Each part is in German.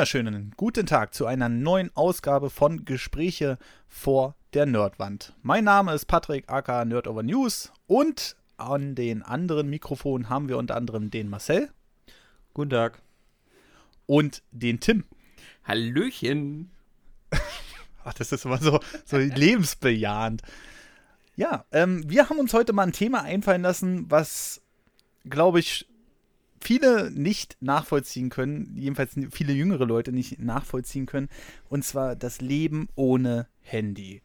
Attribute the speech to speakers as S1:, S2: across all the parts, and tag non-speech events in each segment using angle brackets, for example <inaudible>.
S1: wunderschönen guten Tag zu einer neuen Ausgabe von Gespräche vor der Nerdwand. Mein Name ist Patrick aka Nerd Over News und an den anderen Mikrofonen haben wir unter anderem den Marcel.
S2: Guten Tag.
S1: Und den Tim.
S3: Hallöchen. <laughs>
S1: Ach, das ist immer so, so lebensbejahend. Ja, ähm, wir haben uns heute mal ein Thema einfallen lassen, was, glaube ich, viele nicht nachvollziehen können, jedenfalls viele jüngere Leute nicht nachvollziehen können, und zwar das Leben ohne Handy.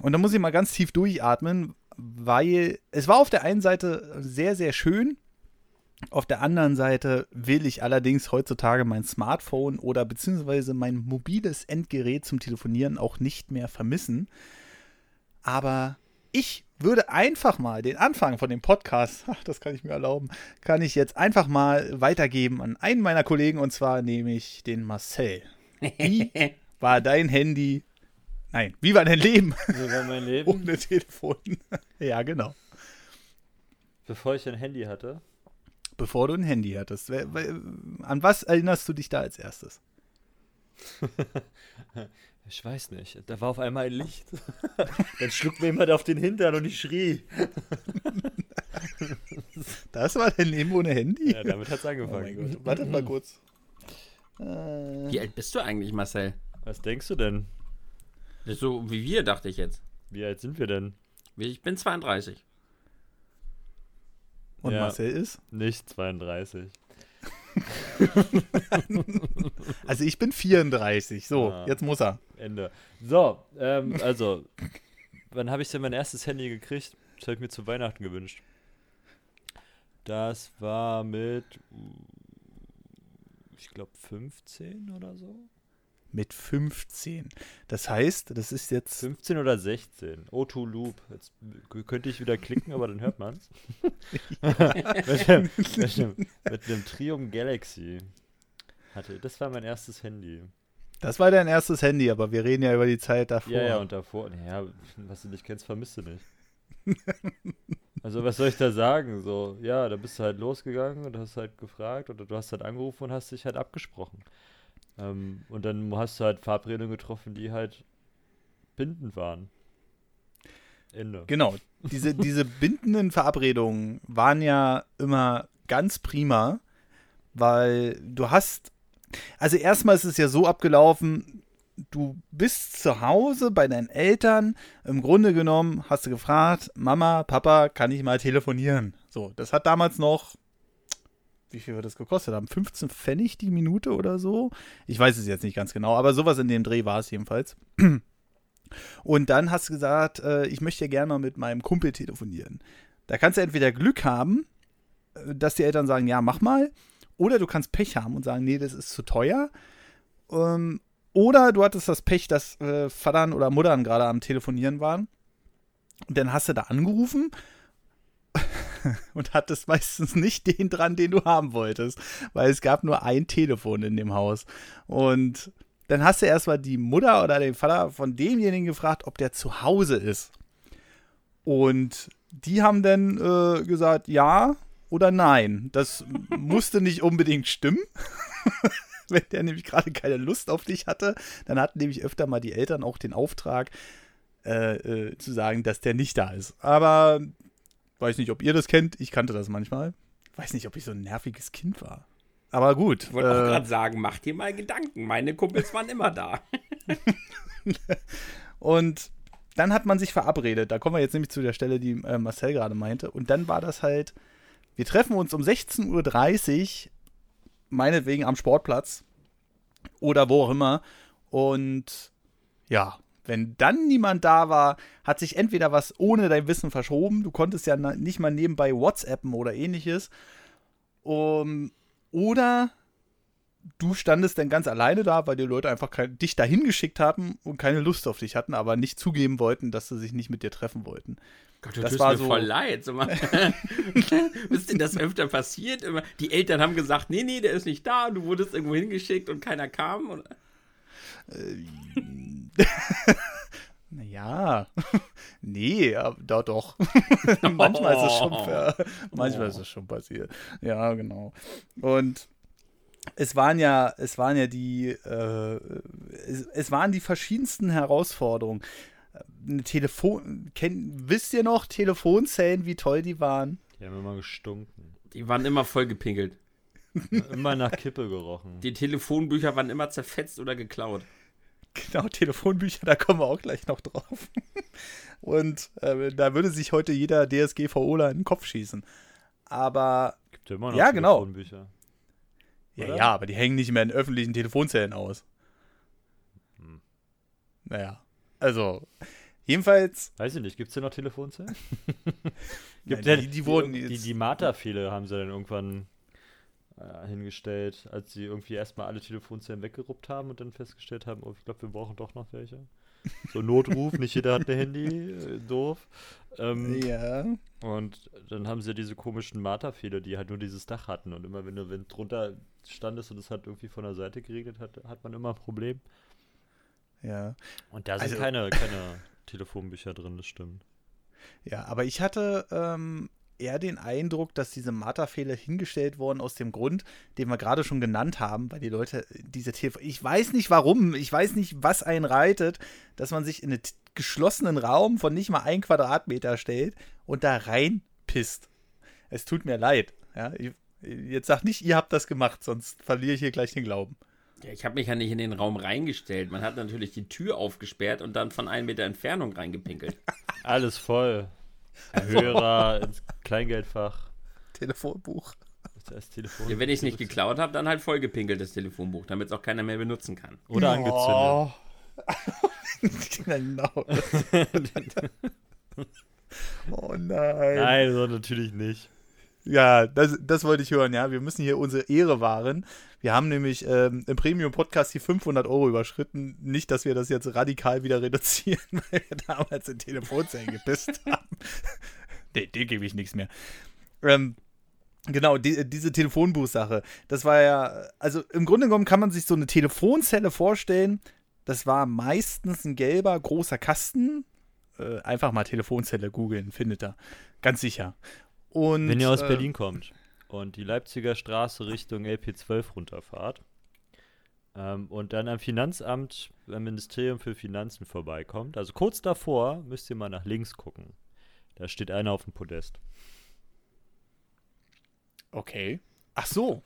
S1: Und da muss ich mal ganz tief durchatmen, weil es war auf der einen Seite sehr, sehr schön. Auf der anderen Seite will ich allerdings heutzutage mein Smartphone oder beziehungsweise mein mobiles Endgerät zum Telefonieren auch nicht mehr vermissen. Aber ich würde einfach mal den Anfang von dem Podcast, <laughs> das kann ich mir erlauben, kann ich jetzt einfach mal weitergeben an einen meiner Kollegen und zwar nämlich den Marcel. Wie <laughs> war dein Handy? Nein, wie war dein Leben?
S2: Wie war mein <laughs> Leben?
S1: Ohne Telefon. ja, genau.
S2: Bevor ich ein Handy hatte.
S1: Bevor du ein Handy hattest. An was erinnerst du dich da als erstes?
S2: Ich weiß nicht. Da war auf einmal ein Licht. <laughs> Dann schlug mir jemand auf den Hintern und ich schrie.
S1: Das war dein Leben ohne Handy?
S2: Ja, damit hat es angefangen.
S1: Oh Warte mal kurz.
S3: Äh, wie alt bist du eigentlich, Marcel?
S2: Was denkst du denn?
S3: So wie wir, dachte ich jetzt.
S2: Wie alt sind wir denn?
S3: Ich bin 32.
S1: Und ja, Marcel ist?
S2: Nicht 32. <laughs>
S1: also ich bin 34. So, ah, jetzt muss er.
S2: Ende. So, ähm, also, wann habe ich denn mein erstes Handy gekriegt? Das habe ich mir zu Weihnachten gewünscht. Das war mit, ich glaube, 15 oder so
S1: mit 15. Das heißt, das ist jetzt.
S2: 15 oder 16. O2 Loop. Jetzt könnte ich wieder klicken, aber dann hört man es. <laughs> mit, dem, mit, mit einem Triumph Galaxy. Hatte. Das war mein erstes Handy.
S1: Das war dein erstes Handy, aber wir reden ja über die Zeit davor.
S2: Ja, ja, und davor. Ja, was du nicht kennst, vermisst du nicht. Also was soll ich da sagen? So, ja, da bist du halt losgegangen und hast halt gefragt oder du hast halt angerufen und hast dich halt abgesprochen. Ähm, und dann hast du halt Verabredungen getroffen, die halt bindend waren.
S1: Ende. Genau. Diese, diese <laughs> bindenden Verabredungen waren ja immer ganz prima, weil du hast. Also erstmal ist es ja so abgelaufen, du bist zu Hause bei deinen Eltern. Im Grunde genommen hast du gefragt, Mama, Papa, kann ich mal telefonieren? So, das hat damals noch wie viel wird das gekostet haben? 15 Pfennig die Minute oder so? Ich weiß es jetzt nicht ganz genau, aber sowas in dem Dreh war es jedenfalls. <clears throat> Und dann hast du gesagt, äh, ich möchte ja gerne mit meinem Kumpel telefonieren. Da kannst du entweder Glück haben, äh, dass die Eltern sagen, ja, mach mal, oder du kannst Pech haben und sagen, nee, das ist zu teuer. Ähm, oder du hattest das Pech, dass äh, Vatern oder Muttern gerade am Telefonieren waren. Und dann hast du da angerufen <laughs> und hattest meistens nicht den dran, den du haben wolltest, weil es gab nur ein Telefon in dem Haus. Und dann hast du erstmal die Mutter oder den Vater von demjenigen gefragt, ob der zu Hause ist. Und die haben dann äh, gesagt, ja oder nein. Das <laughs> musste nicht unbedingt stimmen. <laughs> Wenn der nämlich gerade keine Lust auf dich hatte, dann hatten nämlich öfter mal die Eltern auch den Auftrag, äh, äh, zu sagen, dass der nicht da ist. Aber Weiß nicht, ob ihr das kennt. Ich kannte das manchmal. Weiß nicht, ob ich so ein nerviges Kind war. Aber gut.
S3: Ich wollte äh, auch gerade sagen, mach dir mal Gedanken. Meine Kumpels waren immer da. <laughs>
S1: und dann hat man sich verabredet. Da kommen wir jetzt nämlich zu der Stelle, die äh, Marcel gerade meinte. Und dann war das halt, wir treffen uns um 16.30 Uhr, meinetwegen am Sportplatz oder wo auch immer. Und ja, wenn dann niemand da war, hat sich entweder was ohne dein Wissen verschoben. Du konntest ja nicht mal nebenbei WhatsAppen oder ähnliches. Um, oder du standest dann ganz alleine da, weil die Leute einfach kein, dich dahin geschickt haben und keine Lust auf dich hatten, aber nicht zugeben wollten, dass sie sich nicht mit dir treffen wollten.
S3: Gott, du das war mir so voll leid. So <laughs> ist denn das öfter passiert? Die Eltern haben gesagt, nee, nee, der ist nicht da, du wurdest irgendwo hingeschickt und keiner kam. Oder?
S1: Äh, <laughs> naja, <laughs> nee, da doch. <laughs> manchmal, ist es schon, manchmal ist es schon passiert. Ja, genau. Und es waren ja, es waren ja die, äh, es, es, waren die verschiedensten Herausforderungen. Eine Telefon, kenn, wisst ihr noch Telefonzellen, wie toll die waren?
S2: Die haben immer gestunken.
S3: Die waren immer voll gepinkelt. <laughs>
S2: immer nach Kippe gerochen.
S3: Die Telefonbücher waren immer zerfetzt oder geklaut.
S1: Genau, Telefonbücher, da kommen wir auch gleich noch drauf. <laughs> Und äh, da würde sich heute jeder DSGVOler in den Kopf schießen. Aber.
S2: Gibt ja immer noch
S1: ja, genau.
S2: Telefonbücher.
S1: Ja, ja, aber die hängen nicht mehr in öffentlichen Telefonzellen aus.
S2: Hm.
S1: Naja. Also, jedenfalls.
S2: Weiß ich nicht, gibt es denn noch Telefonzellen? <laughs>
S1: Nein,
S2: ja
S1: die, die wurden
S2: die, die, die Marterfehler haben sie dann irgendwann äh, hingestellt, als sie irgendwie erstmal alle Telefonzellen weggeruppt haben und dann festgestellt haben, oh, ich glaube, wir brauchen doch noch welche. So Notruf, <laughs> nicht jeder hat ein Handy, äh, doof. Ähm,
S1: ja.
S2: Und dann haben sie ja diese komischen Marterfehler, die halt nur dieses Dach hatten. Und immer wenn du Wind drunter standest und es hat irgendwie von der Seite geregnet, hat, hat man immer ein Problem.
S1: Ja.
S2: Und da sind
S1: Also-
S2: keine, keine Telefonbücher drin, das stimmt.
S1: Ja, aber ich hatte ähm, eher den Eindruck, dass diese Marterfehler hingestellt wurden aus dem Grund, den wir gerade schon genannt haben, weil die Leute diese Telefon. Ich weiß nicht warum, ich weiß nicht, was einen reitet, dass man sich in einen geschlossenen Raum von nicht mal ein Quadratmeter stellt und da reinpisst. Es tut mir leid. Ja, ich, jetzt sag nicht, ihr habt das gemacht, sonst verliere ich hier gleich den Glauben.
S3: Ja, ich habe mich ja nicht in den Raum reingestellt. Man hat natürlich die Tür aufgesperrt und dann von einem Meter Entfernung reingepinkelt.
S2: Alles voll. Hörer ins Kleingeldfach.
S1: Telefonbuch.
S2: Das Telefon.
S3: Ja, wenn ich es nicht geklaut habe, dann halt vollgepinkelt, das Telefonbuch, damit es auch keiner mehr benutzen kann.
S2: Oder angezündet. <laughs>
S1: Oh. genau. <laughs> oh nein.
S2: Nein, so natürlich nicht.
S1: Ja, das, das wollte ich hören, ja. Wir müssen hier unsere Ehre wahren. Wir haben nämlich ähm, im Premium-Podcast die 500 Euro überschritten. Nicht, dass wir das jetzt radikal wieder reduzieren, <laughs> weil wir damals in Telefonzellen gepisst <laughs> haben. nee, dem gebe ich nichts mehr. Ähm, genau, die, diese Telefonbuchsache. Das war ja, also im Grunde genommen kann man sich so eine Telefonzelle vorstellen. Das war meistens ein gelber, großer Kasten. Äh, einfach mal Telefonzelle googeln, findet er. Ganz sicher. Und,
S2: Wenn ihr aus
S1: äh,
S2: Berlin kommt und die Leipziger Straße Richtung LP12 runterfahrt ähm, und dann am Finanzamt, beim Ministerium für Finanzen vorbeikommt, also kurz davor müsst ihr mal nach links gucken. Da steht einer auf dem Podest.
S1: Okay. Ach so.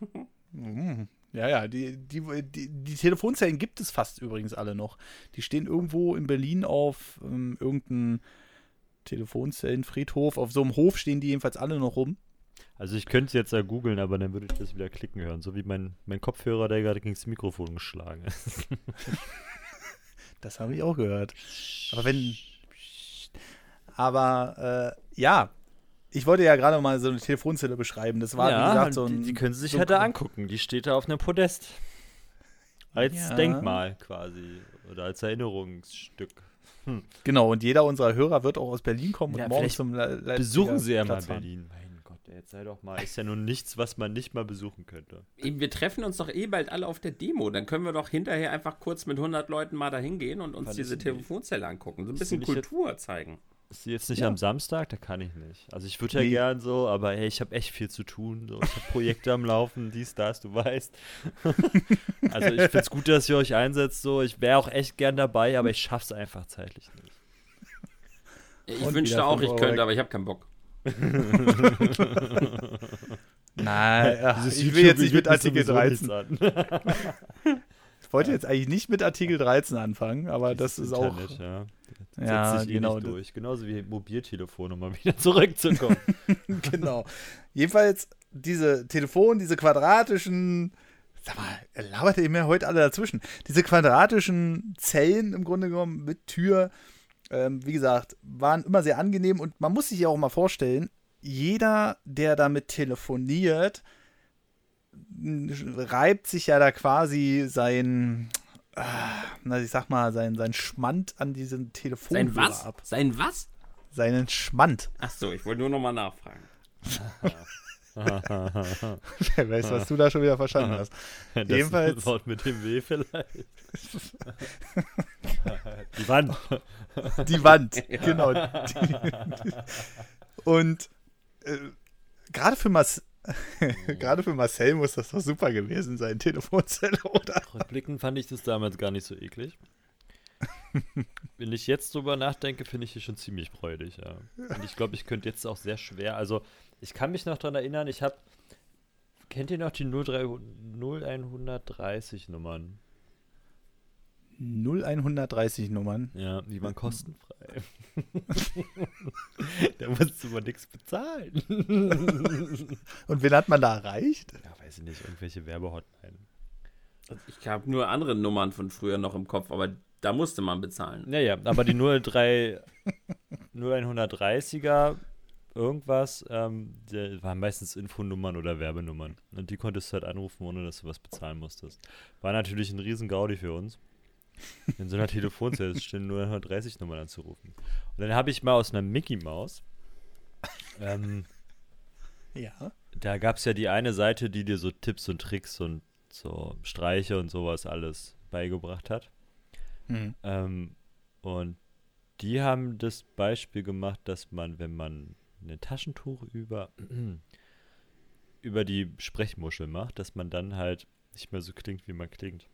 S1: Mhm. Ja, ja, die, die, die, die Telefonzellen gibt es fast übrigens alle noch. Die stehen irgendwo in Berlin auf ähm, irgendeinem Telefonzellenfriedhof. Auf so einem Hof stehen die jedenfalls alle noch rum.
S2: Also ich könnte es jetzt ja googeln, aber dann würde ich das wieder klicken hören. So wie mein, mein Kopfhörer, der gerade gegen das Mikrofon geschlagen ist. <laughs>
S1: Das habe ich auch gehört. Aber wenn. Aber äh, ja, ich wollte ja gerade mal so eine Telefonzelle beschreiben. Das war, wie gesagt, so ein.
S2: die, können sie sich
S1: so
S2: halt da angucken. Die steht da auf einem Podest. Als
S1: Ja.
S2: Denkmal quasi. Oder als Erinnerungsstück.
S1: Genau, und jeder unserer Hörer wird auch aus Berlin kommen und
S2: Ja,
S1: morgen
S2: vielleicht
S1: zum Le Leipziger
S2: Besuchen Sie ja mal
S1: Platz fahren.
S2: Jetzt sei doch mal. Ist ja nun nichts, was man nicht mal besuchen könnte.
S3: Eben, Wir treffen uns doch eh bald alle auf der Demo. Dann können wir doch hinterher einfach kurz mit 100 Leuten mal dahin gehen und uns
S2: Wann
S3: diese? Telefonzelle angucken. So ein bisschen
S2: die nicht jetzt-
S3: Kultur zeigen.
S2: Ist sie jetzt nicht
S1: Ja.
S2: am Samstag? Da kann ich nicht. Also ich würde ja
S1: Nee.
S2: gern so, aber ey, ich habe echt viel zu tun. So. Ich habe Projekte am Laufen, dies, das, du weißt. <laughs> also ich finde es gut, dass ihr euch einsetzt. So. Ich wäre auch echt gern dabei, aber ich schaff's einfach zeitlich nicht.
S3: Ich
S1: Und
S3: wünschte auch, ich könnte,
S1: weg.
S3: aber ich habe keinen Bock. <laughs>
S1: Nein, ach, ich will jetzt nicht mit Artikel
S2: geht mir
S1: 13.
S2: sowieso nichts an. <laughs>
S1: Ich wollte jetzt eigentlich nicht mit Artikel 13 anfangen, aber das ist auch.
S2: Internet, ja.
S1: Ja,
S2: Setzt sich eh
S1: genau.
S2: nicht durch. Genauso wie Mobiltelefon, um mal wieder zurückzukommen. <laughs>
S1: genau. Jedenfalls diese Telefon, diese quadratischen. Sag mal, labert ihr mir heute alle dazwischen? Diese quadratischen Zellen im Grunde genommen mit Tür, ähm, wie gesagt, waren immer sehr angenehm und man muss sich ja auch mal vorstellen, jeder, der damit telefoniert, reibt sich ja da quasi sein, na, ich sag mal, sein, sein Schmand an diesen
S3: Sein
S1: Telefonhörer
S3: was?
S1: ab.
S3: Sein was?
S1: Seinen Schmand.
S3: Ach so, ich wollte nur noch mal nachfragen. <laughs> <laughs>
S1: Wer weiß, was du da schon wieder verstanden hast. <laughs>
S2: Das
S1: Jedenfalls-
S2: Wort mit dem W vielleicht. <laughs> Die Wand.
S1: Die Wand, genau. Die, und äh, gerade für Mas Gerade für Marcel muss das doch super gewesen sein, Telefonzelle, oder?
S2: Rückblickend fand ich das damals gar nicht so eklig. Wenn ich jetzt drüber nachdenke, finde ich die schon ziemlich freudig, ja. Und ich glaube, ich könnte jetzt auch sehr schwer, also ich kann mich noch daran erinnern, ich habe, kennt ihr noch die 03, 0130 Nummern?
S1: 0130 Nummern.
S2: Ja, die waren kostenfrei. <laughs> da musst du mal nichts bezahlen. <laughs>
S1: Und wen hat man da erreicht?
S2: Ja, weiß ich nicht, irgendwelche Werbehotline.
S3: Ich habe nur andere Nummern von früher noch im Kopf, aber da musste man bezahlen.
S2: Naja, aber die 03, 0130er <laughs> irgendwas, ähm, die waren meistens Infonummern oder Werbenummern. Und die konntest du halt anrufen, ohne dass du was bezahlen musstest. War natürlich ein riesen Gaudi für uns. In so einer <laughs> Telefonzelle stehen nur 130 Nummern anzurufen. Und dann habe ich mal aus einer Mickey Maus, ähm,
S1: Ja.
S2: da gab es ja die eine Seite, die dir so Tipps und Tricks und so Streiche und sowas alles beigebracht hat.
S1: Hm.
S2: Ähm, und die haben das Beispiel gemacht, dass man, wenn man ein Taschentuch über, <clears throat> über die Sprechmuschel macht, dass man dann halt nicht mehr so klingt, wie man klingt.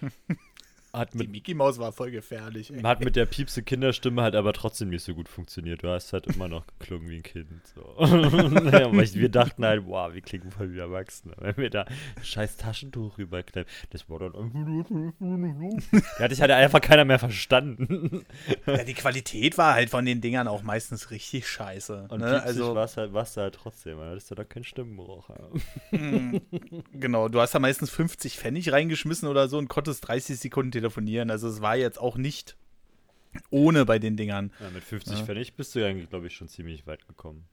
S2: <laughs> Hat
S1: Die
S2: mit,
S1: Mickey Maus war voll gefährlich. Ey.
S2: hat mit der piepse Kinderstimme halt aber trotzdem nicht so gut funktioniert. Du hast halt immer noch geklungen wie ein Kind. So. <laughs> naja, weil ich, wir dachten halt, wow, wir klingen voll wie Erwachsene. Wenn wir da ein scheiß Taschentuch rüberklemmen. Das war dann einfach Da hatte ich halt einfach keiner mehr verstanden.
S1: Ja, die Qualität war halt von den Dingern auch meistens richtig scheiße.
S2: Und
S1: ne? Also,
S2: war's halt, war's halt trotzdem. Da hattest du da keinen Stimmenbruch. Ja.
S1: genau, du hast da meistens 50 Pfennig reingeschmissen oder so und konntest 30 Sekunden telefonieren. Also es war jetzt auch nicht ohne bei den Dingern.
S2: Ja, mit 50
S1: Ja.
S2: Pfennig bist du eigentlich, glaube ich, schon ziemlich weit gekommen.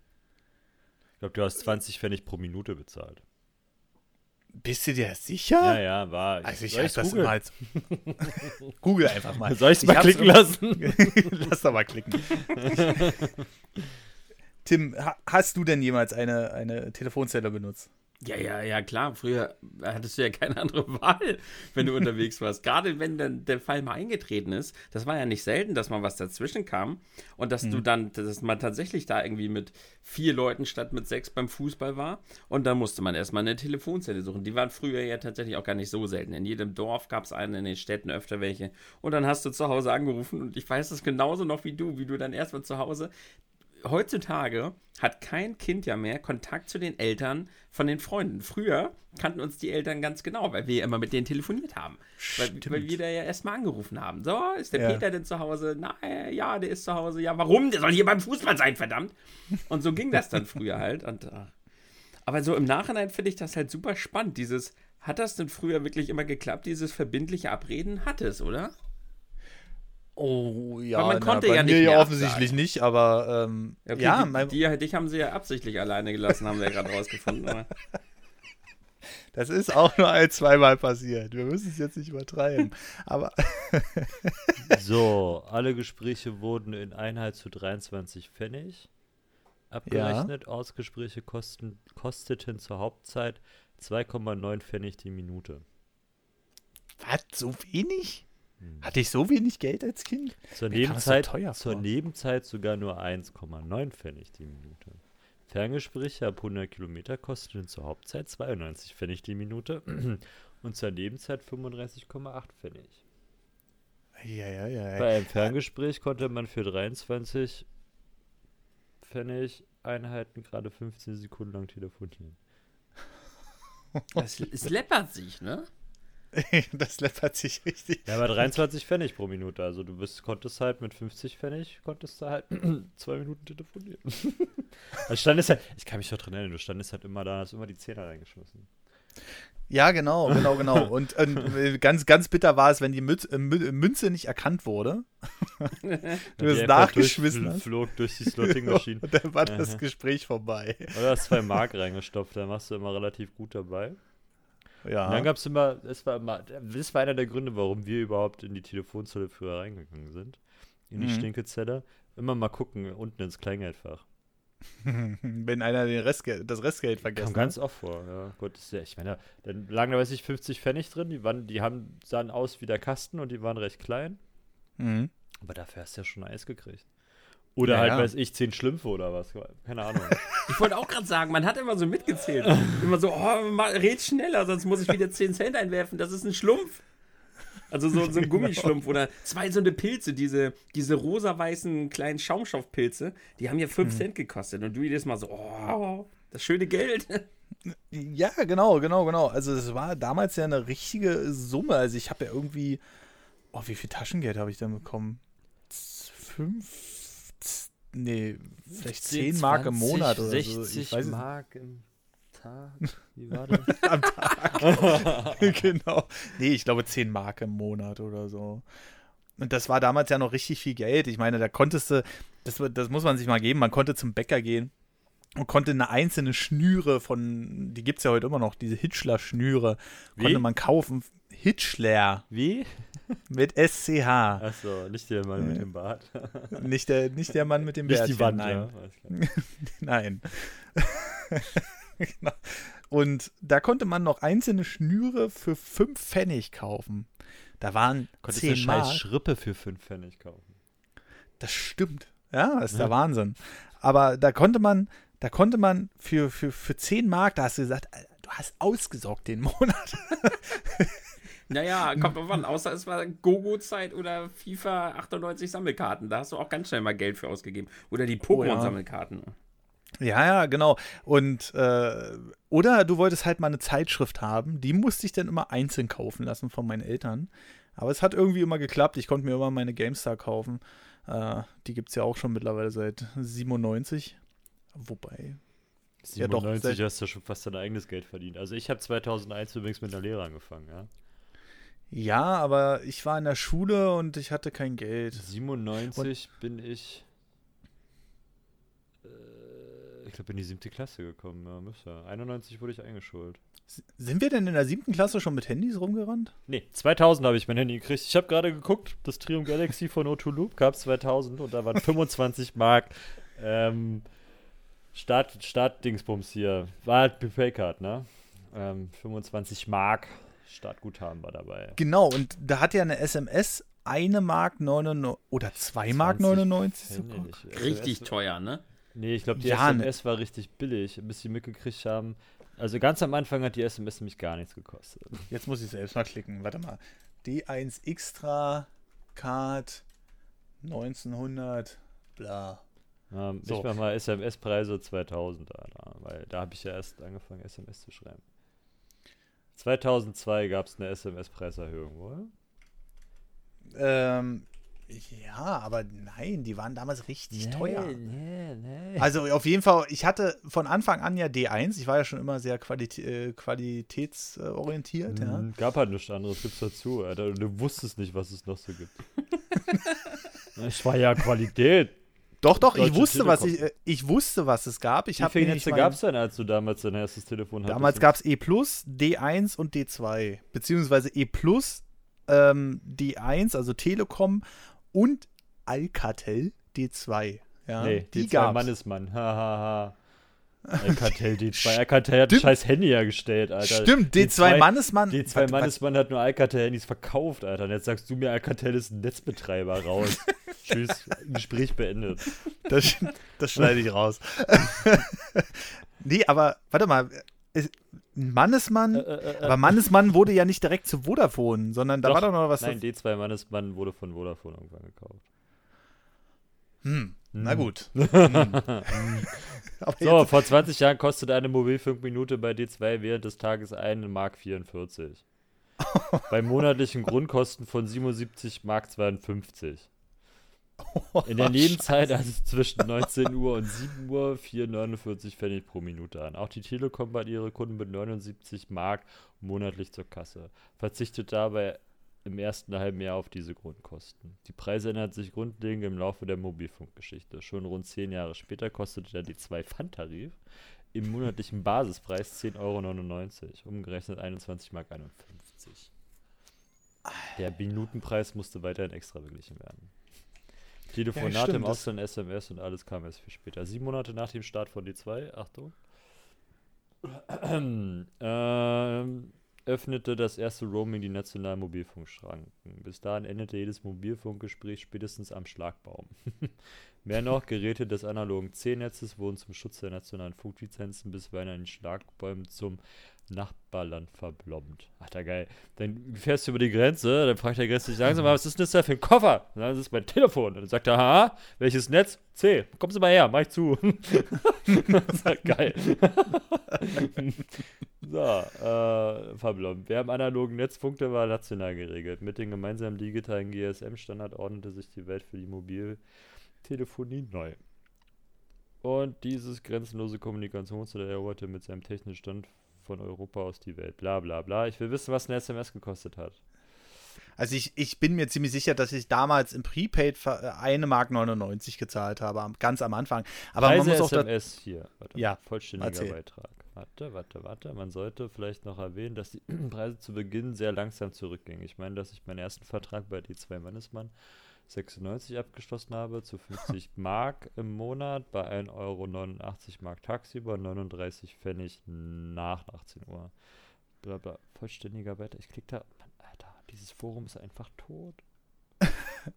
S2: Ich glaube, du hast 20 Pfennig pro Minute bezahlt.
S1: Bist du dir sicher?
S2: Ja, ja, war.
S1: Also ich
S2: soll
S1: hab
S2: ich's
S1: das
S2: googeln?
S1: immer als. <laughs> Google einfach mal.
S2: Soll ich es <laughs> mal klicken lassen?
S1: Lass <laughs> da mal klicken. Tim, ha hast du denn jemals eine, eine Telefonzelle benutzt?
S3: Ja, ja, ja, klar. Früher hattest du ja keine andere <laughs> Wahl, wenn du unterwegs warst. Gerade wenn dann der Fall mal eingetreten ist. Das war ja nicht selten, dass mal was dazwischen kam und dass du dann, dass man tatsächlich da irgendwie mit vier Leuten statt mit sechs beim Fußball war. Und dann musste man erstmal eine Telefonzelle suchen. Die waren früher ja tatsächlich auch gar nicht so selten. In jedem Dorf gab es eine, in den Städten öfter welche. Und dann hast du zu Hause angerufen und ich weiß es genauso noch wie du, wie du dann erstmal zu Hause heutzutage hat kein Kind ja mehr Kontakt zu den Eltern von den Freunden. Früher kannten uns die Eltern ganz genau, weil wir immer mit denen telefoniert haben. Weil, weil wir da ja erstmal angerufen haben. So, ist der
S1: Ja.
S3: Peter denn zu Hause? Nein, ja, der ist zu Hause. Ja, warum? Der soll hier beim Fußball sein, verdammt. Und so ging das dann früher halt. Und, ach. aber so im Nachhinein finde ich das halt super spannend. Dieses, hat das denn früher wirklich immer geklappt, dieses verbindliche Abreden? Hat es, oder?
S1: Oh ja,
S3: Weil man
S1: na,
S3: konnte
S1: bei
S3: ja
S1: mir
S3: nicht mehr
S1: offensichtlich nicht, aber ähm,
S3: Okay,
S1: ja,
S3: die,
S1: mein,
S3: die, dich haben sie ja absichtlich alleine gelassen, haben wir ja gerade rausgefunden. Aber. <laughs>
S1: das ist auch nur ein, zweimal passiert. Wir müssen es jetzt nicht übertreiben. <laughs> aber <laughs>
S2: So, alle Gespräche wurden in Einheit zu 23 Pfennig abgerechnet. Ausgespräche kosten, kosteten zur Hauptzeit 2,9 Pfennig die Minute.
S1: was, so wenig? Hatte ich so wenig Geld als Kind?
S2: Zur
S1: Mir so
S2: Nebenzeit,
S1: teuer
S2: zur. Nebenzeit sogar nur 1,9 Pfennig die Minute. Ferngespräche ab 100 Kilometer kosteten zur Hauptzeit 92 Pfennig die Minute <clears throat> und zur Nebenzeit 35,8 Pfennig.
S1: Ja, ja, ja.
S2: Bei einem Ferngespräch konnte man für 23 Pfennig Einheiten gerade 15 Sekunden lang telefonieren.
S3: Es läppert sich, ne? <laughs>
S1: das läppert sich richtig.
S2: Ja, aber 23 Pfennig pro Minute. Also du bist, konntest halt mit 50 Pfennig, konntest du halt <clears throat> zwei Minuten telefonieren. <laughs> also standest halt, ich kann mich noch dran erinnern, du standest halt immer da, hast immer die Zehner reingeschmissen.
S1: Ja, genau, genau, genau. <laughs> Und, und äh, ganz, ganz bitter war es, wenn die Mütz, äh, Mü- Münze nicht erkannt wurde. du
S2: einfach
S1: nachgeschmissen hast.
S2: flog durch die Slotting-Maschine.
S1: Und dann war das. Gespräch vorbei.
S2: Oder hast zwei Mark reingestopft, da machst du immer relativ gut dabei.
S1: Ja.
S2: Und dann gab es immer, es war immer, das war einer der Gründe, warum wir überhaupt in die Telefonzelle früher reingegangen sind. In die
S1: Mhm.
S2: Stinkezelle. Immer mal gucken, unten ins Kleingeldfach. <laughs>
S1: wenn einer den Restgeld, das Restgeld
S2: Kam
S1: vergessen
S2: ganz oft vor, ja. Gott, ist ja, ich meine, dann lagen da, weiß ich, 50 Pfennig drin, die waren, die haben, sahen aus wie der Kasten und die waren recht klein.
S1: Mhm.
S2: Aber dafür hast du ja schon Eis gekriegt. Oder
S1: Ja,
S2: halt,
S1: ja.
S2: weiß ich, zehn Schlümpfe oder was. Keine Ahnung. <laughs>
S3: Ich wollte auch gerade sagen, man hat immer so mitgezählt. Immer so, oh, mal, red schneller, sonst muss ich wieder 10 Cent einwerfen. Das ist ein Schlumpf. Also so, so ein <laughs> Gummischlumpf oder zwei so eine Pilze, diese, diese rosa-weißen kleinen Schaumstoffpilze, die haben ja 5 Cent gekostet. Und du jedes Mal so, oh, das schöne Geld. <laughs>
S1: Ja, genau, genau, genau. Also es war damals ja eine richtige Summe. Also ich habe ja irgendwie, oh, wie viel Taschengeld habe ich denn bekommen? Fünf, nee, vielleicht 10 Mark im Monat oder so.
S2: 60
S1: Ich weiß es
S2: Mark im Tag. Wie war das? <laughs>
S1: am Tag. <laughs> genau. Nee, ich glaube 10 Mark im Monat oder so. Und das war damals ja noch richtig viel Geld. Ich meine, da konntest du, das, das muss man sich mal geben, man konnte zum Bäcker gehen und konnte eine einzelne Schnüre von, die gibt es ja heute immer noch, diese Hitchler-Schnüre, konnte man kaufen. Hitchler
S2: Wie?
S1: mit SCH.
S2: Achso, nicht der Mann mit dem Bart. <laughs>
S1: Nicht der, nicht der Mann mit dem
S2: Nicht
S1: Bärtchen,
S2: die Wand,
S1: nein.
S2: ja. <laughs>
S1: Nein. <laughs> Genau. Und da konnte man noch einzelne Schnüre für 5 Pfennig kaufen. Da waren
S2: Konntest du
S1: 10
S2: scheiß
S1: Mark.
S2: Schrippe für 5 Pfennig kaufen.
S1: Das stimmt. Ja, das ist der. Wahnsinn. Aber da konnte man, da konnte man für, für, für 10 Mark, da hast du gesagt, du hast ausgesorgt den Monat. <laughs>
S3: Naja, kommt drauf an, außer es war Gogo-Zeit oder FIFA 98 Sammelkarten. Da hast du auch ganz schnell mal Geld für ausgegeben. Oder die
S1: Oh ja.
S3: Pokémon-Sammelkarten.
S1: Ja, ja, genau. Und äh, oder du wolltest halt mal eine Zeitschrift haben, die musste ich dann immer einzeln kaufen lassen von meinen Eltern. Aber es hat irgendwie immer geklappt. Ich konnte mir immer meine GameStar kaufen. Äh, die gibt es ja auch schon mittlerweile seit 97. Wobei. Ja, doch,
S2: 97 hast du schon fast dein eigenes Geld verdient. Also ich habe 2001 übrigens mit einer Lehre angefangen, ja.
S1: Ja, aber ich war in der Schule und ich hatte kein Geld.
S2: 97 bin ich, äh, ich glaube, in die siebte Klasse gekommen. Ja, müsste. 91 wurde ich eingeschult.
S1: Sind wir denn in der siebten Klasse schon mit Handys rumgerannt?
S2: Nee, 2000 habe ich mein Handy gekriegt. Ich habe gerade geguckt, das Triumph Galaxy von O2 Loop gab es 2000 und da waren 25 Mark ähm, Start, Startdingsbums hier. War halt Prepaid-Card, ne? Ähm, 25 Mark Startguthaben war dabei.
S1: Genau, und da hat ja eine SMS eine Mark 99 oder 2 Mark
S2: 20
S1: 99
S2: Pfennig.
S1: sogar.
S2: Also
S3: Richtig
S2: es-
S3: teuer, ne?
S2: Nee, ich glaube, die
S1: Ja, ne.
S2: SMS war richtig billig, bis sie mitgekriegt haben. Also ganz am Anfang hat die SMS nämlich gar nichts gekostet.
S1: Jetzt muss ich selbst mal klicken. Warte mal. D1 Extra Card 1900 bla.
S2: Ähm,
S1: So.
S2: Ich mach mal SMS-Preise 2000, Alter, weil da habe ich ja erst angefangen, SMS zu schreiben. 2002 gab es eine SMS-Preiserhöhung, oder?
S1: Ähm, ja, aber nein, die waren damals richtig teuer.
S2: Nee, nee.
S1: Also auf jeden Fall, ich hatte von Anfang an ja D1. Ich war ja schon immer sehr qualit äh, qualitätsorientiert. Ja.
S2: Mhm, Gab halt nichts anderes, gibt's dazu, Alter. Du wusstest nicht, was es noch so gibt. <laughs> Es war ja Qualität.
S1: Doch, doch, ich wusste, was ich, äh, ich wusste, was es gab. Ich
S2: Wie viele Netze gab es denn, als du damals dein erstes Telefon hattest?
S1: Damals gab es E D1 und D2. Beziehungsweise E ähm, D1, also Telekom und Alcatel D2. Ja,
S2: Nee,
S1: die
S2: D2
S1: gab's.
S2: Mannesmann. Hahaha. Alcatel D2. Alcatel hat ein scheiß Handy hergestellt, Alter.
S1: Stimmt, D2 Mannesmann.
S2: D2
S1: Warte,
S2: Mannesmann hat nur Alcatel-Handys verkauft, Alter. Und jetzt sagst du mir, Alcatel ist ein Netzbetreiber raus. <laughs> Tschüss, Gespräch beendet.
S1: Das, das schneide ich raus. <laughs> nee, aber warte mal. Mannesmann.
S2: Äh, äh, äh,
S1: aber Mannesmann wurde ja nicht direkt zu Vodafone, sondern da
S2: Doch.
S1: war doch noch was.
S2: Nein, D2 Mannesmann wurde von Vodafone irgendwann gekauft.
S1: hm, na
S2: Hm.
S1: gut. <laughs> Hm.
S2: So, vor 20 Jahren kostet eine Mobilfunkminute bei D2 während des Tages 1 Mark 44. <laughs> bei monatlichen Grundkosten von 77 Mark 52. In der Nebenzeit, also zwischen 19 Uhr und 7 Uhr, 4,49 Pfennig pro Minute an. Auch die Telekom bat ihre Kunden mit 79 Mark monatlich zur Kasse. Verzichtet dabei im ersten halben Jahr auf diese Grundkosten. Die Preise ändern sich grundlegend im Laufe der Mobilfunkgeschichte. Schon rund 10 Jahre später kostete der D2-Pfandtarif im monatlichen Basispreis 10,99 Euro, umgerechnet 21 Mark 51. Der Minutenpreis musste weiterhin extra beglichen werden. Telefonate
S1: stimmt,
S2: im Ausland, SMS und alles kam erst viel später. Sieben Monate nach dem Start von D2, Achtung. <clears throat> ähm, öffnete das erste Roaming die nationalen Mobilfunkschranken. Bis dahin endete jedes Mobilfunkgespräch spätestens am Schlagbaum. <laughs> Mehr noch, Geräte des analogen C-Netzes wurden zum Schutz der nationalen Funklizenzen bisweilen an den Schlagbäumen zum Nachbarland verblombt. Ach, da geil. Dann fährst du über die Grenze, dann fragt der Grenze dich langsam, was ist denn das da für ein Koffer? Und dann ist es mein Telefon. Und dann sagt er, ha, welches Netz? C. Kommen Sie mal her, mach ich zu. das ist halt geil. <laughs> so, äh, verblombt. Wer im analogen Netz funkte, war national geregelt. Mit dem gemeinsamen digitalen GSM-Standard ordnete sich die Welt für die Mobiltelefonie neu. Und dieses grenzenlose Kommunikationsmodell eroberte mit seinem technischen Stand von Europa aus die Welt. Bla bla bla. Ich will wissen, was eine SMS gekostet hat.
S1: Also ich, ich bin mir ziemlich sicher, dass ich damals im Prepaid äh, eine Mark 99 gezahlt habe, ganz am Anfang. Aber
S2: Preise
S1: man muss auch
S2: SMS hier. Warte,
S1: Ja,
S2: vollständiger
S1: erzähl.
S2: Beitrag. Warte, warte, warte. Man sollte vielleicht noch erwähnen, dass die <clears throat> Preise zu Beginn sehr langsam zurückgingen. Ich meine, dass ich meinen ersten Vertrag bei D2 Mannesmann 96 abgeschlossen habe zu 50 <laughs> Mark im Monat bei 1,89 Euro Mark tagsüber, 39 Pfennig nach 18 Uhr. Bla bla. Vollständiger Beitrag. Ich klick da. Mann, Alter, dieses Forum ist einfach tot. <laughs>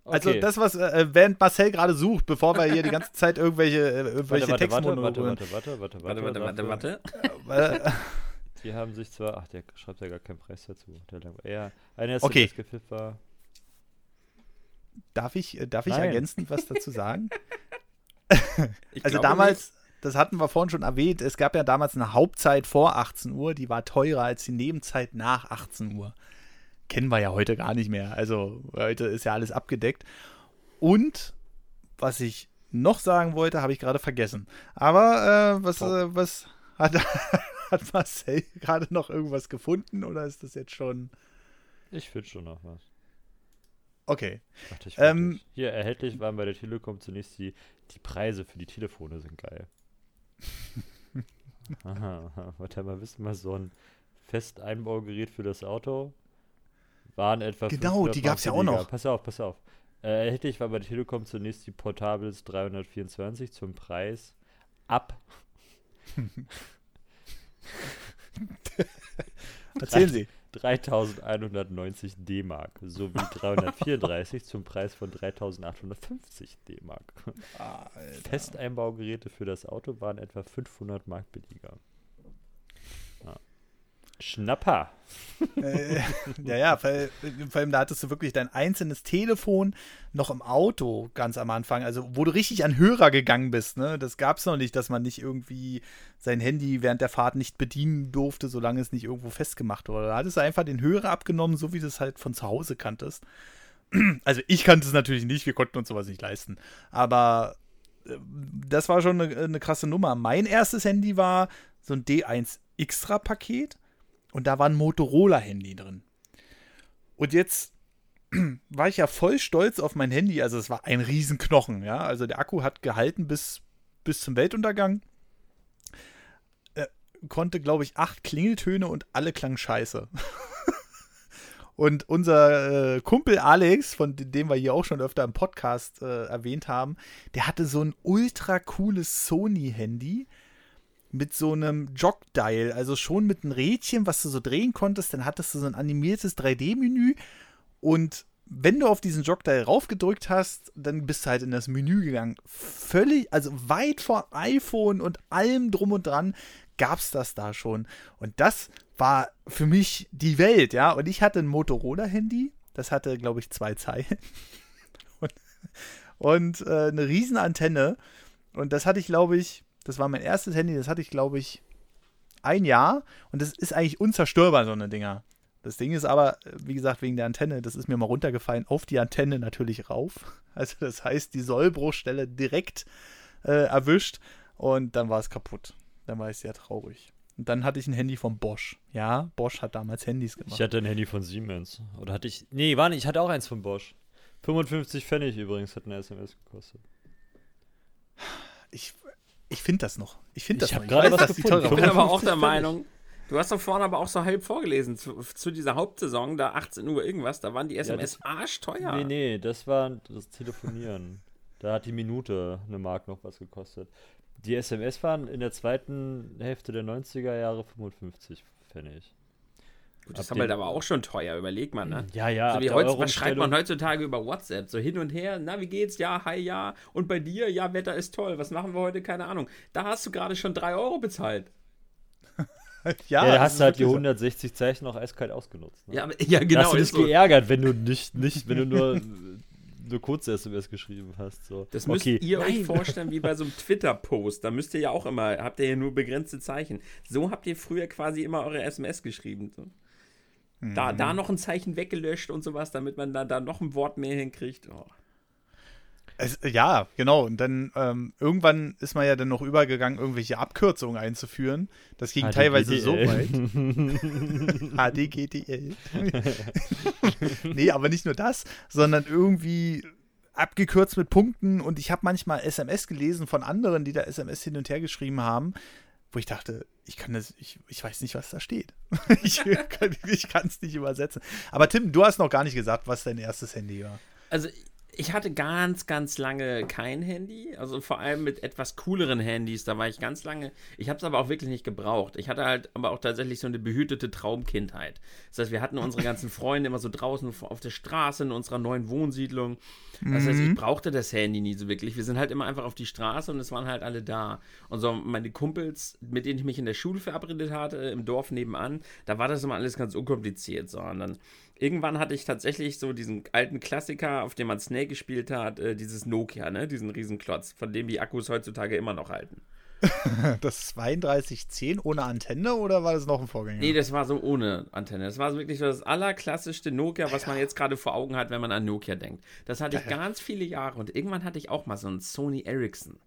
S1: Also
S2: Okay.
S1: das, was, äh, während Marcel gerade sucht, bevor wir hier die ganze Zeit irgendwelche, äh, irgendwelche
S2: warte, warte, warte, warte, warte, warte,
S3: Warte, warte, warte, warte.
S1: Äh,
S2: Die haben sich zwar, ach, der schreibt ja gar keinen Preis dazu. Der ja, eine SMS
S1: Okay.
S2: war.
S1: Darf ich, äh, darf ich
S2: Nein.
S1: ergänzend was dazu sagen? <laughs> <laughs> Also damals, das hatten wir vorhin schon erwähnt, es gab ja damals eine Hauptzeit vor 18 Uhr, die war teurer als die Nebenzeit nach 18 Uhr. Kennen wir ja heute gar nicht mehr. Also heute ist ja alles abgedeckt. Und was ich noch sagen wollte, habe ich gerade vergessen. Aber äh, was, äh, was hat, <laughs> hat Marcel gerade noch irgendwas gefunden oder ist das jetzt schon.
S2: Ich finde schon noch was.
S1: Okay.
S2: Warte, ich
S1: Ähm,
S2: Hier, erhältlich waren bei der Telekom zunächst die, die Preise für die Telefone sind geil. <laughs> Aha. Warte mal, wissen wir, so ein Festeinbaugerät für das Auto waren etwa
S1: Genau,
S2: 500
S1: die
S2: Mark
S1: gab's ja auch noch.
S2: Pass auf, pass auf. Äh, erhältlich war bei der Telekom zunächst die Portables 324 zum Preis ab <laughs>
S1: Erzählen Sie.
S2: 3190 D-Mark sowie <laughs> 334 zum Preis von 3850 D-Mark. Festeinbaugeräte für das Auto waren etwa 500 Mark billiger. Schnapper.
S1: äh, ja, ja, vor allem da hattest du wirklich dein einzelnes Telefon noch im Auto ganz am Anfang, also wo du richtig an Hörer gegangen bist, ne? Das gab es noch nicht, dass man nicht irgendwie sein Handy während der Fahrt nicht bedienen durfte, solange es nicht irgendwo festgemacht wurde. Da hattest du einfach den Hörer abgenommen, so wie du es halt von zu Hause kanntest. Also ich kannte es natürlich nicht, wir konnten uns sowas nicht leisten. Aber äh, das war schon eine, eine krasse Nummer. Mein erstes Handy war so ein D1 Extra-Paket und da war ein Motorola-Handy drin. Und jetzt <clears throat> war ich ja voll stolz auf mein Handy. Also es war ein Riesenknochen, ja. Also der Akku hat gehalten bis, bis zum Weltuntergang. Äh, konnte, glaube ich, acht Klingeltöne und alle klangen scheiße. <laughs> und unser äh, Kumpel Alex, von dem wir hier auch schon öfter im Podcast äh, erwähnt haben, der hatte so ein ultra cooles Sony-Handy mit so einem Jog-Dial, also schon mit einem Rädchen, was du so drehen konntest. Dann hattest du so ein animiertes 3D-Menü und wenn du auf diesen Jog-Dial raufgedrückt hast, dann bist du halt in das Menü gegangen. Völlig, also weit vor iPhone und allem drum und dran gab es das da schon. Und das war für mich die Welt, ja. Und ich hatte ein Motorola-Handy, das hatte, glaube ich, zwei Zeilen. <laughs> und und äh, eine riesen Antenne. Und das hatte ich, glaube ich, das war mein erstes Handy, das hatte ich, glaube ich, ein Jahr. Und das ist eigentlich unzerstörbar, so eine Dinger. Das Ding ist aber, äh, wie gesagt, wegen der Antenne, das ist mir mal runtergefallen, auf die Antenne natürlich rauf. <laughs> Also das heißt, die Sollbruchstelle direkt äh, erwischt und dann war es kaputt. Dann war ich sehr traurig. Und dann hatte ich ein Handy von Bosch. Ja, Bosch hat damals Handys
S2: Ich
S1: gemacht.
S2: hatte ein Handy von Siemens. Oder hatte ich. Nee, war nicht, ich hatte auch eins von Bosch. 55 Pfennig übrigens hat eine SMS gekostet.
S1: Ich, ich finde das noch. Ich finde das
S2: Ich hab
S1: noch.
S2: was
S1: die
S2: gefunden.
S1: teurer
S3: Ich bin aber auch der <laughs>
S2: 55
S3: Meinung, du hast doch vorhin aber auch so halb vorgelesen, zu, zu dieser Hauptsaison, da 18 Uhr irgendwas, da waren die SMS
S2: das-
S3: arschteuer.
S2: Nee, nee, das war das Telefonieren. da hat die Minute eine Mark noch was gekostet. Die SMS waren in der zweiten Hälfte der 90er Jahre 55 Pfennig.
S3: Gut, das ist halt aber auch schon teuer, überleg mal, ne?
S2: Ja, ja.
S3: So wie heute, was schreibt man heutzutage über WhatsApp? So hin und her, na, wie geht's? Ja, hi, ja. Und bei dir? Ja, Wetter ist toll. Was machen wir heute? Keine Ahnung. Da hast du gerade schon 3 Euro bezahlt. <laughs>
S2: ja, ja da hast du halt die 160 Zeichen noch eiskalt ausgenutzt.
S3: Ne? Ja, ja, genau.
S2: Da hast du dich so. geärgert, wenn du nicht, nicht, wenn du nur <laughs> eine kurze SMS geschrieben hast. So.
S3: Das müsst okay. ihr Nein. euch vorstellen wie bei so einem <laughs> Twitter-Post. Da müsst ihr ja auch immer, habt ihr ja nur begrenzte Zeichen. So habt ihr früher quasi immer eure SMS geschrieben. So. Mhm. Da, da noch ein Zeichen weggelöscht und sowas, damit man da, da noch ein Wort mehr hinkriegt. Oh.
S1: Es, ja, genau. Und dann ähm, irgendwann ist man ja dann noch übergegangen, irgendwelche Abkürzungen einzuführen. Das ging teilweise so <laughs> weit. HDGDL. <laughs> nee, aber nicht nur das, sondern irgendwie abgekürzt mit Punkten. Und ich habe manchmal SMS gelesen von anderen, die da SMS hin und her geschrieben haben, wo ich dachte, ich kann das, ich, ich weiß nicht, was da steht. <laughs> ich kann es nicht übersetzen. Aber Tim, du hast noch gar nicht gesagt, was dein erstes Handy war.
S3: Also ich hatte ganz, ganz lange kein Handy. Also vor allem mit etwas cooleren Handys. Da war ich ganz lange. Ich habe es aber auch wirklich nicht gebraucht. Ich hatte halt aber auch tatsächlich so eine behütete Traumkindheit. Das heißt, wir hatten unsere ganzen Freunde immer so draußen auf der Straße in unserer neuen Wohnsiedlung. Das heißt, ich mhm. brauchte das Handy nie so wirklich. Wir sind halt immer einfach auf die Straße und es waren halt alle da. Und so meine Kumpels, mit denen ich mich in der Schule verabredet hatte, im Dorf nebenan, da war das immer alles ganz unkompliziert. So. Und dann irgendwann hatte ich tatsächlich so diesen alten Klassiker, auf dem man Snake gespielt hat, äh, dieses Nokia, ne? Diesen Riesenklotz, von dem die Akkus heutzutage immer noch halten. <laughs>
S1: das 3210 ohne Antenne oder war das noch ein Vorgänger?
S3: Nee, das war so ohne Antenne. Das war wirklich so das allerklassischste Nokia, was man jetzt gerade vor Augen hat, wenn man an Nokia denkt. Das hatte ich ganz viele Jahre und irgendwann hatte ich auch mal so einen Sony Ericsson.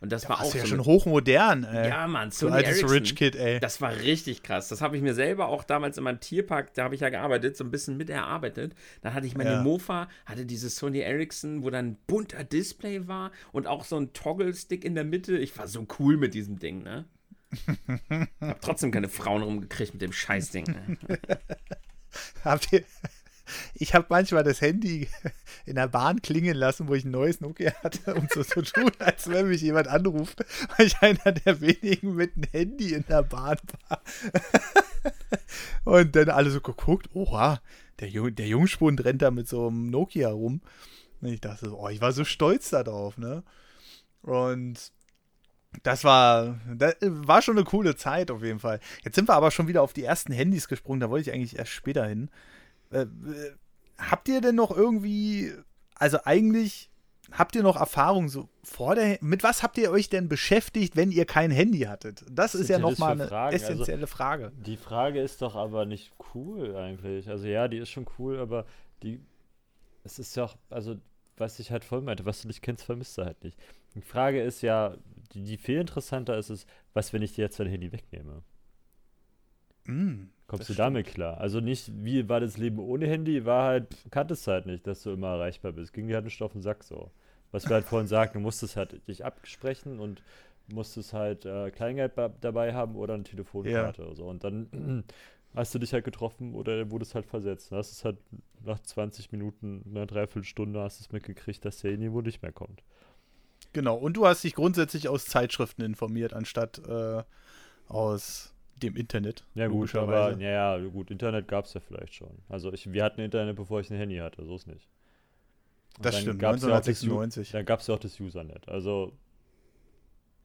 S3: Und das da war auch
S1: ja
S3: so
S1: schon hochmodern.
S3: Ey. Ja, Mann,
S1: so altes Rich Kid, ey.
S3: Das war richtig krass. Das habe ich mir selber auch damals in meinem Tierpark, da habe ich ja gearbeitet, so ein bisschen mit erarbeitet. Da hatte ich meine ja. Mofa, hatte dieses Sony Ericsson, wo dann ein bunter Display war und auch so ein Toggle-Stick in der Mitte. Ich war so cool mit diesem Ding, ne? <laughs> hab trotzdem keine Frauen rumgekriegt mit dem Scheißding. Ne?
S1: Habt ihr, ich habe manchmal das Handy in der Bahn klingen lassen, wo ich ein neues Nokia hatte, um so zu tun, <laughs> als wenn mich jemand anruft, weil ich einer der wenigen mit einem Handy in der Bahn war. <laughs> Und dann alle so geguckt, oha, der, Jung, der Jungspund rennt da mit so einem Nokia rum. Und ich dachte so, oh, ich war so stolz darauf, ne? Und das war, das war schon eine coole Zeit auf jeden Fall. Jetzt sind wir aber schon wieder auf die ersten Handys gesprungen, da wollte ich eigentlich erst später hin. Äh, habt ihr denn noch irgendwie, also eigentlich habt ihr noch Erfahrung so vor der, mit was habt ihr euch denn beschäftigt, wenn ihr kein Handy hattet? Das ist ja nochmal eine Fragen? Also essentielle also, Frage.
S2: Die Frage ist doch aber nicht cool eigentlich. Also ja, die ist schon cool, aber die, es ist ja auch, also was ich halt voll meinte, was du nicht kennst, vermisst du halt nicht. Die Frage ist ja, die, die viel interessanter ist es, was, wenn ich dir jetzt dein Handy wegnehme? Mm. Kommst du stimmt. damit klar? Also nicht, wie war das Leben ohne Handy, war halt, kanntest halt nicht, dass du immer erreichbar bist. Ging dir halt nicht auf den Sack so. Was wir halt vorhin <laughs> sagten, du musstest halt dich absprechen und musstest halt äh, Kleingeld dabei haben oder eine Telefonkarte ja. oder so. Und dann <clears throat> hast du dich halt getroffen oder wurdest halt versetzt. Dann hast es halt nach 20 Minuten, einer Dreiviertelstunde hast du es mitgekriegt, dass der irgendwo nicht mehr kommt.
S1: Genau, und du hast dich grundsätzlich aus Zeitschriften informiert, anstatt äh, aus dem Internet.
S2: Ja gut, aber ja, ja gut, Internet gab es ja vielleicht schon. Also ich, wir hatten Internet, bevor ich ein Handy hatte, so ist nicht.
S1: Und das stimmt, 1996.
S2: Ja da gab es ja auch das Usernet. Also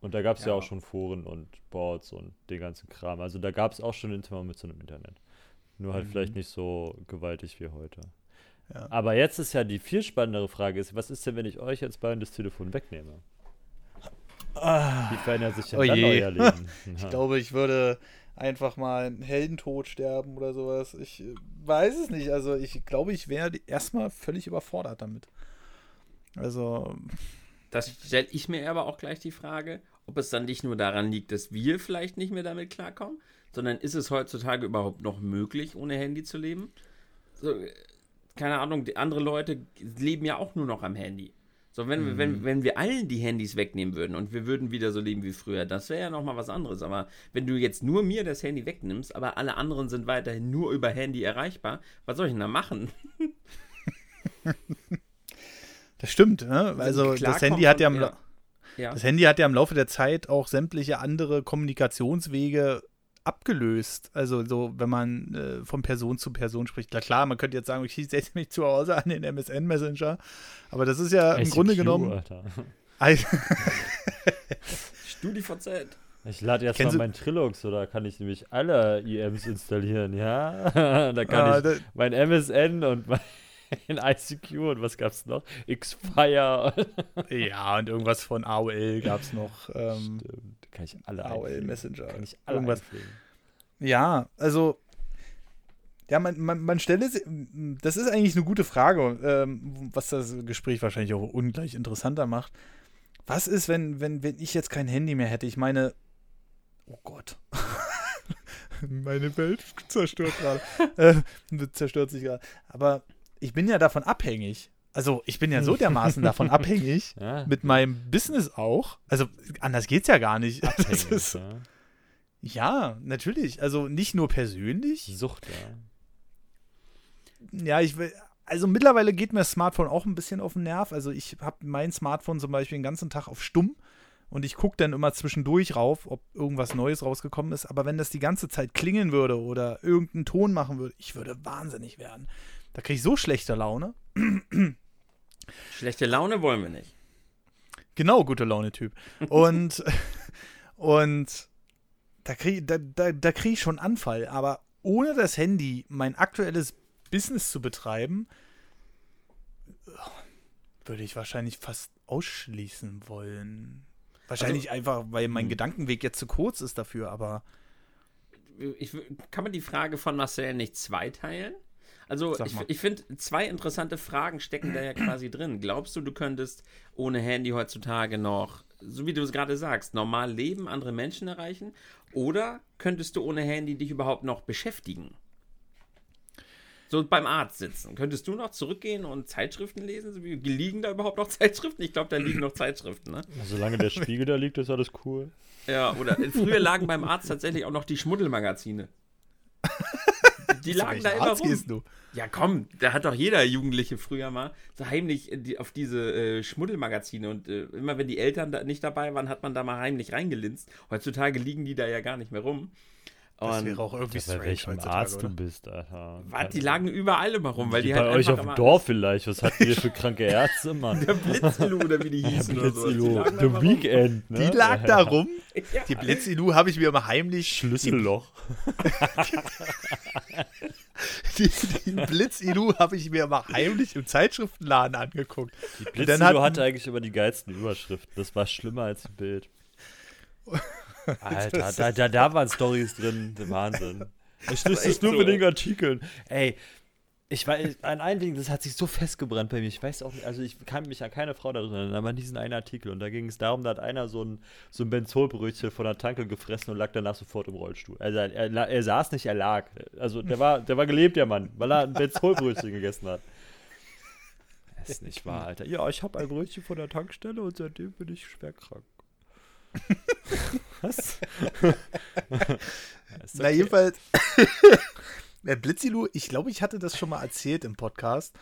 S2: und da gab es ja. ja. auch schon Foren und Boards und den ganzen Kram. Also da gab es auch schon Internet mit so einem Internet. Nur halt mhm. vielleicht nicht so gewaltig wie heute. Ja. Aber jetzt ist ja die viel spannendere Frage ist, was ist denn, wenn ich euch jetzt beiden das Telefon wegnehme?
S1: Ah.
S2: Wie verändert sich denn oh dann euer Leben? <laughs> <laughs>
S1: ich glaube, ich würde einfach mal einen Heldentod sterben oder sowas. Ich äh, weiß es nicht. Also ich glaube, ich wäre erstmal völlig überfordert damit. Also.
S3: Das stelle ich mir aber auch gleich die Frage, ob es dann nicht nur daran liegt, dass wir vielleicht nicht mehr damit klarkommen, sondern ist es heutzutage überhaupt noch möglich, ohne Handy zu leben? So, keine Ahnung, andere Leute leben ja auch nur noch am Handy. So, wenn, mhm. wenn, wenn wir allen die Handys wegnehmen würden und wir würden wieder so leben wie früher, das wäre ja nochmal was anderes. Aber wenn du jetzt nur mir das Handy wegnimmst, aber alle anderen sind weiterhin nur über Handy erreichbar, was soll ich denn da machen? <laughs>
S1: das stimmt, ne? Also das Handy hat ja, ja. Das Handy hat ja im Laufe der Zeit auch sämtliche andere Kommunikationswege abgelöst. Also so, wenn man äh, von Person zu Person spricht. Klar, klar, man könnte jetzt sagen, ich setze mich zu Hause an den MSN Messenger, aber das ist ja im
S2: ICQ,
S1: Grunde genommen.
S2: Alter. <laughs>
S3: StudiVZ.
S2: Ich lade erst
S1: Kennst
S2: mal
S1: du-
S2: mein Trilux, oder kann ich nämlich alle IMs installieren, ja? <laughs> da kann
S1: Ah,
S2: ich mein MSN und mein <laughs> ICQ und was gab's noch? Xfire. <laughs>
S1: ja, und irgendwas von AOL gab es noch. Ähm,
S2: Stimmt, kann ich alle
S1: AOL
S2: einpflegen.
S1: Messenger.
S2: Kann ich alle
S1: Irgendwas.
S2: einpflegen.
S1: Ja, also. Ja, man, man, man stelle sich, das ist eigentlich eine gute Frage, ähm, was das Gespräch wahrscheinlich auch ungleich interessanter macht. Was ist, wenn, wenn, wenn ich jetzt kein Handy mehr hätte? Ich meine, oh Gott. <laughs> Meine Welt zerstört gerade. äh, zerstört sich gerade. Aber ich bin ja davon abhängig. Also, ich bin ja so <laughs> dermaßen davon abhängig,
S2: Ja,
S1: mit meinem Business auch. Also, anders geht's ja gar nicht. <laughs>
S2: Abhängig,
S1: ist,
S2: ja.
S1: ja, natürlich. Also nicht nur persönlich.
S2: Sucht, ja.
S1: Ja, ich will. Also mittlerweile geht mir das Smartphone auch ein bisschen auf den Nerv. Also ich habe mein Smartphone zum Beispiel den ganzen Tag auf stumm und ich gucke dann immer zwischendurch rauf, ob irgendwas Neues rausgekommen ist. Aber wenn das die ganze Zeit klingeln würde oder irgendeinen Ton machen würde, ich würde wahnsinnig werden. Da kriege ich so schlechte Laune.
S3: Schlechte Laune wollen wir nicht.
S1: Genau, gute Laune-Typ. Und, <laughs> und da kriege da, da, da krieg ich schon Anfall. Aber ohne das Handy mein aktuelles Business zu betreiben, würde ich wahrscheinlich fast ausschließen wollen. Wahrscheinlich einfach, weil mein Gedankenweg jetzt zu kurz ist dafür, aber
S3: ich, kann man die Frage von Marcel nicht zweiteilen? Also ich, ich finde, zwei interessante Fragen stecken da ja <clears throat> quasi drin. Glaubst du, du könntest ohne Handy heutzutage noch, so wie du es gerade sagst, normal leben, andere Menschen erreichen? Oder könntest du ohne Handy dich überhaupt noch beschäftigen? So beim Arzt sitzen. Könntest du noch zurückgehen und Zeitschriften lesen? So wie- Liegen da überhaupt noch <laughs> Zeitschriften? Ich glaube, da liegen noch Zeitschriften, ne?
S2: Solange der Spiegel da liegt, ist alles cool.
S3: Ja, oder früher lagen beim Arzt tatsächlich auch noch die Schmuddelmagazine. <laughs> Die lagen da immer rum. Ja, komm, da hat doch jeder Jugendliche früher mal so heimlich in die, auf diese äh, Schmuddelmagazine und äh, immer wenn die Eltern da nicht dabei waren, hat man da mal heimlich reingelinst. Heutzutage liegen die da ja gar nicht mehr rum.
S1: Das
S3: Und
S1: wäre auch irgendwie
S2: Bei
S1: strange
S2: welchem
S1: heutzutage,
S2: Arzt
S1: oder?
S2: du bist, Alter.
S3: was, die lagen überall immer rum, weil die,
S2: die
S3: halt
S2: bei euch auf dem Dorf vielleicht. Was habt ihr für kranke Ärzte, Mann?
S3: Der Blitzilu oder wie die hießen oder. Die
S2: Blitzilu.
S3: lagen da
S2: The. Weekend, ne?
S1: Die lag da rum.
S3: Ja.
S1: Die Blitzilu habe ich mir immer heimlich.
S2: Schlüsselloch. <laughs>
S1: Die, die Blitzilu habe ich mir immer heimlich im Zeitschriftenladen angeguckt.
S2: Die Blitzilu
S1: hatten-
S2: hatte eigentlich immer die geilsten Überschriften. Das war schlimmer als ein Bild. <laughs> Alter, da, da, da waren Stories drin. Der Wahnsinn. Ich
S3: echt
S2: das nur
S3: so.
S2: mit den Artikeln. Ey, ich weiß, an ein Ding, das hat sich so festgebrannt bei mir. Ich weiß auch nicht, also ich kann mich an keine Frau daran erinnern, aber an diesen einen Artikel. Und da ging es darum, da hat einer so ein, so ein Benzolbrötchen von der Tanke gefressen und lag danach sofort im Rollstuhl. Also er, er, er saß nicht, er lag. Also der war, der war gelebt, der Mann, weil er ein Benzolbrötchen <laughs> gegessen hat. Das ist nicht wahr, Alter. Ja, ich habe ein Brötchen von der Tankstelle und seitdem bin ich schwer krank. <laughs> Was? <laughs> Ist
S1: Na,
S2: okay.
S1: jedenfalls. Der <laughs> Blitzilu, ich glaube, ich hatte das schon mal erzählt im Podcast.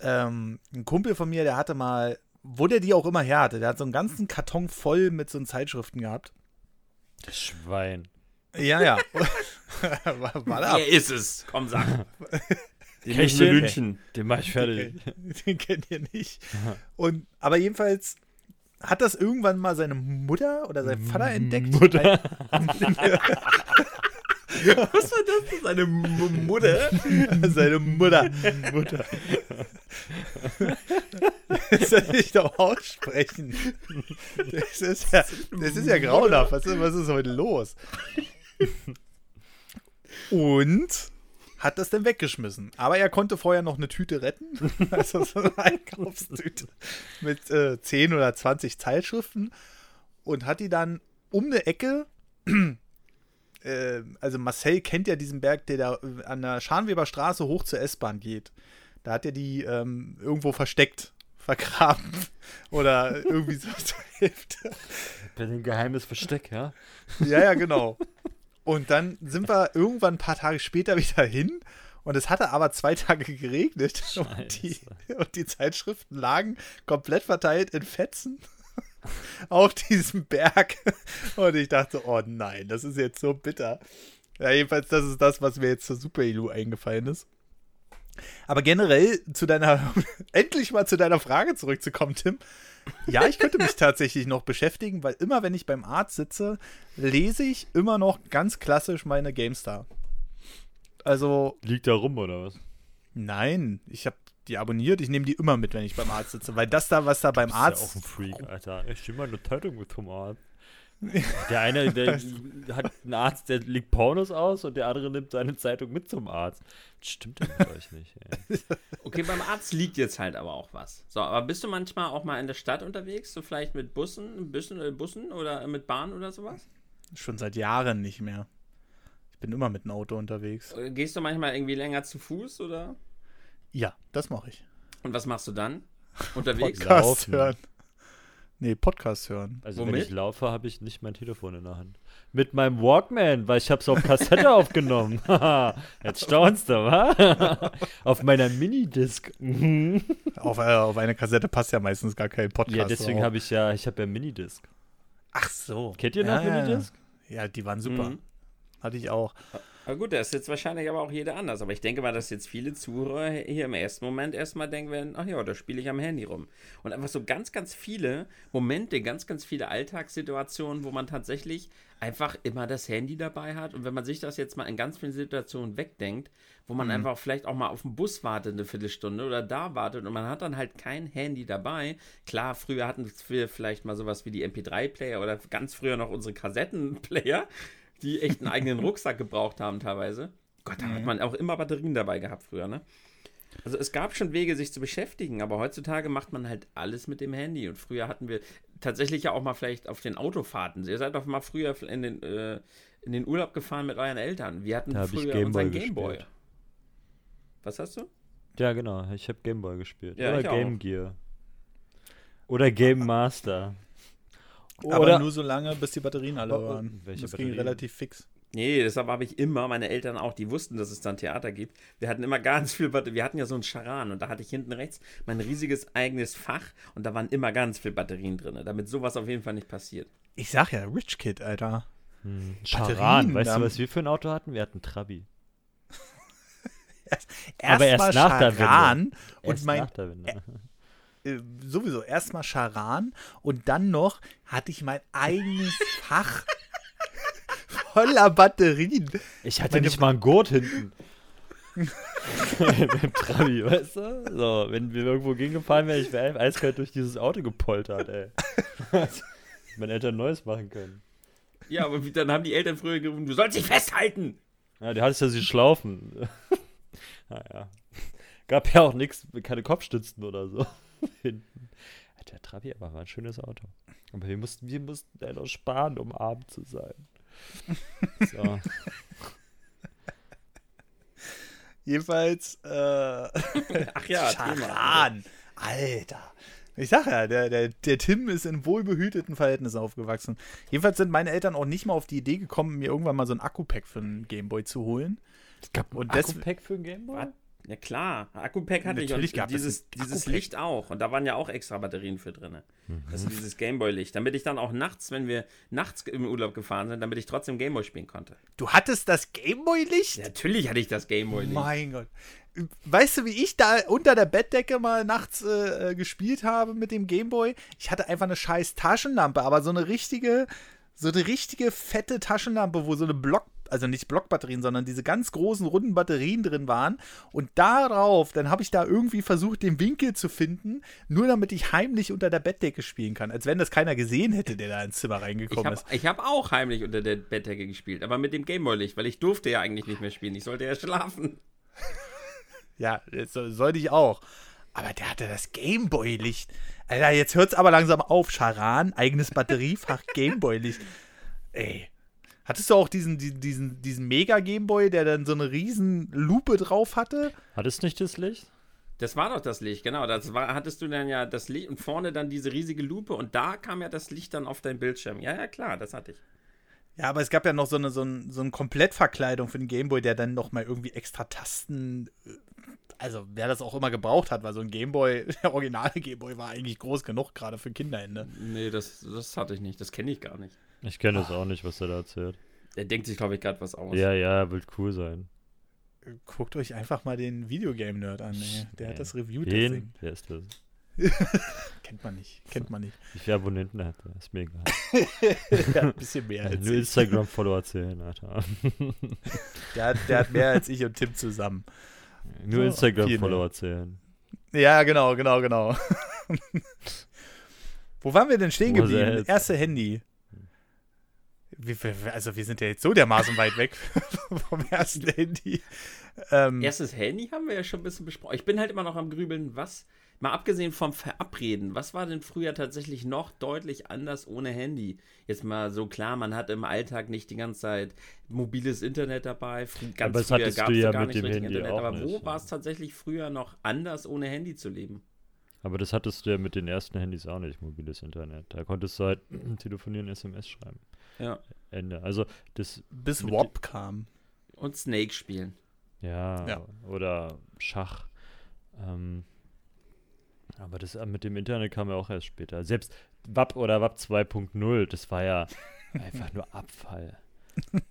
S1: Ähm, ein Kumpel von mir, der hatte mal, wo der die auch immer her hatte, der hat so einen ganzen Karton voll mit so Zeitschriften gehabt.
S2: Das Schwein.
S1: Ja, ja. war, war da.
S3: Wer ist es? Komm, sag.
S2: Den wir
S3: den?
S2: Den mach ich fertig.
S1: Den kennt ihr nicht. Und, aber jedenfalls hat das irgendwann mal seine Mutter oder sein Vater entdeckt.
S2: Mutter. <laughs>
S3: Was war das? Seine M Mutter? <laughs>
S1: seine Mutter. Mutter. Das soll ich doch aussprechen. Das ist ja, das ist ja grauenhaft. Was ist, was ist heute los? <laughs> Und hat das dann weggeschmissen. Aber er konnte vorher noch eine Tüte retten. <laughs> Also so eine Einkaufstüte mit äh, 10 oder 20 Zeitschriften. Und hat die dann um eine Ecke <clears throat> äh, also Marcel kennt ja diesen Berg, der da äh, an der Scharnweber Straße hoch zur S-Bahn geht. Da hat er die ähm, irgendwo versteckt, <laughs> vergraben oder irgendwie so zur Hälfte.
S2: Bei ein geheimes Versteck, ja?
S1: Ja, ja, genau. Und dann sind wir irgendwann ein paar Tage später wieder hin und es hatte aber zwei Tage geregnet <laughs> und die, und die Zeitschriften lagen komplett verteilt in Fetzen <laughs> auf diesem Berg. Und ich dachte, oh nein, das ist jetzt so bitter. Ja, jedenfalls, das ist das, was mir jetzt zur Super Elu eingefallen ist. Aber generell zu deiner, <laughs> endlich mal zu deiner Frage zurückzukommen, Tim. Ja, ich könnte mich tatsächlich noch beschäftigen, weil immer, wenn ich beim Arzt sitze, lese ich immer noch ganz klassisch meine GameStar. Also.
S2: Liegt da rum oder was?
S1: Nein, ich habe die abonniert. Ich nehme die immer mit, wenn ich beim Arzt sitze, weil das da, was da beim Arzt.
S2: Ist ja auch ein Freak, Alter. Ich stehe mal eine Zeitung mit vom Arzt. Der eine, <laughs> der hat einen Arzt, der legt Pornos aus und der andere nimmt seine Zeitung mit zum Arzt. Das stimmt ja mit euch nicht. Ey. <laughs>
S3: Okay, beim Arzt liegt jetzt halt aber auch was. So, aber bist du manchmal auch mal in der Stadt unterwegs? So vielleicht mit Bussen, Bussen, äh, Bussen oder mit Bahn oder sowas?
S1: Schon seit Jahren nicht mehr. Ich bin immer mit dem Auto unterwegs.
S3: Äh, Gehst du manchmal irgendwie länger zu Fuß oder?
S1: Ja, das mache ich.
S3: Und was machst du dann? <laughs> Unterwegs?
S1: Podcast hören. Nee, Podcast hören.
S2: Also wenn
S3: Womit?
S2: ich laufe, habe ich nicht mein Telefon in der Hand. Mit meinem Walkman, weil ich habe es auf Kassette <laughs> aufgenommen. <laughs> Jetzt staunst du, wa? <laughs> auf meiner Minidisc.
S1: Auf, äh, auf eine Kassette passt ja meistens gar kein Podcast.
S2: ja, deswegen habe ich ja, ich habe ja Minidisc.
S1: Ach so.
S2: Kennt ihr noch
S1: ja,
S2: Minidisc?
S1: Ja. ja, die waren super.
S3: Mhm.
S1: Hatte ich auch.
S3: Na gut, das ist jetzt wahrscheinlich aber auch jeder anders. Aber ich denke mal, dass jetzt viele Zuhörer hier im ersten Moment erstmal denken werden, ach ja, da spiele ich am Handy rum. Und einfach so ganz, ganz viele Momente, ganz, ganz viele Alltagssituationen, wo man tatsächlich einfach immer das Handy dabei hat. Und wenn man sich das jetzt mal in ganz vielen Situationen wegdenkt, wo man einfach vielleicht auch mal auf den Bus wartet eine Viertelstunde oder da wartet und man hat dann halt kein Handy dabei. Klar, früher hatten wir vielleicht mal sowas wie die MP3-Player oder ganz früher noch unsere Kassettenplayer die echt einen eigenen Rucksack gebraucht haben teilweise. Gott, da hat man auch immer Batterien dabei gehabt früher, ne? Also es gab schon Wege, sich zu beschäftigen, aber heutzutage macht man halt alles mit dem Handy. Und früher hatten wir tatsächlich ja auch mal vielleicht auf den Autofahrten. Ihr seid doch mal früher in den, äh, in den Urlaub gefahren mit euren Eltern. Wir hatten
S2: Da
S3: früher
S2: Gameboy
S3: unseren Gameboy. Was hast du?
S2: Ja, genau. Ich habe Gameboy gespielt.
S3: Ja,
S2: Oder
S3: auch.
S2: Game Gear. Oder Game <laughs> Master.
S1: Aber
S2: Oder
S1: nur so lange, bis die Batterien alle waren.
S2: welche
S1: das ging
S2: Batterien?
S1: relativ fix.
S3: Nee, deshalb habe ich immer, meine Eltern auch, die wussten, dass es dann Theater gibt. Wir hatten immer ganz viel, Batter- wir hatten ja so einen Charan und da hatte ich hinten rechts mein riesiges eigenes Fach und da waren immer ganz viel Batterien drin, damit sowas auf jeden Fall nicht passiert.
S1: Ich sag ja, Rich Kid, Alter.
S2: hm,
S1: Batterien,
S2: Charan. Weißt du, was wir für ein Auto hatten? Wir hatten Trabi. <laughs>
S1: Erstmal
S2: Aber erst nach der Wende.
S1: Charan und
S2: Erst
S1: mein
S2: nach der Wende.
S1: Äh, sowieso erstmal Charan und dann noch hatte ich mein eigenes <laughs> Fach voller Batterien.
S2: Ich hatte
S1: meine-
S2: nicht mal einen Gurt hinten. <laughs> Beim Trabi, weißt du? So, wenn wir irgendwo gegengefahren wären, ich wäre eiskalt durch dieses Auto gepoltert, ey. <laughs> Meine Eltern Neues machen können.
S3: Ja, aber wie, dann haben die Eltern früher gerufen, du sollst dich festhalten.
S2: Ja, du hattest ja sie Schlaufen. naja. Gab ja auch nichts, keine Kopfstützen oder so. <laughs> Hinten. Ja, Der Trabi aber war ein schönes Auto. Aber wir mussten, wir mussten noch sparen, um arm zu sein. <laughs> So.
S1: Jedenfalls, äh, <laughs>
S3: Ach ja, Thema.
S1: Charan. Alter. Ich sag ja, der, der, der Tim ist in wohlbehüteten Verhältnissen aufgewachsen. Jedenfalls sind meine Eltern auch nicht mal auf die Idee gekommen, mir irgendwann mal so ein Akku-Pack für einen Gameboy zu holen.
S2: Es gab ein Akku-Pack für ein Gameboy?
S3: Ja klar, Akku-Pack hatte
S1: Natürlich
S3: ich und
S1: es
S3: dieses, dieses. Licht auch. Und da waren ja auch extra Batterien für drin. Das ist dieses Gameboy-Licht. Damit ich dann auch nachts, wenn wir nachts im Urlaub gefahren sind, damit ich trotzdem Gameboy spielen konnte.
S1: Du hattest das Gameboy-Licht?
S3: Natürlich hatte ich das Gameboy-Licht.
S1: Mein Gott. Weißt du, wie ich da unter der Bettdecke mal nachts äh, äh, gespielt habe mit dem Gameboy? Ich hatte einfach eine scheiß Taschenlampe, aber so eine richtige, so eine richtige fette Taschenlampe, wo so eine Block, also nicht Blockbatterien, sondern diese ganz großen runden Batterien drin waren. Und darauf, dann habe ich da irgendwie versucht, den Winkel zu finden, nur damit ich heimlich unter der Bettdecke spielen kann. Als wenn das keiner gesehen hätte, der da ins Zimmer
S3: Ich
S1: reingekommen
S3: habe
S1: ist.
S3: ich hab auch heimlich unter der Bettdecke gespielt, aber mit dem Gameboy-Licht, weil ich durfte ja eigentlich nicht mehr spielen. Ich sollte ja schlafen. <laughs>
S1: Ja, soll- sollte ich auch. Aber der hatte das Gameboy-Licht. Alter, jetzt hört's aber langsam auf. Charan, eigenes Batteriefach, <laughs> Gameboy-Licht. Ey. Hattest du auch diesen, diesen, diesen, diesen Mega-Gameboy, der dann so eine riesen Lupe drauf hatte?
S2: Hattest du nicht das Licht?
S3: Das war doch das Licht, genau. Das war, hattest du dann ja das Licht und vorne dann diese riesige Lupe und da kam ja das Licht dann auf dein Bildschirm. Ja, ja, klar, das hatte ich.
S1: Ja, aber es gab ja noch so eine, so, ein, so eine Komplettverkleidung für den Gameboy, der dann noch mal irgendwie extra Tasten äh, also wer das auch immer gebraucht hat, weil so ein Gameboy, <laughs> der originale Gameboy war eigentlich groß genug, gerade für Kinderhände.
S3: Nee, das, das hatte ich nicht. Das kenne ich gar nicht.
S2: Ich kenne das auch nicht, was er da erzählt.
S3: Er denkt sich, glaube ich, gerade was aus.
S2: Ja, ja, wird cool sein.
S1: Guckt euch einfach mal den Videogame-Nerd an, ey. Der hat das reviewt.
S2: Den? Wer ist das? <laughs>
S1: Kennt man nicht, kennt man nicht.
S2: Wie viele Abonnenten hat er? Ist mir egal. <laughs>
S1: Der hat ein bisschen mehr als
S2: Nur
S1: ich.
S2: Instagram-Follower <laughs> zählen, Alter.
S1: Der hat, der hat mehr als ich und Tim zusammen.
S2: Nur
S1: So,
S2: Instagram-Follower zählen.
S1: Ja, genau, genau, genau. Wo waren wir denn stehen
S2: Wo ist er
S1: geblieben? Erste Handy. Also wir sind ja jetzt so dermaßen weit weg <laughs> vom ersten Handy. Ähm,
S3: Erstes Handy haben wir ja schon ein bisschen besprochen. Ich bin halt immer noch am Grübeln, was, mal abgesehen vom Verabreden, was war denn früher tatsächlich noch deutlich anders ohne Handy? Jetzt mal so klar, man hat im Alltag nicht die ganze Zeit mobiles Internet dabei. Ganz
S2: Aber das
S3: früher
S2: hattest
S3: gab
S2: du
S3: es
S2: ja
S3: gar
S2: mit
S3: nicht
S2: dem
S3: richtig
S2: Handy
S3: Internet.
S2: auch
S3: Aber wo
S2: nicht,
S3: war
S2: ja.
S3: es tatsächlich früher noch anders, ohne Handy zu leben?
S2: Aber das hattest du ja mit den ersten Handys auch nicht, mobiles Internet. Da konntest du halt <clears throat> telefonieren, SMS schreiben.
S3: Ja.
S2: Ende. Also das,
S1: bis WAP kam.
S3: Und Snake spielen.
S2: ja,
S1: Ja.
S2: oder Schach. Ähm, aber das äh, mit dem Internet kam ja auch erst später. Selbst WAP oder WAP 2.0, das war ja <laughs> einfach nur Abfall. <laughs>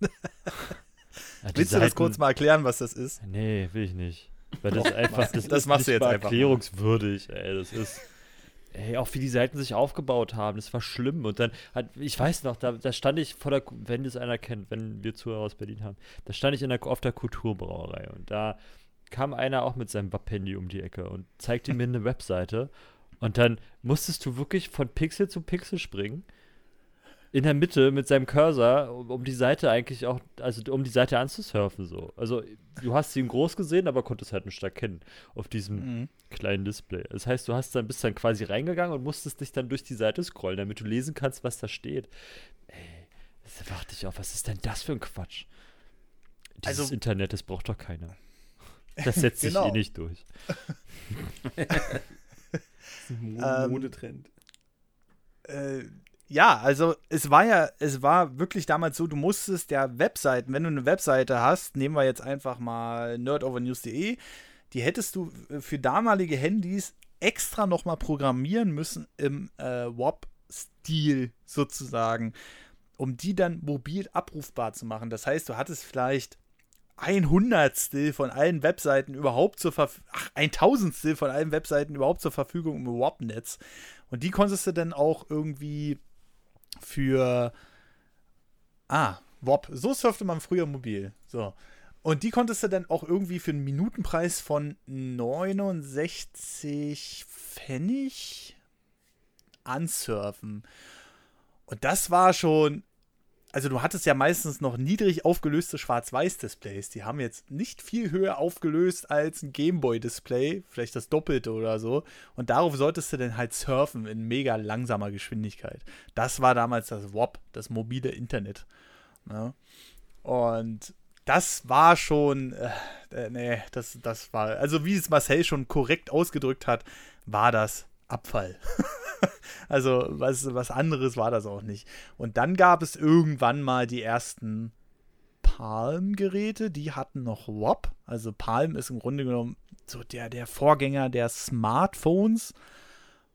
S2: Ja,
S1: Willst du das
S2: Seiten-
S1: kurz mal erklären, was das ist?
S2: Nee, will ich nicht. Weil das einfach, das,
S1: das
S2: ist
S1: machst du
S2: nicht
S1: jetzt
S2: mal
S1: einfach mal.
S2: erklärungswürdig, ey. Das ist, ey, auch wie die Seiten sich aufgebaut haben, das war schlimm. Und dann hat, ich weiß noch, da, da stand ich vor der, wenn das einer kennt, wenn wir Zuhörer aus Berlin haben, da stand ich in der, auf der Kulturbrauerei und da kam einer auch mit seinem Wapp-Handy um die Ecke und zeigte mir eine <laughs> Webseite und dann musstest du wirklich von Pixel zu Pixel springen in der Mitte mit seinem Cursor, um, um die Seite eigentlich auch, also um die Seite anzusurfen so. Also du hast sie in groß gesehen, aber konntest halt nicht erkennen auf diesem
S1: Mhm.
S2: kleinen Display. Das heißt, du hast dann bist dann quasi reingegangen und musstest dich dann durch die Seite scrollen, damit du lesen kannst, was da steht. Ey, das dachte ich auch, was ist denn das für ein Quatsch? Dieses
S1: Also-
S2: Internet, das braucht doch keiner. Das setzt sich
S1: Genau.
S2: eh nicht durch. <laughs>
S1: Ähm,
S3: Modetrend.
S1: Äh, ja, also es war ja, es war wirklich damals so, du musstest der Webseiten, wenn du eine Webseite hast, nehmen wir jetzt einfach mal nerdovernews.de, die hättest du äh, für damalige Handys extra nochmal programmieren müssen im äh, WAP-Stil sozusagen, um die dann mobil abrufbar zu machen. Das heißt, du hattest vielleicht ein Hundertstel von allen Webseiten überhaupt zur Verfügung, ach, ein Tausendstel von allen Webseiten überhaupt zur Verfügung im WAP-Netz. Und die konntest du dann auch irgendwie für. Ah, WAP. So surfte man früher mobil. So. Und die konntest du dann auch irgendwie für einen Minutenpreis von 69 Pfennig ansurfen. Und das war schon. Also du hattest ja meistens noch niedrig aufgelöste Schwarz-Weiß-Displays. Die haben jetzt nicht viel höher aufgelöst als ein Gameboy-Display, vielleicht das Doppelte oder so. Und darauf solltest du dann halt surfen in mega langsamer Geschwindigkeit. Das war damals das WAP, das mobile Internet. Ne? Und das war schon, äh, äh, nee, das, das war, also wie es Marcel schon korrekt ausgedrückt hat, war das Abfall. <laughs> also was, was anderes war das auch nicht. Und dann gab es irgendwann mal die ersten Palm-Geräte, die hatten noch WAP. Also Palm ist im Grunde genommen so der, der Vorgänger der Smartphones.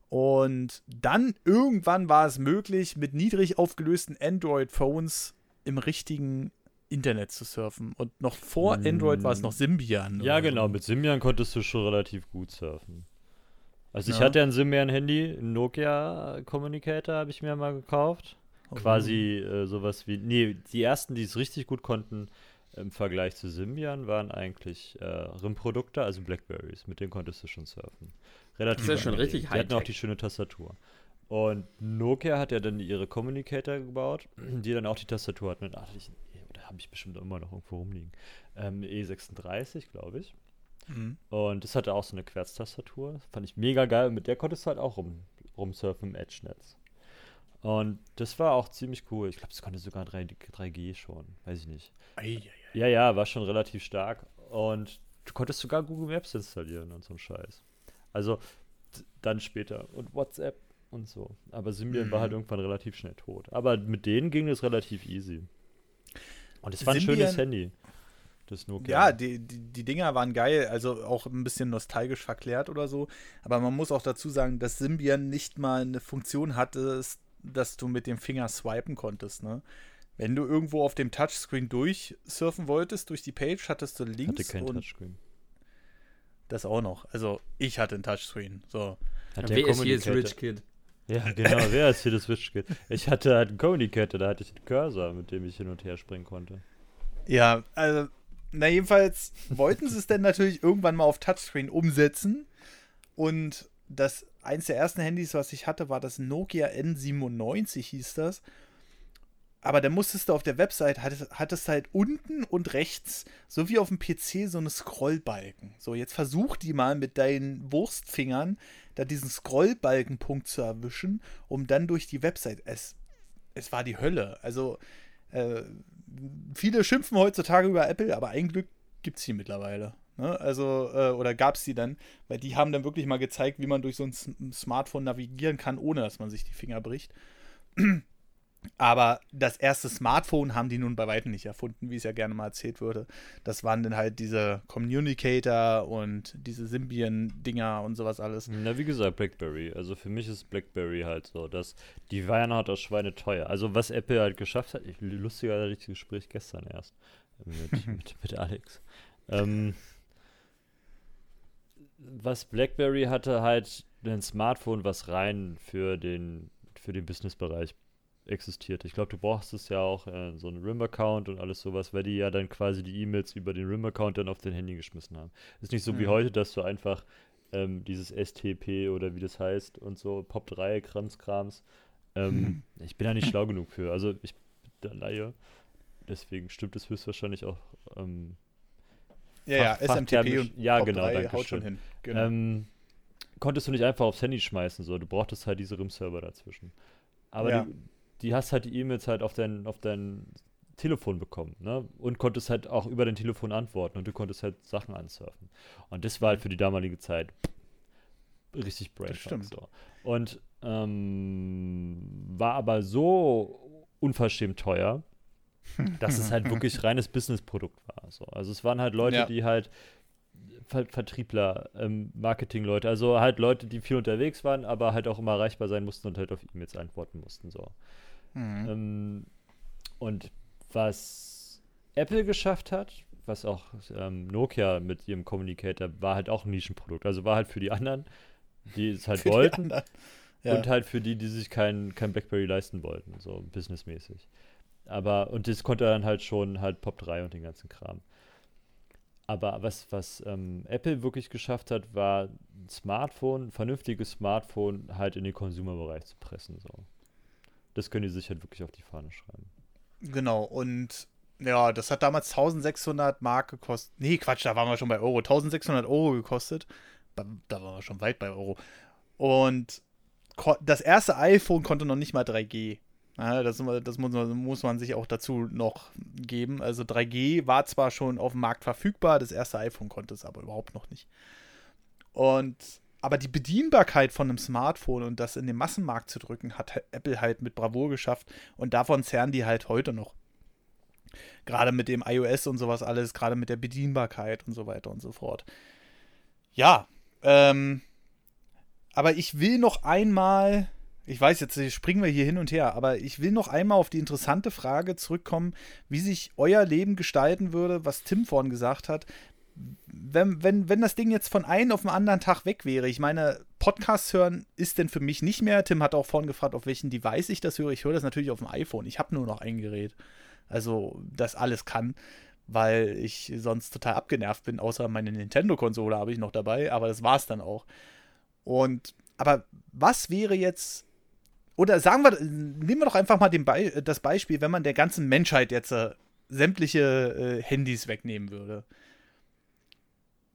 S1: Und dann irgendwann war es möglich, mit niedrig aufgelösten Android-Phones im richtigen Internet zu surfen. Und noch vor. Android war es noch Symbian.
S2: Ja, genau. Mit Symbian konntest du schon relativ gut surfen. Also ich
S1: Ja.
S2: hatte ein Symbian-Handy, ein Nokia Communicator habe ich mir mal gekauft.
S1: Oh.
S2: Quasi äh, sowas wie, nee, die ersten, die es richtig gut konnten im Vergleich zu Symbian, waren eigentlich äh, RIM-Produkte, also Blackberries. Mit denen konntest du schon surfen. Relativ
S3: Das ist ja schon richtig
S2: Die hatten auch die schöne Tastatur. Und Nokia hat ja dann ihre Communicator gebaut, <clears throat> die dann auch die Tastatur hatten. Und ach, ich, oder habe ich bestimmt immer noch irgendwo rumliegen. Ähm, E36, glaube ich.
S1: Mhm.
S2: Und das hatte auch so eine Querztastatur. Fand ich mega geil. Und mit der konntest du halt auch rum, rumsurfen im Edge-Netz. Und das war auch ziemlich cool. Ich glaube, es konnte sogar 3, 3G schon. Weiß ich nicht.
S1: Ei, ei, ei.
S2: Ja, ja, war schon relativ stark. Und du konntest sogar Google Maps installieren und so ein Scheiß. Also dann später. Und WhatsApp und so. Aber Symbian war halt
S1: Mhm.
S2: irgendwann relativ schnell tot. Aber mit denen ging es relativ easy. Und es war ein schönes Handy. Das Nokia.
S1: Ja, die, die, die Dinger waren geil, also auch ein bisschen nostalgisch verklärt oder so. Aber man muss auch dazu sagen, dass Symbian nicht mal eine Funktion hatte, dass du mit dem Finger swipen konntest, ne? Wenn du irgendwo auf dem Touchscreen durchsurfen wolltest, durch die Page, hattest du links
S2: hatte kein
S1: und
S2: Touchscreen.
S1: das auch noch. Also ich hatte ein Touchscreen. So.
S2: Hat
S3: Wer ist hier
S2: Communicator-
S3: Rich Kid?
S2: Ja, genau, wer ist hier das Switch-Kit? Ich hatte halt einen Communicator, da hatte ich einen Cursor, mit dem ich hin und her springen konnte.
S1: Ja, also, na jedenfalls wollten sie es dann natürlich irgendwann mal auf Touchscreen umsetzen. Und das eins der ersten Handys, was ich hatte, war das Nokia N97, hieß das. Aber da musstest du auf der Website, hattest, hattest halt unten und rechts, so wie auf dem PC, so eine Scrollbalken. So, jetzt versuch die mal mit deinen Wurstfingern da diesen Scrollbalkenpunkt zu erwischen, um dann durch die Website. Es, es war die Hölle. Also, äh, viele schimpfen heutzutage über Apple, aber ein Glück gibt es die mittlerweile. Ne? Also, äh, oder gab es die dann, weil die haben dann wirklich mal gezeigt, wie man durch so ein Smartphone navigieren kann, ohne dass man sich die Finger bricht. Aber das erste Smartphone haben die nun bei weitem nicht erfunden, wie es ja gerne mal erzählt wurde. Das waren dann halt diese Communicator und diese Symbian-Dinger und sowas alles.
S2: Na, wie gesagt, BlackBerry. Also für mich ist BlackBerry halt so, dass die waren halt aus Schweine teuer. Also was Apple halt geschafft hat, ich, lustiger hatte ich das Gespräch gestern erst mit, <laughs> mit, mit Alex. Ähm, was BlackBerry hatte halt ein Smartphone, was rein für den, für den Businessbereich existiert. Ich glaube, du brauchst es ja auch äh, so einen RIM-Account und alles sowas, weil die ja dann quasi die E-Mails über den RIM-Account dann auf dein Handy geschmissen haben. Ist nicht so wie
S1: Mhm.
S2: heute, dass du einfach ähm, dieses STP oder wie das heißt und so Pop-3 Kramskrams. Ähm, Ich bin da nicht schlau genug für. Also ich bin der Laie. Deswegen stimmt es höchstwahrscheinlich auch. Ähm,
S1: Ja, ja,
S2: Fach-
S1: SMTP
S2: fachthermisch-
S1: und
S2: ja,
S1: Pop
S2: genau,
S1: 3
S2: danke
S1: haut schon hin. Genau.
S2: ähm, konntest du nicht einfach aufs Handy schmeißen, so. Du brauchtest halt diese RIM-Server dazwischen. Aber
S1: Ja.
S2: die, die hast halt die E-Mails halt auf dein, auf dein Telefon bekommen, ne? Und konntest halt auch über dein Telefon antworten und du konntest halt Sachen ansurfen. Und das war halt für die damalige Zeit richtig brainfuck so. Und ähm, war aber so unverschämt teuer, dass es halt wirklich <laughs> reines Businessprodukt war. So. Also es waren halt Leute,
S1: Ja.
S2: die halt Ver Vertriebler, ähm, Marketingleute, also halt Leute, die viel unterwegs waren, aber halt auch immer erreichbar sein mussten und halt auf E-Mails antworten mussten. So.
S1: Mhm.
S2: Ähm, und was Apple geschafft hat, was auch ähm, Nokia mit ihrem Communicator war halt auch ein Nischenprodukt. Also war halt für die anderen, die es halt <laughs> wollten.
S1: Ja.
S2: und halt für die, die sich kein, kein Blackberry leisten wollten, so businessmäßig. Aber, und das konnte dann halt schon halt Pop 3 und den ganzen Kram. Aber was, was ähm, Apple wirklich geschafft hat, war ein Smartphone, ein vernünftiges Smartphone halt in den Consumer-Bereich zu pressen. So. Das können die sich halt wirklich auf die Fahne schreiben.
S1: Genau, und ja, das hat damals 1600 Mark gekostet. Nee, Quatsch, da waren wir schon bei Euro. 1600 Euro gekostet. Da, waren wir schon weit bei Euro. Und das erste iPhone konnte noch nicht mal 3G. Ja, das das muss, muss man sich auch dazu noch geben. Also 3G war zwar schon auf dem Markt verfügbar, das erste iPhone konnte es aber überhaupt noch nicht. Und aber die Bedienbarkeit von einem Smartphone und das in den Massenmarkt zu drücken, hat Apple halt mit Bravour geschafft. Und davon zerren die halt heute noch. Gerade mit dem iOS und sowas alles, gerade mit der Bedienbarkeit und so weiter und so fort. Ja, ähm, aber ich will noch einmal, ich weiß jetzt, springen wir hier hin und her, aber ich will noch einmal auf die interessante Frage zurückkommen, wie sich euer Leben gestalten würde, was Tim vorhin gesagt hat, wenn, wenn, wenn das Ding jetzt von einem auf den anderen Tag weg wäre, ich meine, Podcast hören ist denn für mich nicht mehr. Tim hat auch vorhin gefragt, auf welchen Device ich das höre. Ich höre das natürlich auf dem iPhone. Ich habe nur noch ein Gerät. Also, das alles kann, weil ich sonst total abgenervt bin, außer meine Nintendo-Konsole habe ich noch dabei, aber das war es dann auch. Und, aber was wäre jetzt, oder sagen wir, nehmen wir doch einfach mal Be das Beispiel, wenn man der ganzen Menschheit jetzt äh, sämtliche äh, Handys wegnehmen würde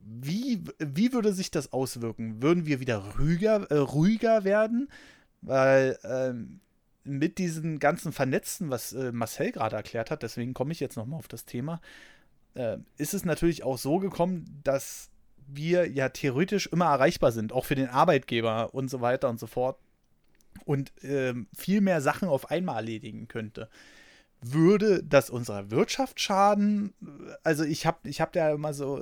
S1: wie, wie würde sich das auswirken? Würden wir wieder ruhiger, äh, ruhiger werden? Weil ähm, mit diesen ganzen Vernetzten, was äh, Marcel gerade erklärt hat, deswegen komme ich jetzt nochmal auf das Thema, äh, ist es natürlich auch so gekommen, dass wir ja theoretisch immer erreichbar sind, auch für den Arbeitgeber und so weiter und so fort. Und ähm, viel mehr Sachen auf einmal erledigen könnte. Würde das unserer Wirtschaft schaden? Also ich habe ich hab da immer so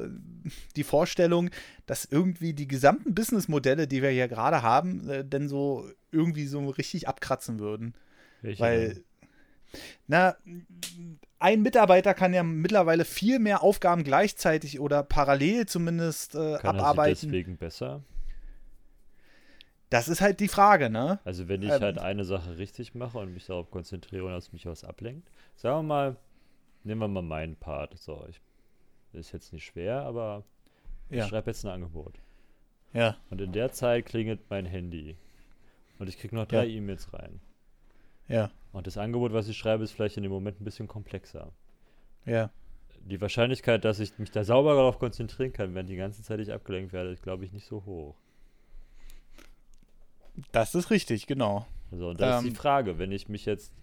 S1: die Vorstellung, dass irgendwie die gesamten Businessmodelle, die wir hier gerade haben, äh, denn so irgendwie so richtig abkratzen würden. Welche Weil, na, ein Mitarbeiter kann ja mittlerweile viel mehr Aufgaben gleichzeitig oder parallel zumindest äh, kann abarbeiten. Er sich
S2: deswegen besser?
S1: Das ist halt die Frage, ne?
S2: Also wenn ich ähm, halt eine Sache richtig mache und mich darauf konzentriere und dass mich was ablenkt, sagen wir mal, nehmen wir mal meinen Part. So, ich, ist jetzt nicht schwer, aber ich ja. schreibe jetzt ein Angebot.
S1: Ja.
S2: Und in der Zeit klingelt mein Handy. Und ich kriege noch drei ja. E-Mails rein.
S1: Ja.
S2: Und das Angebot, was ich schreibe, ist vielleicht in dem Moment ein bisschen komplexer.
S1: Ja.
S2: Die Wahrscheinlichkeit, dass ich mich da sauber darauf konzentrieren kann, wenn die ganze Zeit ich abgelenkt werde, ist, glaube ich, nicht so hoch.
S1: Das ist richtig, genau.
S2: Also, und das ähm, ist die ähm, Frage, wenn ich mich jetzt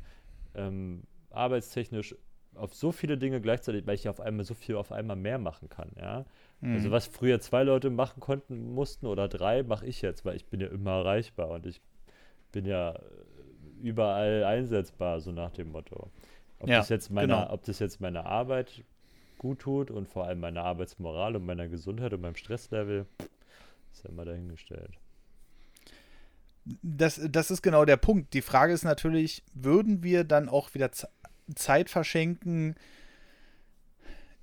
S2: ähm, arbeitstechnisch auf so viele Dinge gleichzeitig, weil ich auf einmal so viel auf einmal mehr machen kann, ja. Mhm. Also was früher zwei Leute machen konnten, mussten oder drei, mache ich jetzt, weil ich bin ja immer erreichbar und ich bin ja überall einsetzbar, so nach dem Motto. Ob, ja, das, jetzt meine, genau. ob das jetzt meine Arbeit gut tut und vor allem meine Arbeitsmoral und meiner Gesundheit und meinem Stresslevel, ist ja immer dahingestellt
S1: das, das ist genau der Punkt. Die Frage ist natürlich, würden wir dann auch wieder Zeit verschenken,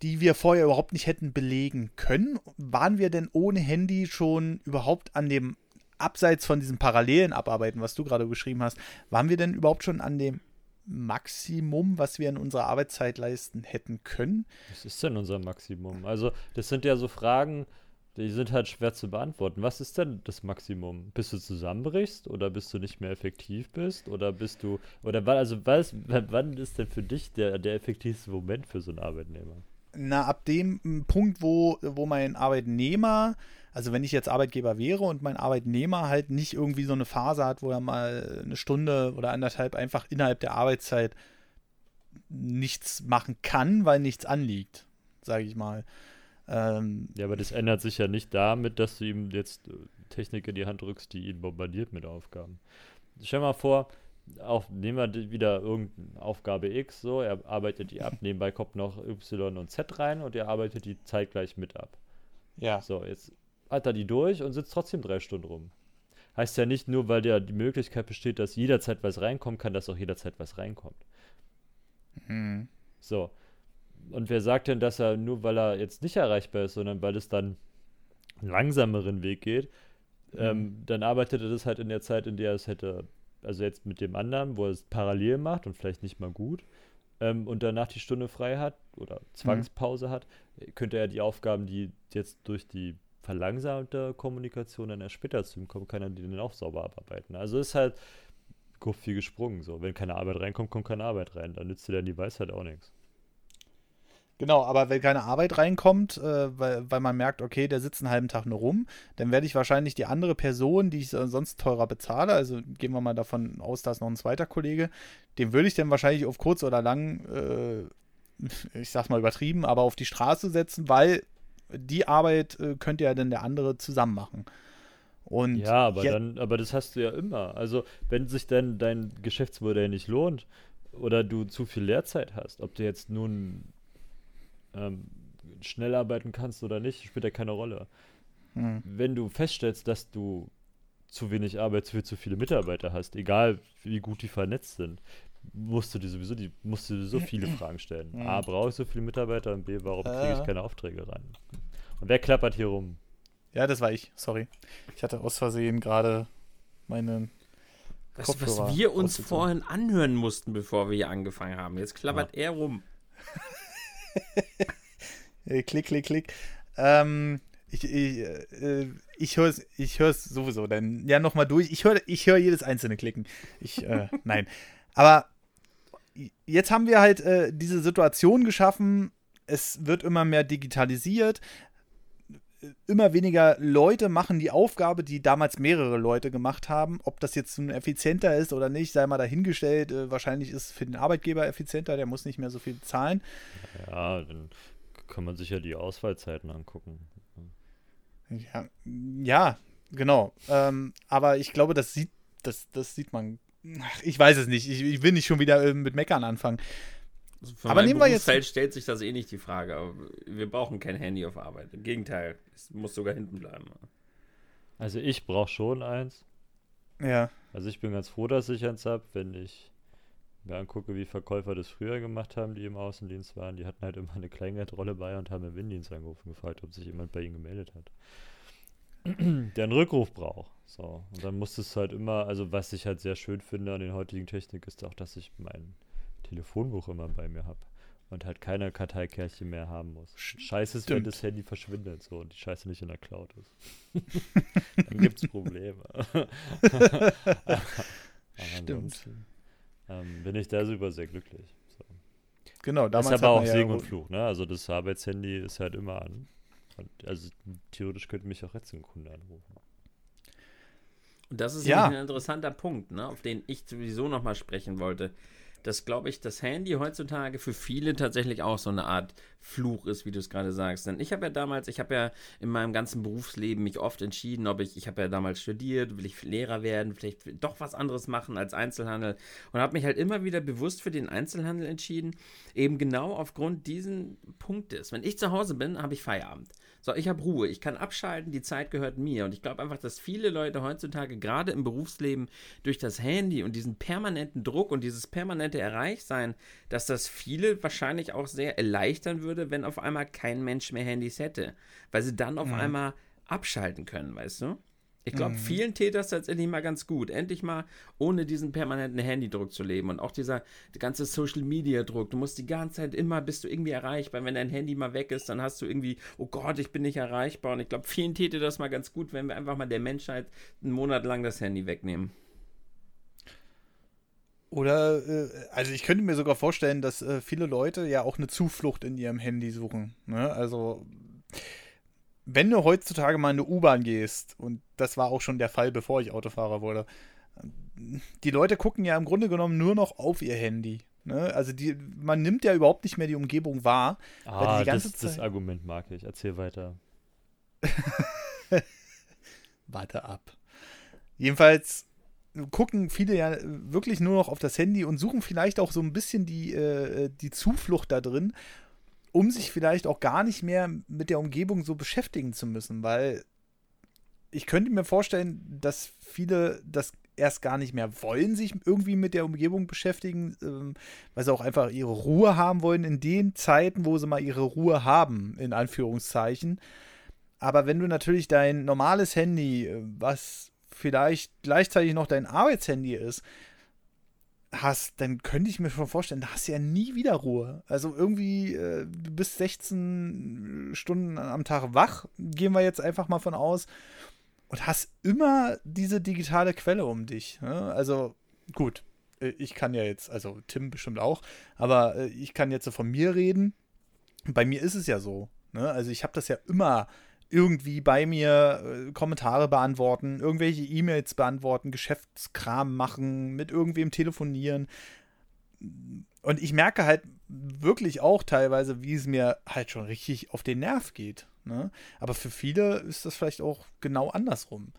S1: die wir vorher überhaupt nicht hätten belegen können? Waren wir denn ohne Handy schon überhaupt an dem, abseits von diesem parallelen Abarbeiten, was du gerade beschrieben hast, waren wir denn überhaupt schon an dem Maximum, was wir in unserer Arbeitszeit leisten hätten können?
S2: Was ist denn unser Maximum? Also, das sind ja so Fragen, die sind halt schwer zu beantworten. Was ist denn das Maximum? Bis du zusammenbrichst oder bis du nicht mehr effektiv bist? Oder bist du, oder wann, also was, wann ist denn für dich der, der effektivste Moment für so einen Arbeitnehmer?
S1: Na, ab dem Punkt, wo, wo mein Arbeitnehmer, also wenn ich jetzt Arbeitgeber wäre und mein Arbeitnehmer halt nicht irgendwie so eine Phase hat, wo er mal eine Stunde oder anderthalb einfach innerhalb der Arbeitszeit nichts machen kann, weil nichts anliegt, sage ich mal.
S2: Ähm, ja, aber das ändert sich ja nicht damit, dass du ihm jetzt äh, Technik in die Hand drückst, die ihn bombardiert mit Aufgaben. Stell mal vor, auch nehmen wir wieder irgendeine Aufgabe X, so, er arbeitet die ab, <laughs> nebenbei kommt noch Y und Z rein und er arbeitet die zeitgleich mit ab.
S1: Ja.
S2: So, jetzt hat er die durch und sitzt trotzdem drei Stunden rum. Heißt ja nicht nur, weil der die Möglichkeit besteht, dass jederzeit was reinkommen kann, dass auch jederzeit was reinkommt. Mhm. So, und wer sagt denn, dass er nur weil er jetzt nicht erreichbar ist, sondern weil es dann einen langsameren Weg geht, mhm. ähm, dann arbeitet er das halt in der Zeit, in der er es hätte, also jetzt mit dem anderen, wo er es parallel macht und vielleicht nicht mal gut, ähm, und danach die Stunde frei hat oder Zwangspause mhm. hat, könnte er die Aufgaben, die jetzt durch die verlangsamte Kommunikation dann erst später zu ihm kommen, kann er die dann auch sauber abarbeiten. Also ist halt grob viel gesprungen. So, wenn keine Arbeit reinkommt, kommt keine Arbeit rein. Dann nützt dir dann die Weisheit auch nichts.
S1: Genau, aber wenn keine Arbeit reinkommt, äh, weil, weil man merkt, okay, der sitzt einen halben Tag nur rum, dann werde ich wahrscheinlich die andere Person, die ich sonst teurer bezahle, also gehen wir mal davon aus, da ist noch ein zweiter Kollege, den würde ich dann wahrscheinlich auf kurz oder lang, äh, ich sag's mal übertrieben, aber auf die Straße setzen, weil die Arbeit äh, könnte ja dann der andere zusammen machen. Und
S2: ja, aber dann, aber das hast du ja immer. Also, wenn sich dann dein Geschäftsmodell nicht lohnt oder du zu viel Lehrzeit hast, ob du jetzt nun ähm, schnell arbeiten kannst oder nicht, spielt ja keine Rolle. Hm. Wenn du feststellst, dass du zu wenig Arbeit für zu viele Mitarbeiter hast, egal wie gut die vernetzt sind, musst du dir sowieso, die, musst du sowieso viele <clears throat> Fragen stellen. Hm. A, brauche ich so viele Mitarbeiter und B, warum kriege ich keine Aufträge ran? Und wer klappert hier rum?
S1: Ja, das war ich, sorry. Ich hatte aus Versehen gerade meine
S3: Weißt du, was wir uns vorhin anhören mussten, bevor wir hier angefangen haben? Jetzt klappert ja. er rum. <laughs>
S1: klick, klick, klick. Ähm, ich, ich, äh, ich höre es ich hör's sowieso dann ja nochmal durch. Ich höre ich hör jedes einzelne Klicken. Ich, äh, <laughs> nein. Aber jetzt haben wir halt äh, diese Situation geschaffen. Es wird immer mehr digitalisiert. Immer weniger Leute machen die Aufgabe, die damals mehrere Leute gemacht haben. Ob das jetzt nun effizienter ist oder nicht, sei mal dahingestellt. Äh, wahrscheinlich ist es für den Arbeitgeber effizienter, der muss nicht mehr so viel zahlen.
S2: Ja, dann kann man sich ja die Auswahlzeiten angucken.
S1: Ja, ja genau. Ähm, aber ich glaube, das sieht, das, das sieht man. Ach, ich weiß es nicht. Ich, ich will nicht schon wieder äh, mit Meckern anfangen.
S3: Also für
S1: Aber nehmen wir jetzt-
S3: Berufsfeld stellt sich das eh nicht die Frage. Aber wir brauchen kein Handy auf Arbeit. Im Gegenteil, es muss sogar hinten bleiben.
S2: Also ich brauche schon eins.
S1: Ja.
S2: Also ich bin ganz froh, dass ich eins habe, wenn ich mir angucke, wie Verkäufer das früher gemacht haben, die im Außendienst waren. Die hatten halt immer eine Kleingeldrolle bei und haben im Innendienst angerufen und gefragt, ob sich jemand bei ihnen gemeldet hat. <clears throat> Der einen Rückruf braucht. So. Und dann muss es halt immer, also was ich halt sehr schön finde an den heutigen Technik, ist auch, dass ich mein Telefonbuch immer bei mir habe. Und halt keine Karteikärchen mehr haben muss. Scheiße ist, wenn das Handy verschwindet so und die Scheiße nicht in der Cloud ist. <laughs> dann gibt's Probleme. <laughs> Aber
S1: Stimmt.
S2: Ähm, bin ich da super sehr glücklich. So.
S1: Genau, damals
S2: ist aber auch Segen
S1: ja,
S2: und Fluch, ne? Also das Arbeitshandy ist halt immer an. Und also theoretisch könnte mich auch jetzt ein Kunde anrufen.
S3: Und das ist
S1: Ja.
S3: ein interessanter Punkt, ne, auf den ich sowieso nochmal sprechen wollte. Dass, glaube ich, das Handy heutzutage für viele tatsächlich auch so eine Art Fluch ist, wie du es gerade sagst. Denn ich habe ja damals, ich habe ja in meinem ganzen Berufsleben mich oft entschieden, ob ich, ich habe ja damals studiert, will ich Lehrer werden, vielleicht doch was anderes machen als Einzelhandel. Und habe mich halt immer wieder bewusst für den Einzelhandel entschieden, eben genau aufgrund diesen Punktes. Wenn ich zu Hause bin, habe ich Feierabend. So, ich habe Ruhe, ich kann abschalten, die Zeit gehört mir. Und ich glaube einfach, dass viele Leute heutzutage gerade im Berufsleben durch das Handy und diesen permanenten Druck und dieses permanente Erreichsein, dass das viele wahrscheinlich auch sehr erleichtern würde, wenn auf einmal kein Mensch mehr Handys hätte. Weil sie dann auf einmal abschalten können, weißt du? Ich glaube, vielen täte das tatsächlich mal ganz gut, endlich mal ohne diesen permanenten Handydruck zu leben und auch dieser ganze Social Media Druck. Du musst die ganze Zeit immer, bist du irgendwie erreichbar. Wenn dein Handy mal weg ist, dann hast du irgendwie, oh Gott, ich bin nicht erreichbar. Und ich glaube, vielen täte das mal ganz gut, wenn wir einfach mal der Menschheit einen Monat lang das Handy wegnehmen.
S1: Oder, äh, also ich könnte mir sogar vorstellen, dass äh, viele Leute ja auch eine Zuflucht in ihrem Handy suchen. Ne? Also, wenn du heutzutage mal in eine U-Bahn gehst, und das war auch schon der Fall, bevor ich Autofahrer wurde, die Leute gucken ja im Grunde genommen nur noch auf ihr Handy. Ne? Also die, man nimmt ja überhaupt nicht mehr die Umgebung wahr.
S2: Ah, das, das Argument mag ich. Erzähl weiter. <laughs>
S1: Warte ab. Jedenfalls gucken viele ja wirklich nur noch auf das Handy und suchen vielleicht auch so ein bisschen die, äh, die Zuflucht da drin, um sich vielleicht auch gar nicht mehr mit der Umgebung so beschäftigen zu müssen, weil ich könnte mir vorstellen, dass viele das erst gar nicht mehr wollen, sich irgendwie mit der Umgebung beschäftigen, ähm, weil sie auch einfach ihre Ruhe haben wollen in den Zeiten, wo sie mal ihre Ruhe haben, in Anführungszeichen. Aber wenn du natürlich dein normales Handy, äh, was vielleicht gleichzeitig noch dein Arbeitshandy ist, hast, dann könnte ich mir schon vorstellen, da hast du ja nie wieder Ruhe. Also irgendwie, äh, bist 16 Stunden am Tag wach, gehen wir jetzt einfach mal von aus, und hast immer diese digitale Quelle um dich. Ne? Also gut, äh, ich kann ja jetzt, also Tim bestimmt auch, aber äh, ich kann jetzt so von mir reden. Bei mir ist es ja so. Ne? Also ich habe das ja immer irgendwie bei mir äh, Kommentare beantworten, irgendwelche E-Mails beantworten, Geschäftskram machen, mit irgendwem telefonieren. Und ich merke halt wirklich auch teilweise, wie es mir halt schon richtig auf den Nerv geht. Ne? Aber für viele ist das vielleicht auch genau andersrum.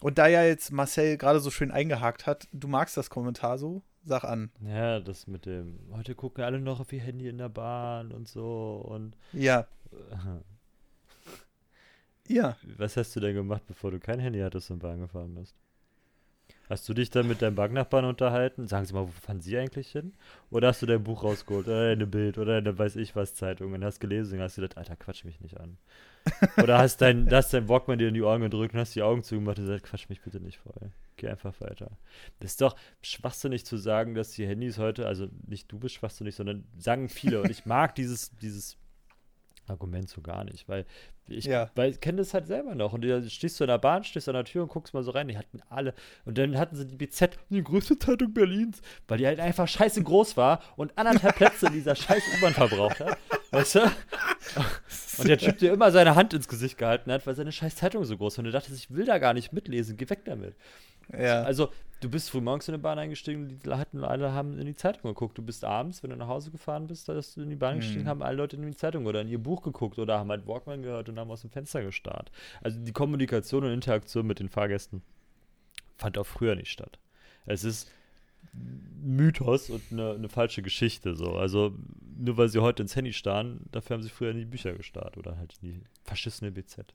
S1: Und da ja jetzt Marcel gerade so schön eingehakt hat, du magst das Kommentar so, sag an.
S2: Ja, das mit dem, heute gucken alle noch auf ihr Handy in der Bahn und so und
S1: Ja, <laughs> ja.
S2: was hast du denn gemacht, bevor du kein Handy hattest und Bahn gefahren bist? Hast du dich dann mit deinem Banknachbarn unterhalten? Sagen Sie mal, wo fahren Sie eigentlich hin? Oder hast du dein Buch rausgeholt oder deine Bild oder deine weiß ich was Zeitung und hast gelesen und hast gedacht, Alter, quatsch mich nicht an. Oder hast dein, <laughs> hast dein Walkman dir in die Ohren gedrückt und hast die Augen zugemacht und gesagt, quatsch mich bitte nicht voll. Geh einfach weiter. Das ist doch schwachsinnig zu sagen, dass die Handys heute, also nicht du bist schwachsinnig, sondern sagen viele. Und ich mag dieses, dieses Argument so gar nicht, weil ich
S1: Ja.
S2: kenne das halt selber noch. Und da stehst du in der Bahn, stehst an der Tür und guckst mal so rein. Die hatten alle. Und dann hatten sie die BZ, die größte Zeitung Berlins, weil die halt einfach scheiße groß war und anderthalb Plätze in dieser scheiß U-Bahn verbraucht hat. Weißt du? Und der Typ dir immer seine Hand ins Gesicht gehalten hat, weil seine scheiß Zeitung so groß war. Und du dachtest, ich will da gar nicht mitlesen, geh weg damit.
S1: Ja.
S2: Also, du bist früh morgens in eine Bahn eingestiegen, die hatten alle haben in die Zeitung geguckt. Du bist abends, wenn du nach Hause gefahren bist, da bist du in die Bahn gestiegen, haben alle Leute in die Zeitung oder in ihr Buch geguckt oder haben halt Walkman gehört und haben aus dem Fenster gestarrt. Also die Kommunikation und Interaktion mit den Fahrgästen fand auch früher nicht statt. Es ist Mythos und eine, eine falsche Geschichte. So. Also nur weil sie heute ins Handy starren, dafür haben sie früher in die Bücher gestarrt oder halt in die verschissene BZ.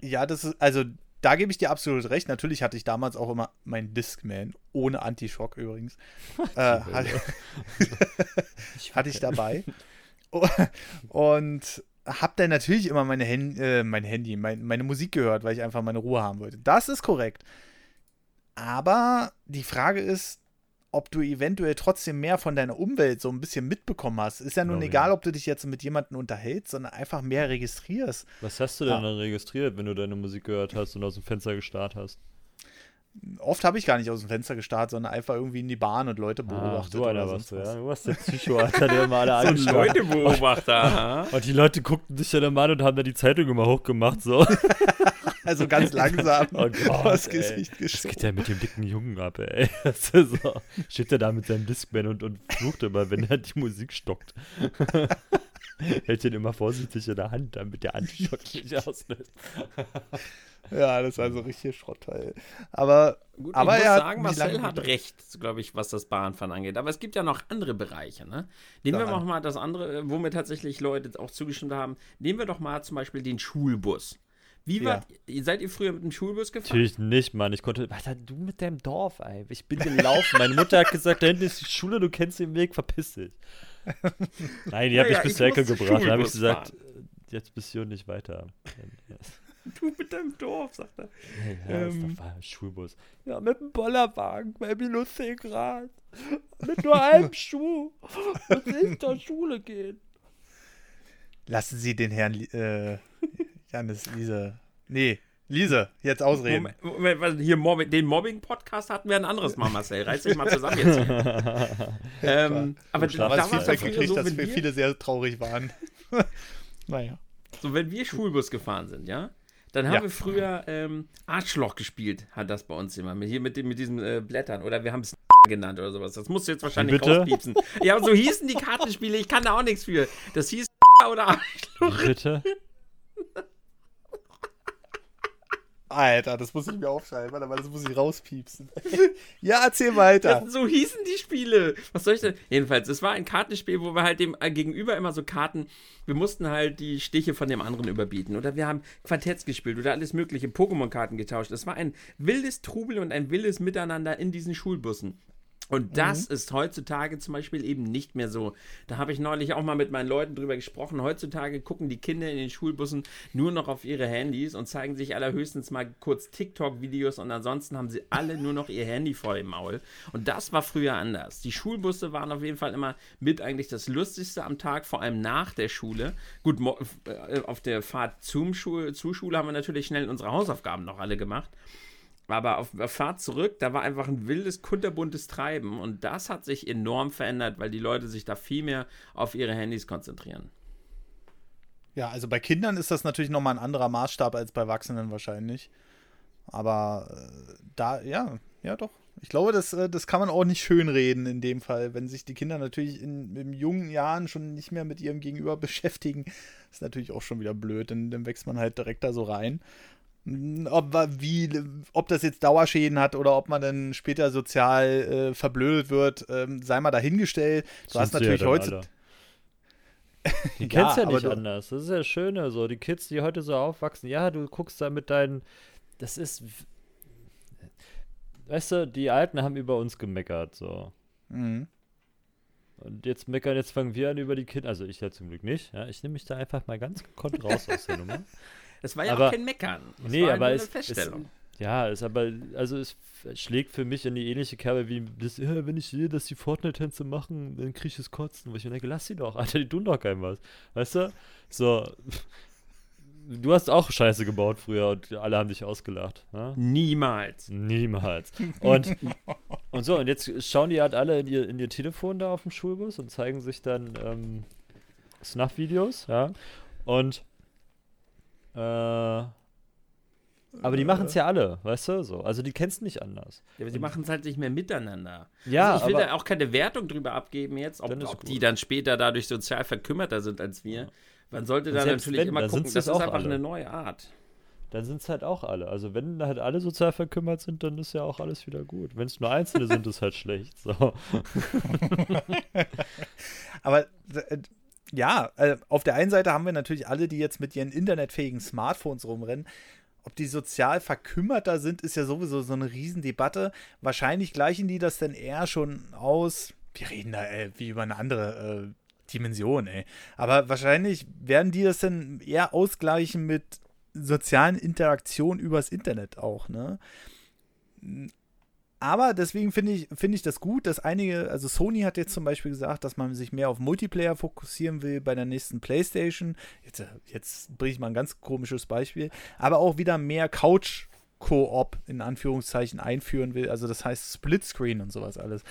S1: Ja, das ist, also da gebe ich dir absolut recht. Natürlich hatte ich damals auch immer meinen Discman, ohne Antischock übrigens. <laughs> äh, hatte, <laughs> hatte ich dabei. <laughs> Und habe dann natürlich immer meine Hand, äh, mein Handy, mein, meine Musik gehört, weil ich einfach meine Ruhe haben wollte. Das ist korrekt. Aber die Frage ist, ob du eventuell trotzdem mehr von deiner Umwelt so ein bisschen mitbekommen hast. Ist ja nun
S2: Glaube
S1: egal,
S2: ja.
S1: ob du dich jetzt mit jemandem unterhältst, sondern einfach mehr registrierst.
S2: Was hast du denn
S1: Ja.
S2: dann registriert, wenn du deine Musik gehört hast und aus dem Fenster gestarrt hast?
S1: Oft habe ich gar nicht aus dem Fenster gestarrt, sondern einfach irgendwie in die Bahn und Leute beobachtet.
S2: Ah, einer
S1: oder
S2: warst du,
S1: sonst
S2: ja.
S1: was.
S2: Du warst der Psycho, Alter, der immer alle
S3: So. Leutebeobachter. aha.
S2: Und die Leute guckten dich ja dann mal an und haben dann die Zeitung immer hochgemacht, so. <laughs>
S1: Also ganz langsam
S2: Oh Gott, ey.
S1: Gesicht
S2: Was geht
S1: geschoben.
S2: der mit dem dicken Jungen ab, ey? <laughs> Das ist so. Steht er da mit seinem Discman und, und flucht immer, wenn er die Musik stockt. <laughs> Hält den immer vorsichtig in der Hand, damit der Antischock nicht auslöst.
S1: Ja, das war so richtig Schrottteil. Aber,
S3: Gut,
S1: aber
S3: ich muss
S1: er
S3: sagen, Marcel hat recht, glaube ich, was das Bahnfahren angeht. Aber es gibt ja noch andere Bereiche. Ne? Nehmen wir
S1: an.
S3: noch mal das andere, äh, wo mir tatsächlich Leute auch zugestimmt haben. Nehmen wir doch mal zum Beispiel den Schulbus. Wie
S1: Ja.
S3: wart, seid ihr früher mit dem Schulbus gefahren?
S2: Natürlich nicht, Mann. Ich konnte. Alter, du mit deinem Dorf, ey. Ich bin gelaufen. Meine Mutter hat gesagt, da hinten ist die Schule, du kennst den Weg, verpiss dich. Nein, die hat
S3: Naja,
S2: mich bis
S3: ich
S2: zur Ecke gebracht. Da habe ich gesagt,
S3: fahren.
S2: jetzt bist du hier nicht weiter.
S3: Du mit deinem Dorf, sagt er.
S2: Ja,
S3: Ähm.
S2: ist doch Schulbus. Ja, mit dem Bollerwagen bei minus 10 Grad. Mit nur einem <laughs> Schuh. Muss ich zur Schule gehen.
S1: Lassen Sie den Herrn äh, Janis Liese. Nee, Liese, jetzt ausreden.
S3: Moment, Moment, hier Mobbing, den Mobbing-Podcast hatten wir ein anderes Mal, Marcel. Reiß dich mal zusammen jetzt. <laughs> ähm, aber da
S1: Aber
S3: war
S1: es
S3: ja
S1: gekriegt,
S3: so,
S1: dass wir, viele sehr traurig waren. <laughs> naja.
S3: so, wenn wir Schulbus gefahren sind, ja, dann haben
S1: Ja.
S3: wir früher ähm, Arschloch gespielt, hat das bei uns immer. Hier mit, dem, mit diesen äh, Blättern. Oder wir haben es <laughs> genannt oder sowas. Das musst du jetzt wahrscheinlich
S2: bitte?
S3: rauspiepsen. Ja, so hießen die Kartenspiele. Ich kann da auch nichts für. Das hieß <laughs> oder Arschloch.
S2: Bitte? <laughs>
S1: Alter, das muss ich mir aufschreiben, warte mal, das muss ich rauspiepsen. <laughs> ja, erzähl weiter.
S3: So hießen die Spiele. Was soll ich denn? Jedenfalls, es war ein Kartenspiel, wo wir halt dem äh, Gegenüber immer so Karten, wir mussten halt die Stiche von dem anderen überbieten. Oder wir haben Quartetts gespielt oder alles mögliche, Pokémon-Karten getauscht. Es war ein wildes Trubel und ein wildes Miteinander in diesen Schulbussen. Und das ist heutzutage zum Beispiel eben nicht mehr so. Da habe ich neulich auch mal mit meinen Leuten drüber gesprochen. Heutzutage gucken die Kinder in den Schulbussen nur noch auf ihre Handys und zeigen sich allerhöchstens mal kurz TikTok-Videos und ansonsten haben sie alle nur noch ihr Handy vor dem Maul. Und das war früher anders. Die Schulbusse waren auf jeden Fall immer mit eigentlich das Lustigste am Tag, vor allem nach der Schule. Gut, äh, auf der Fahrt zum Schul zur Schule haben wir natürlich schnell unsere Hausaufgaben noch alle gemacht. Aber auf der Fahrt zurück, da war einfach ein wildes, kunterbuntes Treiben. Und das hat sich enorm verändert, weil die Leute sich da viel mehr auf ihre Handys konzentrieren.
S1: Ja, also bei Kindern ist das natürlich nochmal ein anderer Maßstab als bei Erwachsenen wahrscheinlich. Aber äh, da, ja, ja doch. Ich glaube, das, äh, das kann man auch nicht schönreden in dem Fall. Wenn sich die Kinder natürlich in, in jungen Jahren schon nicht mehr mit ihrem Gegenüber <laughs> beschäftigen, ist natürlich auch schon wieder blöd. Dann, dann wächst man halt direkt da so rein. Ob, wie, ob das jetzt Dauerschäden hat oder ob man dann später sozial äh, verblödet wird, ähm, sei mal dahingestellt. Du hast
S2: Sind ja
S1: natürlich heute.
S2: alle. <laughs> Die
S1: Ja,
S2: kennst ja nicht anders. Das ist ja das Schöne so. Die Kids, die heute so aufwachsen, ja, du guckst da mit deinen. Das ist. Weißt du, die Alten haben über uns gemeckert, so.
S1: Mhm.
S2: Und jetzt meckern, jetzt fangen wir an über die Kinder. Also ich ja zum Glück nicht. Ja, ich nehme mich da einfach mal ganz gekonnt raus aus der Nummer. <laughs>
S3: Das war ja
S2: Aber-
S3: auch kein Meckern. Das
S2: nee, aber es,
S3: eine Feststellung.
S2: es ja, ist aber also es schlägt für mich in die ähnliche Kerbe wie das, ja, wenn ich sehe, dass die Fortnite-Tänze machen, dann kriege ich es kotzen, wo ich mir denke, lass sie doch, Alter, die tun doch keinem was. Weißt du? So. Du hast auch Scheiße gebaut früher und alle haben dich ausgelacht. Ne?
S3: Niemals.
S2: Niemals. Und, und so, und jetzt schauen die halt alle in ihr, in ihr Telefon da auf dem Schulbus und zeigen sich dann ähm, Snuff-Videos, ja. Und äh, aber die machen es ja alle, weißt du? So. Also die kennst nicht anders.
S3: Ja, aber sie machen es halt nicht mehr miteinander.
S2: Ja,
S3: also ich will
S2: aber
S3: da auch keine Wertung drüber abgeben jetzt, ob, ob die dann später dadurch sozial verkümmerter sind als wir. Man sollte da natürlich
S2: wenn,
S3: immer gucken,
S2: sind's
S3: das
S2: das
S3: ist
S2: auch
S3: einfach
S2: alle.
S3: eine neue Art.
S2: dann sind es halt auch alle. Also wenn halt alle sozial verkümmert sind, dann ist ja auch alles wieder gut. Wenn es nur Einzelne sind, ist halt schlecht. So. <laughs>
S1: Aber äh, ja, äh, auf der einen Seite haben wir natürlich alle, die jetzt mit ihren internetfähigen Smartphones rumrennen. Ob die sozial verkümmerter sind, ist ja sowieso so eine Riesendebatte. Wahrscheinlich gleichen die das dann eher schon aus. Wir reden da äh, wie über eine andere äh, Dimension, ey. Aber wahrscheinlich werden die das dann eher ausgleichen mit sozialen Interaktionen übers Internet auch, ne? Aber deswegen finde ich, find ich das gut, dass einige, also Sony hat jetzt zum Beispiel gesagt, dass man sich mehr auf Multiplayer fokussieren will bei der nächsten PlayStation. Jetzt, äh, jetzt bringe ich mal ein ganz komisches Beispiel. Aber auch wieder mehr Couch Koop in Anführungszeichen einführen will. Also das heißt Splitscreen und sowas alles.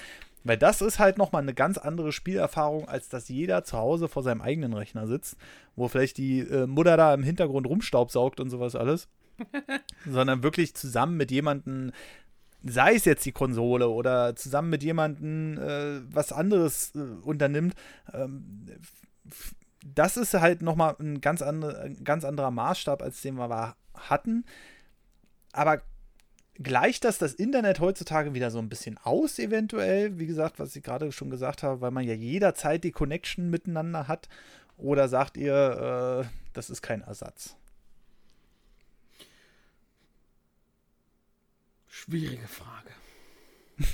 S1: Weil das ist halt nochmal eine ganz andere Spielerfahrung, als dass jeder zu Hause vor seinem eigenen Rechner sitzt, wo vielleicht die äh, Mutter da im Hintergrund rumstaubsaugt und sowas alles. <laughs> sondern wirklich zusammen mit jemandem, sei es jetzt die Konsole oder zusammen mit jemandem äh, was anderes äh, unternimmt, ähm, das ist halt nochmal ein ganz, andere, ein ganz anderer Maßstab, als den wir hatten. Aber gleicht das das Internet heutzutage wieder so ein bisschen aus, eventuell? Wie gesagt, was ich gerade schon gesagt habe, weil man ja jederzeit die Connection miteinander hat. Oder sagt ihr, äh, das ist kein Ersatz?
S3: Schwierige Frage. <laughs>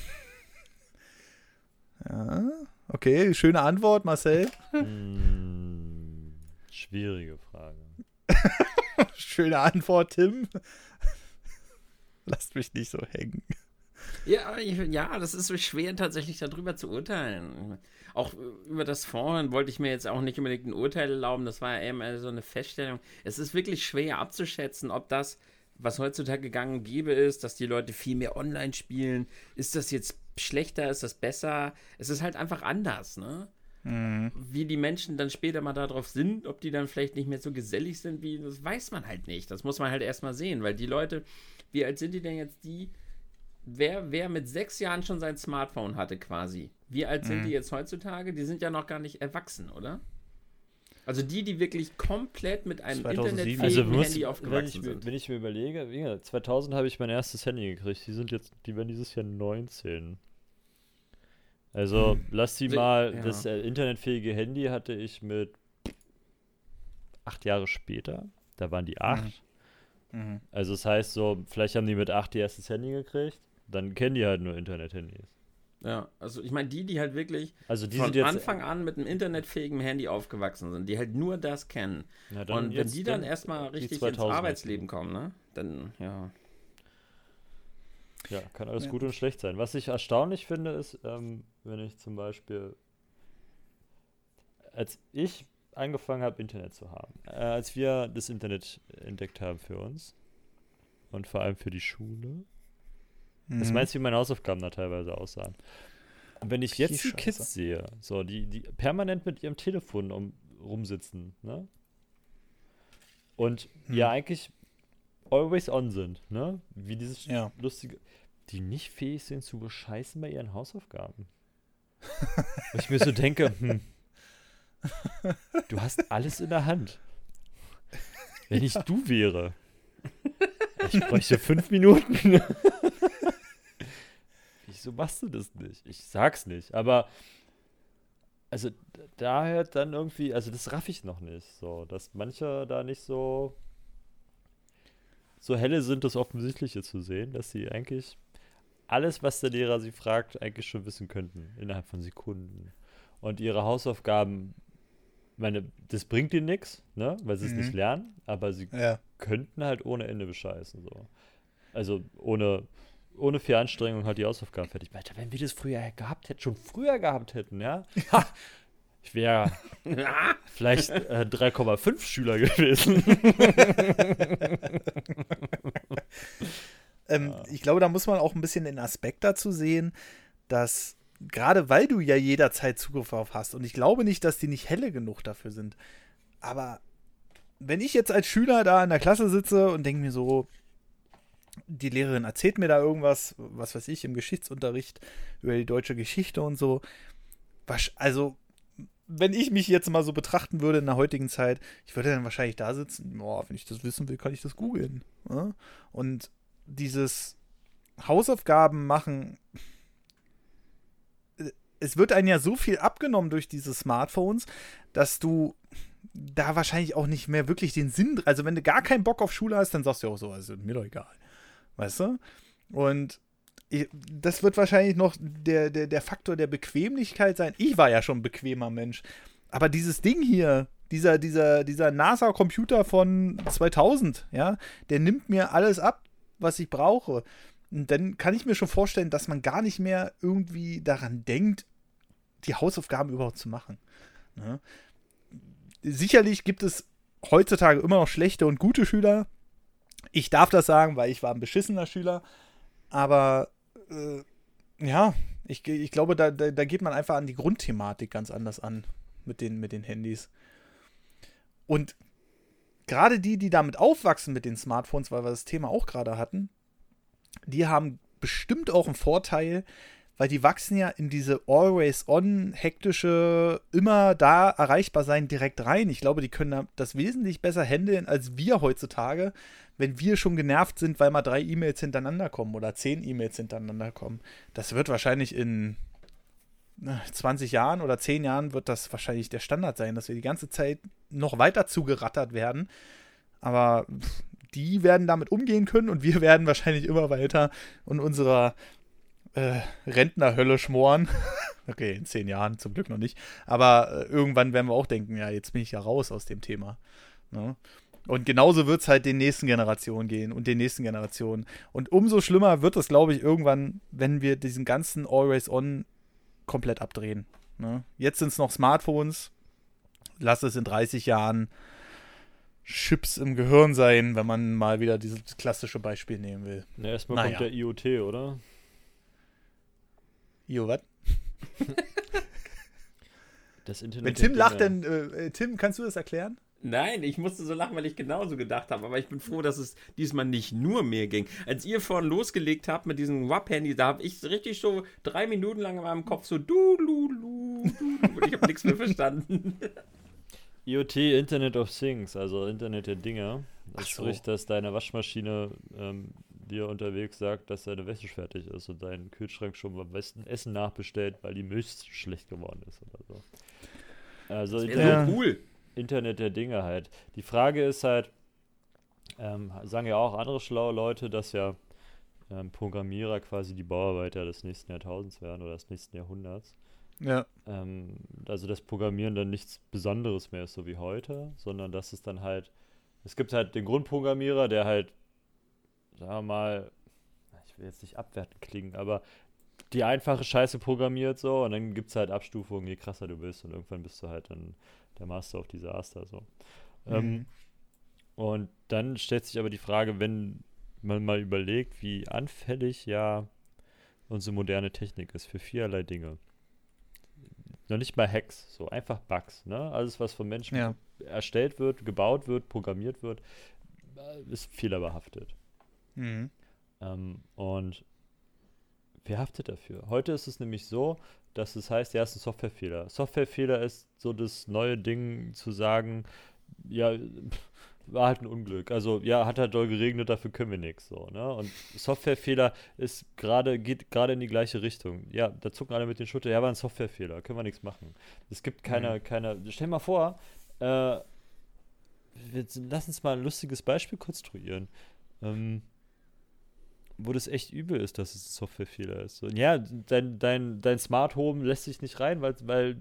S1: ja, okay, schöne Antwort, Marcel.
S2: Hm, schwierige Frage. <laughs>
S1: schöne Antwort, Tim. Lasst mich nicht so hängen.
S3: Ja, ich, ja, das ist so schwer, tatsächlich darüber zu urteilen. Auch über das Vorhin wollte ich mir jetzt auch nicht unbedingt ein Urteil erlauben. Das war ja eben so eine Feststellung. Es ist wirklich schwer abzuschätzen, ob das, was heutzutage gang und gäbe ist, dass die Leute viel mehr online spielen, ist das jetzt schlechter, ist das besser? Es ist halt einfach anders, ne? Mhm. Wie die Menschen dann später mal darauf sind, ob die dann vielleicht nicht mehr so gesellig sind, wie, das weiß man halt nicht. Das muss man halt erstmal sehen, weil die Leute, wie alt sind die denn jetzt die? Wer, wer mit sechs Jahren schon sein Smartphone hatte quasi, wie alt sind mhm. die jetzt heutzutage? Die sind ja noch gar nicht erwachsen, oder? Also die, die wirklich komplett mit einem internetfähigen also Handy aufgewachsen
S2: wenn ich,
S3: sind.
S2: Wenn ich mir überlege, 2000 habe ich mein erstes Handy gekriegt. Die sind jetzt, die werden dieses Jahr 19. Also hm. lass sie mal, ja. das äh, internetfähige Handy hatte ich mit acht Jahre später. Da waren die acht. Mhm. Mhm. Also das heißt so, vielleicht haben die mit acht ihr erstes Handy gekriegt. Dann kennen die halt nur Internet-Handys.
S3: Ja, also ich meine, die, die halt wirklich
S2: also die
S3: von Anfang an mit einem internetfähigen Handy aufgewachsen sind, die halt nur das kennen. Und wenn die dann, dann erstmal richtig ins Arbeitsleben kommen, ne? Dann, ja.
S2: Ja, kann alles ja. gut und schlecht sein. Was ich erstaunlich finde, ist, ähm, wenn ich zum Beispiel, als ich angefangen habe, Internet zu haben, äh, als wir das Internet entdeckt haben für uns und vor allem für die Schule, mhm. was meinst du, wie meine Hausaufgaben da teilweise aussahen? Und wenn ich jetzt die Kids sehe, so, die, die permanent mit ihrem Telefon um, rumsitzen, ne? Und mhm. ja, eigentlich always on sind, ne? Wie dieses ja. lustige, die nicht fähig sind zu bescheißen bei ihren Hausaufgaben. Wo ich mir so denke, <laughs> hm, du hast alles in der Hand. Wenn ich du wäre, ich bräuchte fünf Minuten. <laughs> Wieso machst du das nicht? Ich sag's nicht, aber also da hört dann irgendwie, also das raff ich noch nicht, so, dass manche da nicht so so helle sind, das Offensichtliche zu sehen, dass sie eigentlich alles, was der Lehrer sie fragt, eigentlich schon wissen könnten, innerhalb von Sekunden. Und ihre Hausaufgaben, meine, das bringt ihnen nichts, ne, weil sie es mhm. nicht lernen, aber sie ja. könnten halt ohne Ende bescheißen, so. Also ohne, ohne viel Anstrengung halt die Hausaufgaben fertig. Alter, wenn wir das früher gehabt hätten, schon früher gehabt hätten, ja, <laughs> ich wäre <laughs> vielleicht äh, 3,5 Schüler gewesen. <laughs>
S1: ähm, ja. Ich glaube, da muss man auch ein bisschen den Aspekt dazu sehen, dass gerade weil du ja jederzeit Zugriff auf hast und ich glaube nicht, dass die nicht helle genug dafür sind. Aber wenn ich jetzt als Schüler da in der Klasse sitze und denke mir so, die Lehrerin erzählt mir da irgendwas, was weiß ich, im Geschichtsunterricht über die deutsche Geschichte und so. Also wenn ich mich jetzt mal so betrachten würde in der heutigen Zeit, ich würde dann wahrscheinlich da sitzen, boah, wenn ich das wissen will, kann ich das googeln. Ja? Und dieses Hausaufgaben machen, es wird einem ja so viel abgenommen durch diese Smartphones, dass du da wahrscheinlich auch nicht mehr wirklich den Sinn, also wenn du gar keinen Bock auf Schule hast, dann sagst du auch so, also mir doch egal. Weißt du? Und das wird wahrscheinlich noch der, der, der Faktor der Bequemlichkeit sein. Ich war ja schon ein bequemer Mensch. Aber dieses Ding hier, dieser, dieser, dieser NASA-Computer von 2000, ja, der nimmt mir alles ab, was ich brauche. Und dann kann ich mir schon vorstellen, dass man gar nicht mehr irgendwie daran denkt, die Hausaufgaben überhaupt zu machen. Ja. Sicherlich gibt es heutzutage immer noch schlechte und gute Schüler. Ich darf das sagen, weil ich war ein beschissener Schüler. Aber äh, ja, ich, ich glaube, da, da, da geht man einfach an die Grundthematik ganz anders an mit den, mit den Handys. Und gerade die, die damit aufwachsen mit den Smartphones, weil wir das Thema auch gerade hatten, die haben bestimmt auch einen Vorteil, weil die wachsen ja in diese always-on, hektische, immer da erreichbar sein direkt rein. Ich glaube, die können das wesentlich besser handeln als wir heutzutage, wenn wir schon genervt sind, weil mal drei E-Mails hintereinander kommen oder zehn E-Mails hintereinander kommen. Das wird wahrscheinlich in 20 Jahren oder 10 Jahren wird das wahrscheinlich der Standard sein, dass wir die ganze Zeit noch weiter zugerattert werden. Aber die werden damit umgehen können und wir <laughs> werden wahrscheinlich immer weiter in unserer äh, Rentnerhölle schmoren. <laughs> okay, in zehn Jahren zum Glück noch nicht. Aber äh, irgendwann werden wir auch denken, ja, jetzt bin ich ja raus aus dem Thema. Ne? Und genauso wird es halt den nächsten Generationen gehen und den nächsten Generationen. Und umso schlimmer wird es, glaube ich, irgendwann, wenn wir diesen ganzen Always-On komplett abdrehen. Ne? Jetzt sind es noch Smartphones. Lass es in 30 Jahren Chips im Gehirn sein, wenn man mal wieder dieses klassische Beispiel nehmen will.
S2: Na, erstmal naja. kommt der IoT, oder?
S1: Jo, was? <laughs>
S2: das Internet
S1: Wenn Tim lacht, dann äh, äh, Tim, kannst du das erklären?
S3: Nein, ich musste so lachen, weil ich genauso gedacht habe. Aber ich bin froh, dass es diesmal nicht nur mir ging. Als ihr vorhin losgelegt habt mit diesem WAP-Handy, da habe ich richtig so drei Minuten lang in meinem Kopf so du, lu, lu, du, und ich habe nichts mehr verstanden. <laughs>
S2: IoT, Internet of Things, also Internet der Dinge. Das so. spricht, dass deine Waschmaschine ähm, dir unterwegs sagt, dass deine Wäsche fertig ist und dein Kühlschrank schon beim besten Essen nachbestellt, weil die Milch schlecht geworden ist oder so. Also Internet, so cool. Internet der Dinge halt. Die Frage ist halt, ähm, sagen ja auch andere schlaue Leute, dass ja ähm, Programmierer quasi die Bauarbeiter des nächsten Jahrtausends werden oder des nächsten Jahrhunderts.
S1: Ja.
S2: Ähm, also das Programmieren dann nichts Besonderes mehr ist, so wie heute, sondern dass es dann halt, es gibt halt den Grundprogrammierer, der halt sagen wir mal, ich will jetzt nicht abwertend klingen, aber die einfache Scheiße programmiert so und dann gibt es halt Abstufungen, je krasser du bist und irgendwann bist du halt dann der Master of Disaster so. Mhm. Ähm, und dann stellt sich aber die Frage, wenn man mal überlegt, wie anfällig ja unsere moderne Technik ist für vielerlei Dinge. Noch nicht mal Hacks, so einfach Bugs, ne? Alles, was von Menschen ja. Erstellt wird, gebaut wird, programmiert wird, ist fehlerbehaftet. Mhm. Ähm, und wer haftet dafür? Heute ist es nämlich so, dass es heißt, ja, es ist ein Softwarefehler. Softwarefehler ist so das neue Ding zu sagen, ja, <laughs> war halt ein Unglück. Also, ja, hat halt doll geregnet, dafür können wir nichts. So, ne? Und Softwarefehler ist gerade, geht gerade in die gleiche Richtung. Ja, da zucken alle mit den Schultern, ja, war ein Softwarefehler, können wir nichts machen. Es gibt keine, mhm. keine. Stell dir mal vor, äh, wir, lass uns mal ein lustiges Beispiel konstruieren. Ähm, wo das echt übel ist, dass es ein Softwarefehler ist. Und ja, dein, dein, dein Smart Home lässt sich nicht rein, weil, weil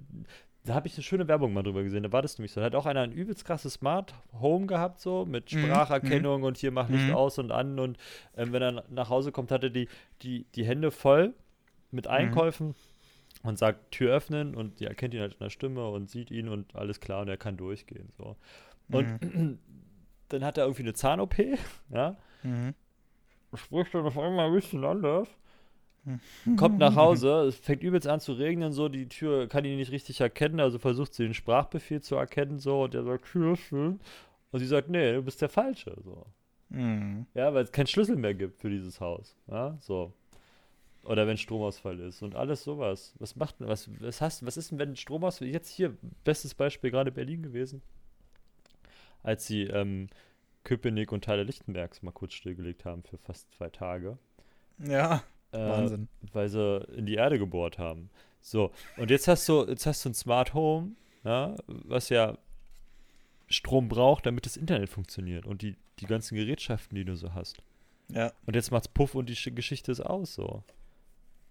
S2: da habe ich eine schöne Werbung mal drüber gesehen. Da war das nämlich so. Da hat auch einer ein übelst krasses Smart Home gehabt, so mit mhm, Spracherkennung mhm. und hier macht Licht mhm. aus und an. Und ähm, wenn er nach Hause kommt, hat er die, die, die Hände voll mit mhm. Und sagt Tür öffnen und die erkennt ihn halt in der Stimme und sieht ihn und alles klar und er kann durchgehen. So. Und mhm. <clears throat> dann hat er irgendwie eine Zahn-OP, <laughs> ja. Mhm spricht dann auf einmal ein bisschen anders. Kommt nach Hause, es fängt übelst an zu regnen, so, die Tür kann ihn nicht richtig erkennen, also versucht sie den Sprachbefehl zu erkennen, so, und er sagt, Schlüssel. Und sie sagt, nee, du bist der Falsche, so. Mhm. Ja, weil es keinen Schlüssel mehr gibt für dieses Haus, ja, so. Oder wenn Stromausfall ist und alles sowas. Was macht was, was hast was ist denn, wenn Stromausfall, jetzt hier, bestes Beispiel gerade Berlin gewesen, als sie ähm, Köpenick und Teile Lichtenbergs mal kurz stillgelegt haben für fast zwei Tage.
S1: Ja,
S2: Äh,
S1: Wahnsinn.
S2: Weil sie in die Erde gebohrt haben. So, und jetzt hast du, jetzt hast du ein Smart Home, ja, was ja Strom braucht, damit das Internet funktioniert und die, die ganzen Gerätschaften, die du so hast.
S1: ja.
S2: Und jetzt macht's Puff und die Sch- Geschichte ist aus so.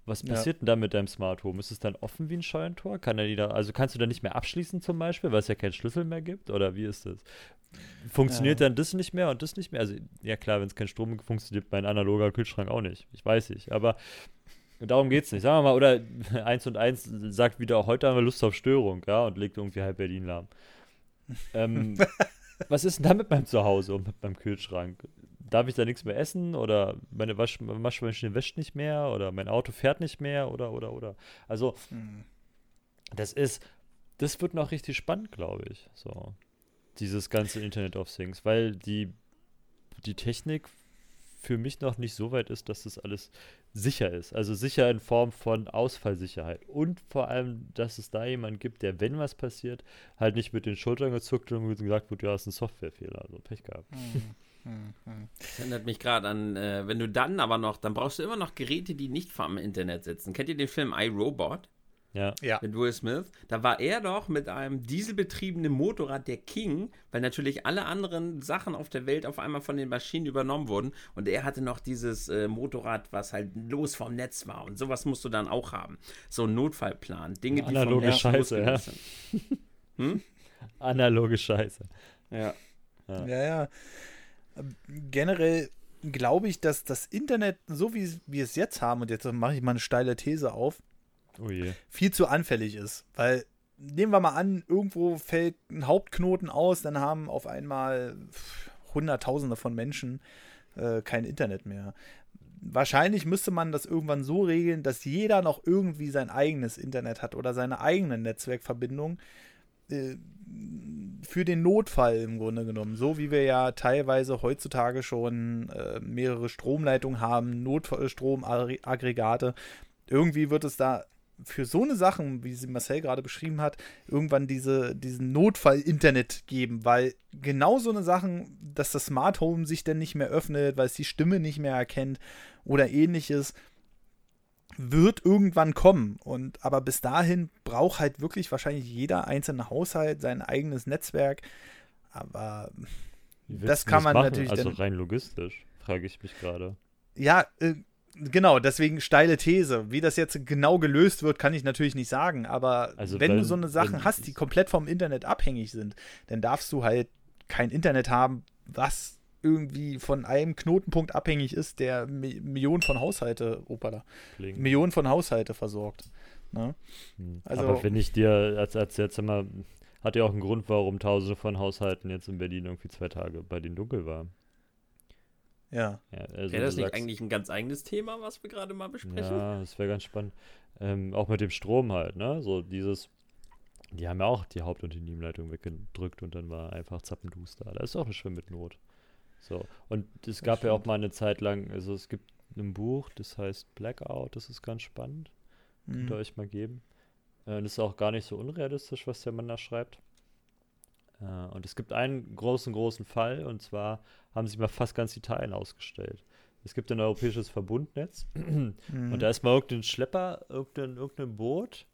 S2: Was
S1: Ja.
S2: passiert denn da mit deinem Smart Home? Ist es dann offen wie ein Scheunentor? Kann er die da, also kannst du da nicht mehr abschließen zum Beispiel, weil es ja keinen Schlüssel mehr gibt? Oder wie ist das? Funktioniert
S1: Ja.
S2: dann das nicht mehr und das nicht mehr? Also, ja klar, wenn es kein Strom gibt, funktioniert mein analoger Kühlschrank auch nicht. Ich weiß nicht. Aber darum geht's nicht. Sagen wir mal, oder <laughs> eins und eins sagt wieder, heute haben wir Lust auf Störung, ja, und legt irgendwie halb Berlin lahm. Ähm, <laughs> was ist denn da mit meinem Zuhause und mit meinem Kühlschrank? Darf ich da nichts mehr essen oder meine Wasch Waschmaschine wäscht nicht mehr oder mein Auto fährt nicht mehr oder oder oder. Also
S1: Hm.
S2: das ist, das wird noch richtig spannend, glaube ich. So dieses ganze Internet of Things, weil die die Technik für mich noch nicht so weit ist, dass das alles sicher ist. Also sicher in Form von Ausfallsicherheit. Und vor allem, dass es da jemanden gibt, der, wenn was passiert, halt nicht mit den Schultern gezuckt und gesagt wird, ja, ist ein Softwarefehler. Also Pech gehabt.
S1: Hm, hm, hm.
S3: Das erinnert mich gerade an, äh, wenn du dann aber noch, dann brauchst du immer noch Geräte, die nicht vom Internet sitzen. Kennt ihr den Film iRobot
S2: Ja.
S1: Ja.
S3: mit Will Smith? Da war er doch mit einem dieselbetriebenen Motorrad der King, weil natürlich alle anderen Sachen auf der Welt auf einmal von den Maschinen übernommen wurden. Und er hatte noch dieses äh, Motorrad, was halt los vom Netz war. Und sowas musst du dann auch haben. So ein Notfallplan. Dinge, die vom
S2: Analoge
S3: Netz
S2: Scheiße, ja. <laughs>
S3: Hm?
S2: Analoge Scheiße.
S3: Ja.
S2: Ja.
S1: Ja, ja. Generell glaube ich, dass das Internet, so wie wir es jetzt haben, und jetzt mache ich mal eine steile These auf,
S2: Oh
S1: viel zu anfällig ist. Weil, nehmen wir mal an, irgendwo fällt ein Hauptknoten aus, dann haben auf einmal Hunderttausende von Menschen äh, kein Internet mehr. Wahrscheinlich müsste man das irgendwann so regeln, dass jeder noch irgendwie sein eigenes Internet hat oder seine eigene Netzwerkverbindung für den Notfall im Grunde genommen. So wie wir ja teilweise heutzutage schon äh, mehrere Stromleitungen haben, Notstromaggregate. Irgendwie wird es da für so eine Sachen, wie sie Marcel gerade beschrieben hat, irgendwann diese, diesen Notfall-Internet geben, weil genau so eine Sachen, dass das Smart Home sich dann nicht mehr öffnet, weil es die Stimme nicht mehr erkennt oder ähnliches, wird irgendwann kommen. Und aber bis dahin braucht halt wirklich wahrscheinlich jeder einzelne Haushalt sein eigenes Netzwerk. Aber Das kann man
S2: machen?
S1: natürlich
S2: Also rein logistisch, frage ich mich gerade.
S1: ja, äh, genau, deswegen steile These. Wie das jetzt genau gelöst wird, kann ich natürlich nicht sagen. Aber
S2: Also
S1: wenn
S2: wenn-
S1: du so eine Sachen hast, die komplett vom Internet abhängig sind, dann darfst du halt kein Internet haben, was irgendwie von einem Knotenpunkt abhängig ist, der Mi Millionen von Haushalte, opala,
S2: Klingt.
S1: Millionen von Haushalte versorgt. Ne?
S2: Hm.
S1: Also-
S2: Aber wenn ich dir, als, als jetzt immer, hat ja auch einen Grund, warum tausende von Haushalten jetzt in Berlin irgendwie zwei Tage bei denen dunkel war.
S1: Ja.
S2: Ja, also
S3: Wäre das
S2: du
S3: nicht
S2: sagst-
S3: eigentlich ein ganz eigenes Thema, was wir gerade mal besprechen?
S2: Ja, das wäre ganz spannend. Ähm, auch mit dem Strom halt, ne? So dieses, die haben ja auch die Haupt- und die Nebenleitung weggedrückt und dann war einfach Zappenduster. Da ist auch eine Schwimm mit Not. So. Und es gab ja auch mal eine Zeit lang, also es gibt ein Buch, das heißt Blackout, das ist ganz spannend. Könnt ihr
S1: Mhm.
S2: euch mal geben. Äh, das ist auch gar nicht so unrealistisch, was der Mann da schreibt. Äh, und es gibt einen großen, großen Fall, und zwar haben sie mal fast ganz Italien ausgestellt. Es gibt ein europäisches Verbundnetz <clears throat>
S1: Mhm.
S2: und da ist mal irgendein Schlepper, irgendein, irgendein Boot,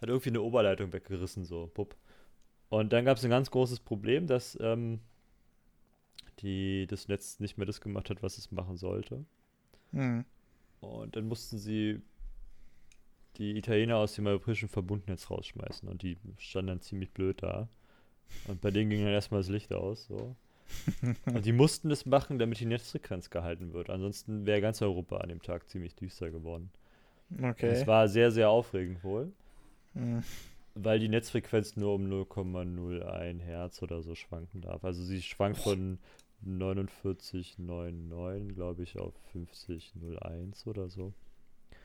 S2: hat irgendwie eine Oberleitung weggerissen, so, pupp. Und dann gab es ein ganz großes Problem, dass ähm, die, das Netz nicht mehr das gemacht hat, was es machen sollte.
S1: Mhm.
S2: Und dann mussten sie die Italiener aus dem europäischen Verbundnetz rausschmeißen und die standen dann ziemlich blöd da. Und bei denen ging dann erstmal das Licht aus, so. <laughs> Und die mussten das machen, damit die Netzfrequenz gehalten wird. Ansonsten wäre ganz Europa an dem Tag ziemlich düster geworden.
S1: Okay.
S2: Es war sehr, sehr aufregend wohl,
S1: Mhm.
S2: weil die Netzfrequenz nur um 0,01 Hertz oder so schwanken darf. Also sie schwankt von 49,99, glaube ich, auf 50,01 oder so.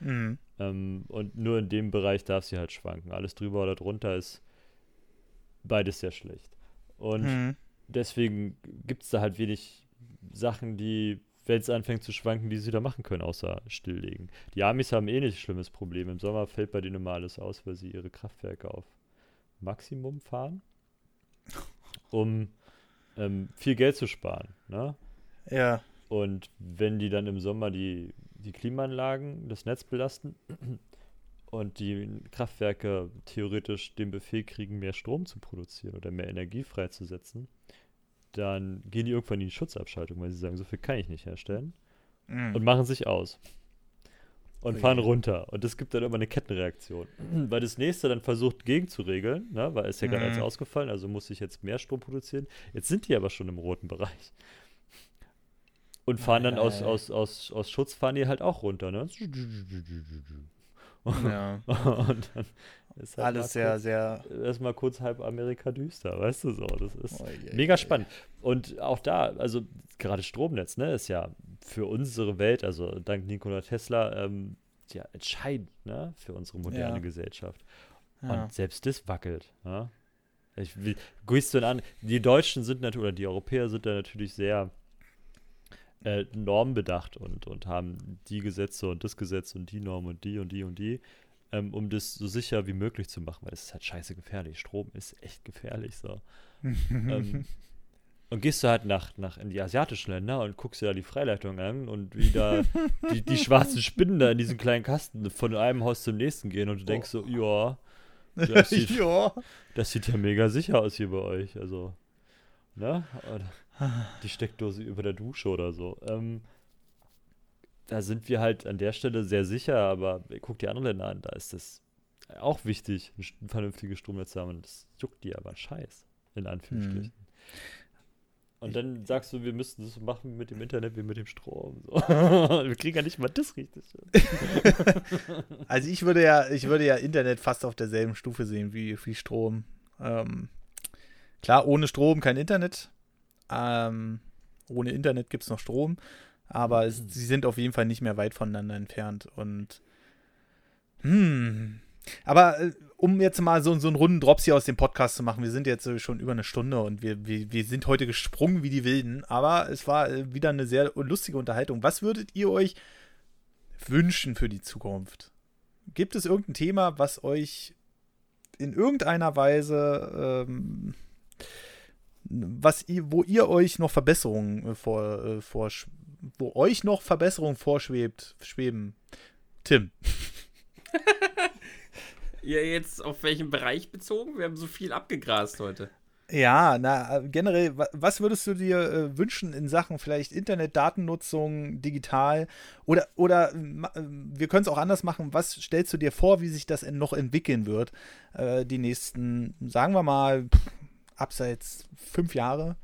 S1: Mhm.
S2: Ähm, und nur in dem Bereich darf sie halt schwanken. Alles drüber oder drunter ist beides sehr schlecht. Und
S1: Mhm.
S2: deswegen gibt es da halt wenig Sachen, die wenn es anfängt zu schwanken, die sie da machen können, außer stilllegen. Die Amis haben eh nicht ein schlimmes Problem. Im Sommer fällt bei denen immer alles aus, weil sie ihre Kraftwerke auf Maximum fahren, um ähm, viel Geld zu sparen. Ne?
S1: Ja.
S2: Und wenn die dann im Sommer die, die Klimaanlagen, das Netz belasten <clears throat> und die Kraftwerke theoretisch den Befehl kriegen, mehr Strom zu produzieren oder mehr Energie freizusetzen, dann gehen die irgendwann in die Schutzabschaltung, weil sie sagen, so viel kann ich nicht herstellen
S1: Mhm.
S2: und machen sich aus. Und fahren runter. Und es gibt dann immer eine Kettenreaktion. <clears throat> Weil das nächste dann versucht gegenzuregeln, ne? weil es ja gerade
S1: Mhm.
S2: als ausgefallen, also muss ich jetzt mehr Strom produzieren. Jetzt sind die aber schon im roten Bereich. <laughs> Und fahren dann aus, aus, aus, aus Schutz fahren die halt auch runter, ne?
S1: ja. <laughs>
S2: Und dann halt
S1: Alles sehr,
S2: kurz,
S1: sehr.
S2: erstmal kurz halb Amerika düster, weißt du so. Das ist
S1: Oh, je,
S2: mega
S1: je.
S2: spannend. Und auch da, also gerade Stromnetz, ne, ist ja für unsere Welt, also dank Nikola Tesla, ähm, ja, entscheidend, ne, für unsere moderne
S1: Ja.
S2: Gesellschaft.
S1: Ja.
S2: Und selbst das wackelt, ne? Ich, gehst du denn an? Die Deutschen sind natürlich, oder die Europäer sind da natürlich sehr äh, normbedacht und, und haben die Gesetze und das Gesetz und die Norm und die und die und die, ähm, um das so sicher wie möglich zu machen, weil es ist halt scheiße gefährlich. Strom ist echt gefährlich so. <laughs> ähm, und gehst du halt nach, nach in die asiatischen Länder und guckst dir da die Freileitung an und wie da <laughs> die, die schwarzen Spinnen da in diesen kleinen Kasten von einem Haus zum nächsten gehen und du denkst so, ja, das sieht, <laughs>
S1: ja.
S2: das sieht ja mega sicher aus hier bei euch. Also, ne? <sighs> Die Steckdose über der Dusche oder so. Ähm, da sind wir halt an der Stelle sehr sicher, aber guck die anderen Länder an, da ist es auch wichtig, ein, vernünftiges Stromnetz zu haben. Das juckt die aber scheiß, in Anführungsstrichen. Und dann sagst du, wir müssten das machen mit dem Internet wie mit dem Strom. So. <laughs> wir kriegen ja nicht mal das richtig. <laughs>
S1: Also ich würde ja, ich würde ja Internet fast auf derselben Stufe sehen wie, wie Strom. Ähm, klar, ohne Strom kein Internet. Ähm, ohne Internet gibt es noch Strom. Aber es, sie sind auf jeden Fall nicht mehr weit voneinander entfernt. Und hm. Aber äh, um jetzt mal so, so einen runden Drops hier aus dem Podcast zu machen, wir sind jetzt äh, schon über eine Stunde und wir, wir, wir sind heute gesprungen wie die Wilden, aber es war äh, wieder eine sehr lustige Unterhaltung. Was würdet ihr euch wünschen für die Zukunft? Gibt es irgendein Thema, was euch in irgendeiner Weise, ähm, was ihr, wo ihr euch noch Verbesserungen vor, äh, vor, wo euch noch Verbesserungen vorschwebt, schweben? Tim. <laughs>
S3: Ja, jetzt auf welchen Bereich bezogen? Wir haben so viel abgegrast heute.
S1: Ja, na, generell, wa- was würdest du dir äh, wünschen in Sachen vielleicht Internet-Datennutzung, digital oder, oder äh, wir können es auch anders machen. Was stellst du dir vor, wie sich das noch entwickeln wird, äh, die nächsten, sagen wir mal, pff, abseits fünf Jahre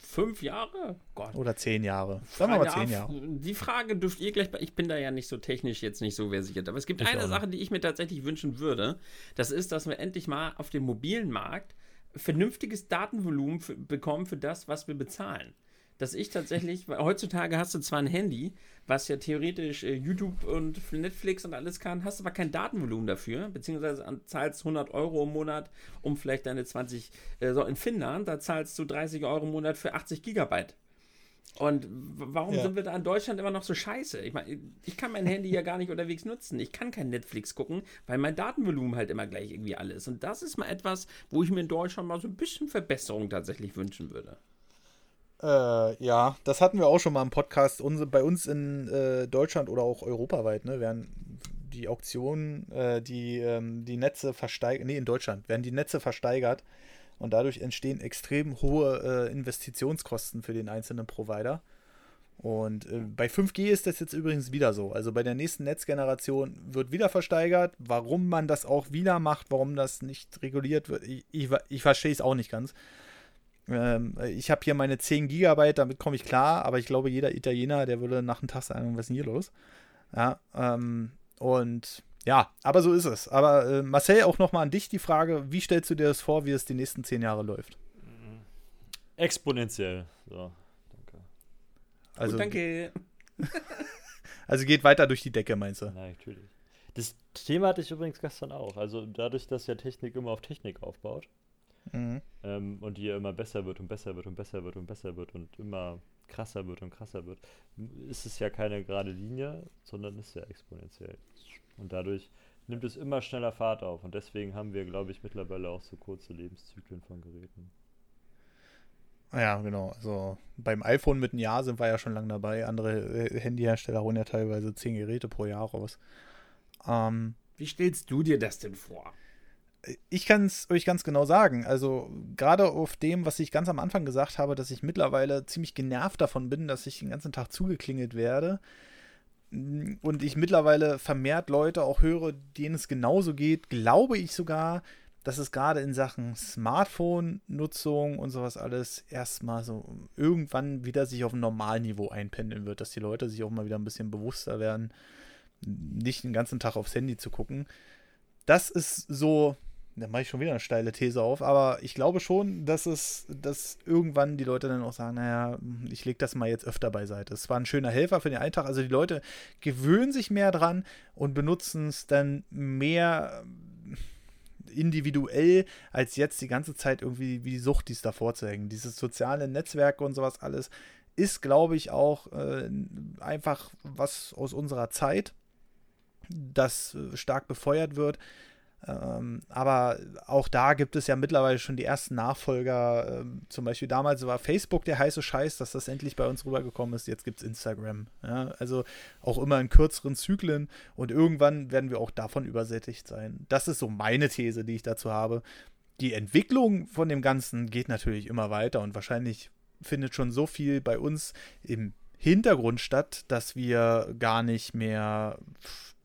S3: Fünf Jahre? Gott.
S1: oder zehn Jahre? Sagen wir mal zehn Jahre.
S3: Die Frage dürft ihr gleich, ich bin da ja nicht so technisch jetzt nicht so versiert, aber es gibt
S2: Ich
S3: eine. Sache, die ich mir tatsächlich wünschen würde. Das ist, dass wir endlich mal auf dem mobilen Markt vernünftiges Datenvolumen bekommen für das, was wir bezahlen. Dass ich tatsächlich, weil heutzutage hast du zwar ein Handy, was ja theoretisch äh, YouTube und Netflix und alles kann, hast aber kein Datenvolumen dafür, beziehungsweise an, zahlst 100 Euro im Monat, um vielleicht deine 20, äh, so in Finnland, da zahlst du 30 Euro im Monat für 80 Gigabyte. Und warum
S1: Ja.
S3: sind wir da in Deutschland immer noch so scheiße? Ich meine, ich kann mein Handy ja gar nicht <laughs> unterwegs nutzen. Ich kann kein Netflix gucken, weil mein Datenvolumen halt immer gleich irgendwie alles. Und das ist mal etwas, wo ich mir in Deutschland mal so ein bisschen Verbesserung tatsächlich wünschen würde.
S1: Äh, ja, das hatten wir auch schon mal im Podcast. Unsere, bei uns in äh, Deutschland oder auch europaweit, ne, werden die Auktionen, äh, die, ähm, die Netze versteigert, nee, in Deutschland werden die Netze versteigert und dadurch entstehen extrem hohe äh, Investitionskosten für den einzelnen Provider. Und äh, bei 5G ist das jetzt übrigens wieder so. Also bei der nächsten Netzgeneration wird wieder versteigert. Warum man das auch wieder macht, warum das nicht reguliert wird, ich, ich, ich verstehe es auch nicht ganz. Ähm, ich habe hier meine 10 Gigabyte, damit komme ich klar, aber ich glaube, jeder Italiener, der würde nach einem Tag sagen, was ist denn hier los? Ja, ähm, und ja, aber so ist es. Aber äh, Marcel, auch nochmal an dich die Frage, wie stellst du dir das vor, wie es die nächsten 10 Jahre läuft?
S2: Exponentiell. So, danke.
S1: Also,
S3: Gut, danke. <laughs>
S1: also geht weiter durch die Decke, meinst du?
S2: Nein, natürlich. Das Thema hatte ich übrigens gestern auch. Also dadurch, dass ja Technik immer auf Technik aufbaut
S1: Mhm.
S2: ähm, und die ja immer besser wird und besser wird und besser wird und besser wird und immer krasser wird und krasser wird, ist es ja keine gerade Linie, sondern ist ja exponentiell. Und dadurch nimmt es immer schneller Fahrt auf. Und deswegen haben wir, glaube ich, mittlerweile auch so kurze Lebenszyklen von Geräten.
S1: Ja, genau. Also beim iPhone mit einem Jahr sind wir ja schon lange dabei. Andere äh, Handyhersteller holen ja teilweise zehn Geräte pro Jahr raus.
S3: Ähm, Wie stellst du dir das denn vor?
S1: Ich kann es euch ganz genau sagen. Also gerade auf dem, was ich ganz am Anfang gesagt habe, dass ich mittlerweile ziemlich genervt davon bin, dass ich den ganzen Tag zugeklingelt werde. Und ich mittlerweile vermehrt Leute auch höre, denen es genauso geht, glaube ich sogar, dass es gerade in Sachen Smartphone-Nutzung und sowas alles erstmal so irgendwann wieder sich auf ein Normalniveau einpendeln wird, dass die Leute sich auch mal wieder ein bisschen bewusster werden, nicht den ganzen Tag aufs Handy zu gucken. Das ist so, da mache ich schon wieder eine steile These auf, aber ich glaube schon, dass es, dass irgendwann die Leute dann auch sagen, naja, ich lege das mal jetzt öfter beiseite. Es war ein schöner Helfer für den Alltag. Also die Leute gewöhnen sich mehr dran und benutzen es dann mehr individuell, als jetzt die ganze Zeit irgendwie wie die Sucht, die es davor zu hängen. Dieses soziale Netzwerk und sowas alles ist, glaube ich, auch äh, einfach was aus unserer Zeit, das äh, stark befeuert wird. Ähm, aber auch da gibt es ja mittlerweile schon die ersten Nachfolger. Ähm, zum Beispiel damals war Facebook der heiße Scheiß, dass das endlich bei uns rübergekommen ist. Jetzt gibt es Instagram. Ja? Also auch immer in kürzeren Zyklen und irgendwann werden wir auch davon übersättigt sein. Das ist so meine These, die ich dazu habe. Die Entwicklung von dem Ganzen geht natürlich immer weiter und wahrscheinlich findet schon so viel bei uns im Hintergrund statt, dass wir gar nicht mehr,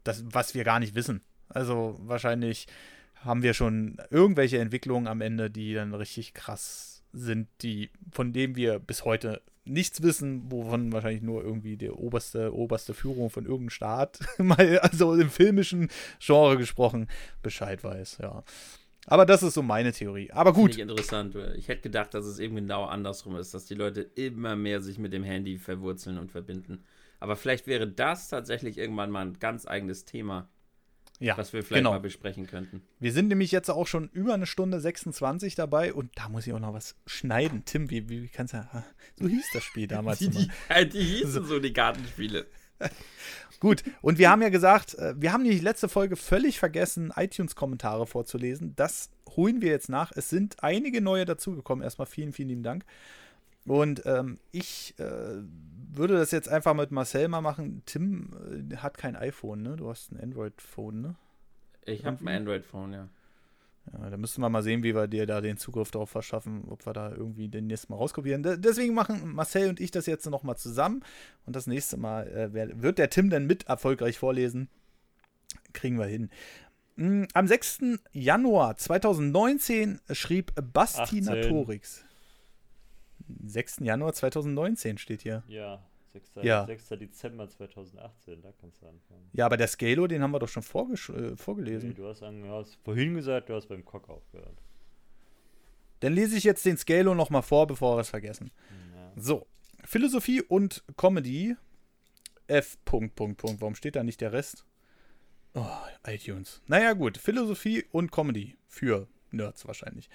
S1: das, was wir gar nicht wissen. Also wahrscheinlich haben wir schon irgendwelche Entwicklungen am Ende, die dann richtig krass sind, die, von denen wir bis heute nichts wissen, wovon wahrscheinlich nur irgendwie die oberste, oberste Führung von irgendeinem Staat, <laughs> mal, also im filmischen Genre gesprochen, Bescheid weiß, ja. Aber das ist so meine Theorie. Aber gut.
S3: Ich interessant. Ich hätte gedacht, dass es eben genau andersrum ist, dass die Leute immer mehr sich mit dem Handy verwurzeln und verbinden. Aber vielleicht wäre das tatsächlich irgendwann mal ein ganz eigenes Thema. Ja, was wir vielleicht genau. mal besprechen könnten.
S1: Wir sind nämlich jetzt auch schon über eine Stunde 26 dabei und da muss ich auch noch was schneiden. Tim, wie, wie kannst du. Ah, so hieß das Spiel damals.
S3: die, die, die hießen so. so die Gartenspiele. <laughs>
S1: Gut, und wir haben ja gesagt, äh, wir haben die letzte Folge völlig vergessen, iTunes-Kommentare vorzulesen. Das holen wir jetzt nach. Es sind einige neue dazugekommen. Erstmal vielen, vielen lieben Dank. Und ähm, ich äh, würde das jetzt einfach mit Marcel mal machen. Tim äh, hat kein iPhone, ne? Du hast ein Android-Phone, ne?
S3: Ich habe ein Android-Phone, ja.
S1: Ja, da müssen wir mal sehen, wie wir dir da den Zugriff darauf verschaffen, ob wir da irgendwie den nächsten Mal rauskopieren. Deswegen machen Marcel und ich das jetzt nochmal zusammen. Und das nächste Mal äh, wird der Tim dann mit erfolgreich vorlesen. Kriegen wir hin. Hm, am 6. Januar 2019 schrieb Basti Natorix. 6. Januar 2019 steht hier.
S2: Ja, 6. Ja. 6. Dezember 2018, da kannst du anfangen.
S1: Ja, aber der Scalo, den haben wir doch schon äh, vorgelesen. Nee,
S2: du hast, an, du hast vorhin gesagt, du hast beim Cock aufgehört.
S1: Dann lese ich jetzt den Scalo nochmal vor, bevor wir es vergessen. Ja. So, Philosophie und Comedy. F. Punkt, Punkt, Punkt. Warum steht da nicht der Rest? Oh, iTunes. Naja, gut. Philosophie und Comedy. Für Nerds wahrscheinlich.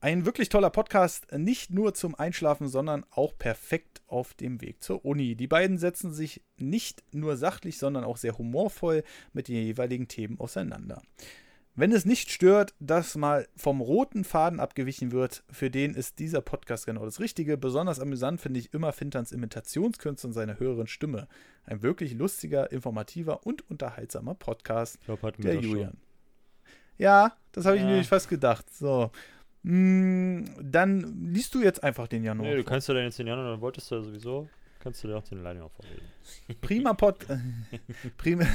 S1: Ein wirklich toller Podcast, nicht nur zum Einschlafen, sondern auch perfekt auf dem Weg zur Uni. Die beiden setzen sich nicht nur sachlich, sondern auch sehr humorvoll mit den jeweiligen Themen auseinander. Wenn es nicht stört, dass mal vom roten Faden abgewichen wird, für den ist dieser Podcast genau das Richtige. Besonders amüsant finde ich immer Fintans Imitationskünste und seine höheren Stimme. Ein wirklich lustiger, informativer und unterhaltsamer Podcast.
S2: Ich glaube, der Julian. Schon.
S1: Ja, das habe ich ja. mir fast gedacht. So. Mm, dann liest du jetzt einfach den Januar.
S2: Nee, du kannst ja dann jetzt den Januar, dann wolltest du ja sowieso, kannst du dir auch den Januar vorlesen.
S1: Prima, Pod <laughs> prima,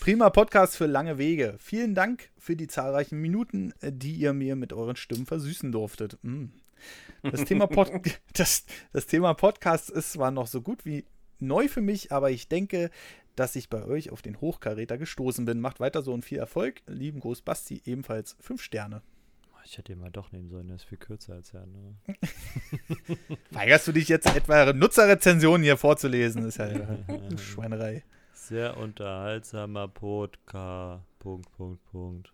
S1: prima Podcast für lange Wege. Vielen Dank für die zahlreichen Minuten, äh, die ihr mir mit euren Stimmen versüßen durftet. Mm. Das Thema, Pod <laughs> das, das Thema Podcast ist zwar noch so gut wie neu für mich, aber ich denke, dass ich bei euch auf den Hochkaräter gestoßen bin. Macht weiter so und viel Erfolg. Lieben Gruß Basti, ebenfalls fünf Sterne.
S2: Ich hätte ihn mal doch nehmen sollen, der ist viel kürzer als er. Ne? <laughs>
S1: Weigerst du dich jetzt etwa Nutzerrezensionen hier vorzulesen? Das ist ja eine Schweinerei.
S2: Sehr unterhaltsamer Podcast. Punkt, Punkt, Punkt.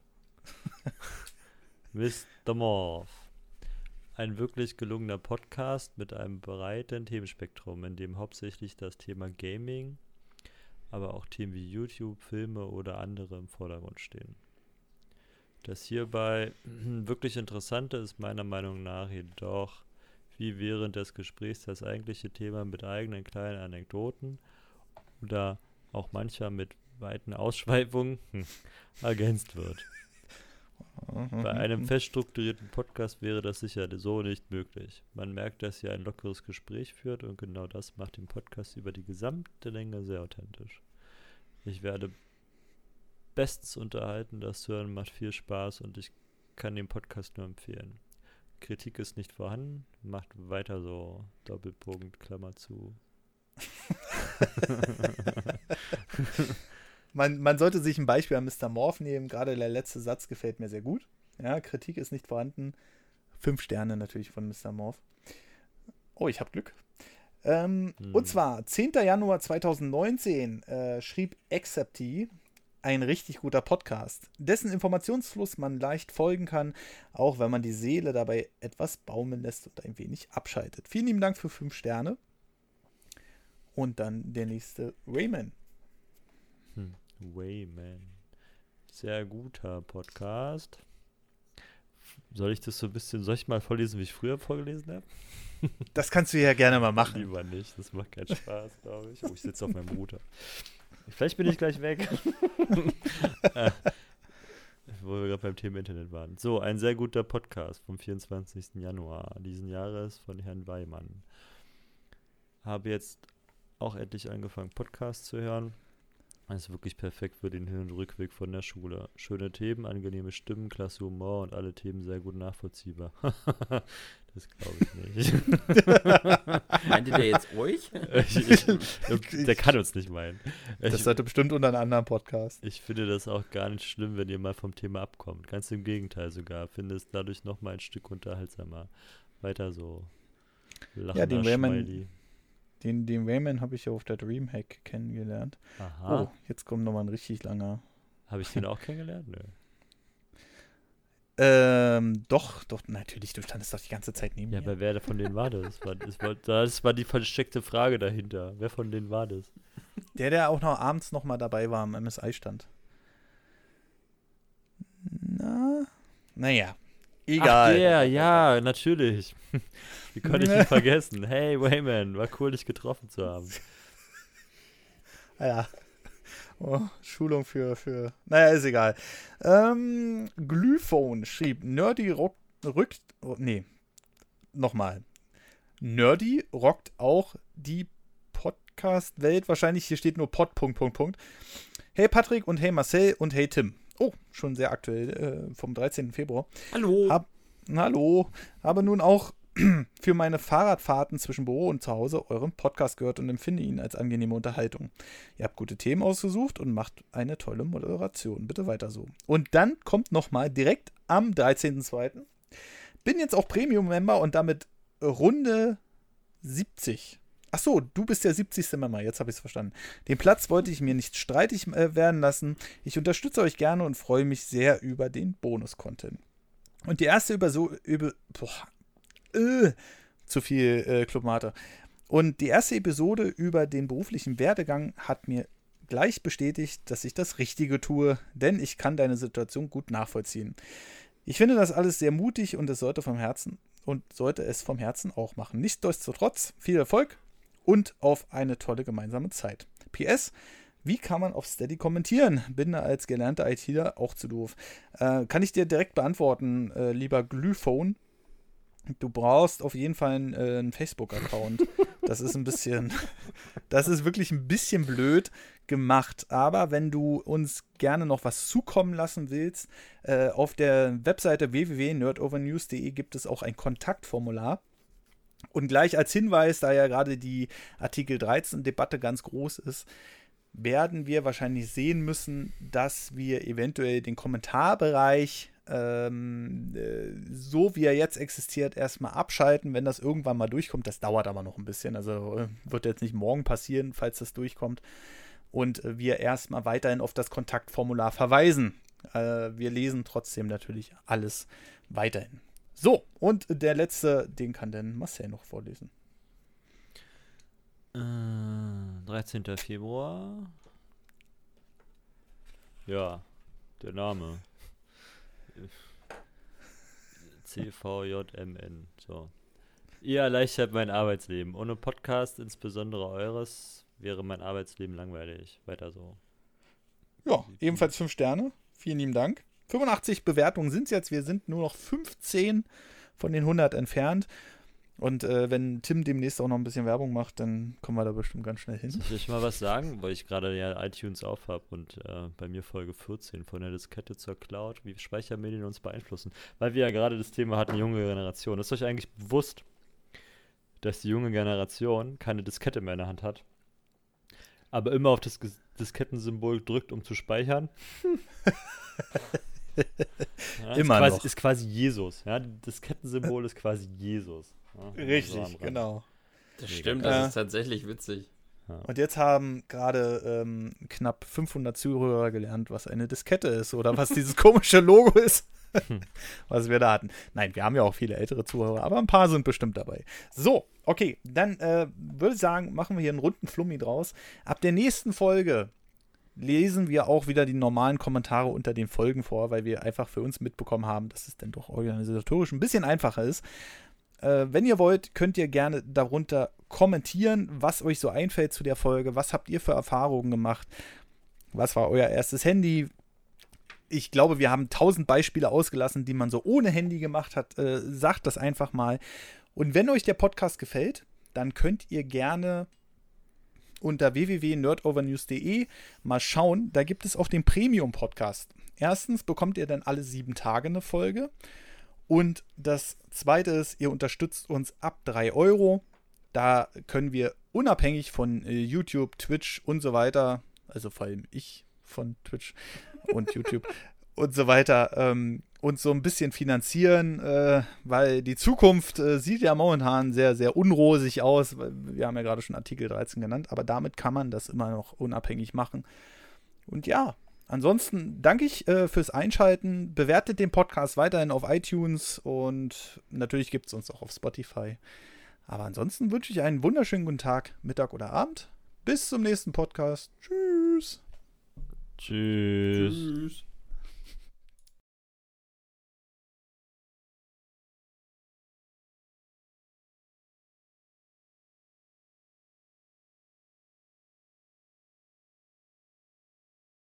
S2: <laughs> Mr. Morph. ein wirklich gelungener Podcast mit einem breiten Themenspektrum, in dem hauptsächlich das Thema Gaming, aber auch Themen wie YouTube, Filme oder andere im Vordergrund stehen. Das hierbei <clears throat> wirklich Interessante ist meiner Meinung nach jedoch, wie während des Gesprächs das eigentliche Thema mit eigenen kleinen Anekdoten oder auch mancher mit weiten Ausschweifungen <laughs> ergänzt wird. Bei einem fest strukturierten Podcast wäre das sicher so nicht möglich. Man merkt, dass ihr ein lockeres Gespräch führt und genau das macht den Podcast über die gesamte Länge sehr authentisch. Ich werde bestens unterhalten, das Hören macht viel Spaß und ich kann den Podcast nur empfehlen. Kritik ist nicht vorhanden, macht weiter so. Doppelpunkt, Klammer zu. <laughs>
S1: man, man sollte sich ein Beispiel an Mr. Morph nehmen. Gerade der letzte Satz gefällt mir sehr gut. Ja, Kritik ist nicht vorhanden. Fünf Sterne natürlich von Mr. Morph. Oh, ich habe Glück. Ähm, hm. Und zwar 10. Januar 2019 äh, schrieb Accepty, ein richtig guter Podcast, dessen Informationsfluss man leicht folgen kann, auch wenn man die Seele dabei etwas baumeln lässt und ein wenig abschaltet. Vielen lieben Dank für fünf Sterne. Und dann der nächste Rayman.
S2: Hm. Wayman. Sehr guter Podcast. Soll ich das so ein bisschen, soll ich mal vorlesen, wie ich früher vorgelesen habe?
S1: Das kannst du ja gerne mal machen.
S2: Lieber nicht, das macht keinen Spaß, glaube ich. Oh, ich sitze auf meinem Router. Vielleicht bin ich gleich weg. <laughs> äh, wo wir gerade beim Thema Internet waren. So, ein sehr guter Podcast vom 24. Januar diesen Jahres von Herrn Weimann. Habe jetzt auch endlich angefangen, Podcasts zu hören. Das ist wirklich perfekt für den Hin- und Rückweg von der Schule. Schöne Themen, angenehme Stimmen, klasse Humor und alle Themen sehr gut nachvollziehbar. <laughs> das glaube ich nicht. <laughs>
S3: Meinte der jetzt euch?
S2: ich, ich, der kann uns nicht meinen.
S1: Das ich, sollte bestimmt unter einem anderen Podcast.
S2: Ich finde das auch gar nicht schlimm, wenn ihr mal vom Thema abkommt. Ganz im Gegenteil sogar. Finde es dadurch noch mal ein Stück unterhaltsamer. Weiter so.
S1: Lachen ja, den Raymond, den, den Rayman habe ich ja auf der Dreamhack kennengelernt. Aha. Oh, jetzt kommt nochmal ein richtig langer.
S2: Habe ich den auch kennengelernt? Nö. <laughs>
S1: Ähm, doch, doch, natürlich, du standest doch die ganze Zeit neben
S2: ja,
S1: mir.
S2: Ja, aber wer von denen war das? Das war, das, war, das war die versteckte Frage dahinter. Wer von denen war das?
S1: Der, der auch noch abends nochmal dabei war am MSI-Stand. Na, naja, egal. Ach,
S2: der, ja, natürlich. <laughs> Wie konnte ich ihn <laughs> vergessen? Hey, Wayman, war cool, dich getroffen zu haben. <laughs>
S1: Ja. Oh, Schulung für, für. Naja, ist egal. Ähm, Glyphone schrieb: Nerdy rock, rückt. Oh, nee. Nochmal. Nerdy rockt auch die Podcast-Welt. Wahrscheinlich hier steht nur Pod. Punkt, Punkt, Punkt. Hey Patrick und hey Marcel und hey Tim. Oh, schon sehr aktuell äh, vom 13. Februar.
S3: Hallo.
S1: Hab, hallo. Habe nun auch <clears throat> für meine Fahrradfahrten zwischen Büro und zu Hause euren Podcast gehört und empfinde ihn als angenehme Unterhaltung. Ihr habt gute Themen ausgesucht und macht eine tolle Moderation. Bitte weiter so. Und dann kommt nochmal direkt am 13.02. Bin jetzt auch Premium-Member und damit Runde 70. Ach so, du bist der 70. Member, jetzt habe ich es verstanden. Den Platz wollte ich mir nicht streitig äh, werden lassen. Ich unterstütze euch gerne und freue mich sehr über den Bonus-Content. Und die erste über so über boah, äh, zu viel äh, Clubmate. Und die erste Episode über den beruflichen Werdegang hat mir gleich bestätigt, dass ich das Richtige tue, denn ich kann deine Situation gut nachvollziehen. Ich finde das alles sehr mutig und es sollte vom Herzen und sollte es vom Herzen auch machen. Nichtsdestotrotz viel Erfolg und auf eine tolle gemeinsame Zeit. PS, wie kann man auf Steady kommentieren? Bin da als gelernter ITler auch zu doof. Äh, kann ich dir direkt beantworten, äh, lieber Glühphone. Du brauchst auf jeden Fall einen, äh, einen Facebook-Account. Das ist ein bisschen, <laughs> das ist wirklich ein bisschen blöd gemacht. Aber wenn du uns gerne noch was zukommen lassen willst, äh, auf der Webseite www.nerdovernews.de gibt es auch ein Kontaktformular. Und gleich als Hinweis, da ja gerade die Artikel 13-Debatte ganz groß ist, werden wir wahrscheinlich sehen müssen, dass wir eventuell den Kommentarbereich ähm, äh, so wie er jetzt existiert, erstmal abschalten, wenn das irgendwann mal durchkommt. Das dauert aber noch ein bisschen. Also äh, wird jetzt nicht morgen passieren, falls das durchkommt. Und äh, wir erstmal weiterhin auf das Kontaktformular verweisen. Äh, wir lesen trotzdem natürlich alles weiterhin. So, und der letzte, den kann dann Marcel noch vorlesen.
S2: Äh, 13. Februar. Ja, der Name. CVJMN. So. Ihr erleichtert mein Arbeitsleben. Ohne Podcast, insbesondere eures, wäre mein Arbeitsleben langweilig. Weiter so.
S1: Ja, ebenfalls fünf Sterne. Vielen lieben Dank. 85 Bewertungen sind es jetzt. Wir sind nur noch 15 von den 100 entfernt. Und äh, wenn Tim demnächst auch noch ein bisschen Werbung macht, dann kommen wir da bestimmt ganz schnell hin.
S2: Soll ich mal was sagen, weil ich gerade ja iTunes auf habe und äh, bei mir Folge 14 von der Diskette zur Cloud, wie Speichermedien uns beeinflussen. Weil wir ja gerade das Thema hatten, junge Generation. Ist euch eigentlich bewusst, dass die junge Generation keine Diskette mehr in der Hand hat, aber immer auf das Diskettensymbol drückt, um zu speichern? <laughs> ja,
S1: immer
S2: ist quasi,
S1: noch.
S2: ist quasi Jesus. Ja? Das Kettensymbol ist quasi Jesus. Ja?
S1: Richtig,
S2: So
S1: genau.
S3: Das stimmt,
S1: Äh.
S3: das ist tatsächlich witzig.
S1: Und jetzt haben gerade ähm, knapp 500 Zuhörer gelernt, was eine Diskette ist oder was dieses komische Logo ist, <laughs> was wir da hatten. Nein, wir haben ja auch viele ältere Zuhörer, aber ein paar sind bestimmt dabei. So, okay, dann äh, würde ich sagen, machen wir hier einen runden Flummi draus. Ab der nächsten Folge lesen wir auch wieder die normalen Kommentare unter den Folgen vor, weil wir einfach für uns mitbekommen haben, dass es dann doch organisatorisch ein bisschen einfacher ist. Äh, wenn ihr wollt, könnt ihr gerne darunter kommentieren, was euch so einfällt zu der Folge. Was habt ihr für Erfahrungen gemacht? Was war euer erstes Handy? Ich glaube, wir haben tausend Beispiele ausgelassen, die man so ohne Handy gemacht hat. Äh, sagt das einfach mal. Und wenn euch der Podcast gefällt, dann könnt ihr gerne unter www.nerdovernews.de mal schauen. Da gibt es auch den Premium-Podcast. Erstens bekommt ihr dann alle sieben Tage eine Folge. Und das zweite ist, ihr unterstützt uns ab 3 Euro. Da können wir unabhängig von äh, YouTube, Twitch und so weiter, also vor allem ich von Twitch und <laughs> YouTube und so weiter, ähm, uns so ein bisschen finanzieren, äh, weil die Zukunft äh, sieht ja momentan sehr, sehr unrosig aus. Wir haben ja gerade schon Artikel 13 genannt, aber damit kann man das immer noch unabhängig machen. Und ja, ansonsten danke ich äh, fürs Einschalten. Bewertet den Podcast weiterhin auf iTunes und natürlich gibt es uns auch auf Spotify. Aber ansonsten wünsche ich einen wunderschönen guten Tag, Mittag oder Abend. Bis zum nächsten Podcast. Tschüss.
S2: Tschüss.
S3: Tschüss.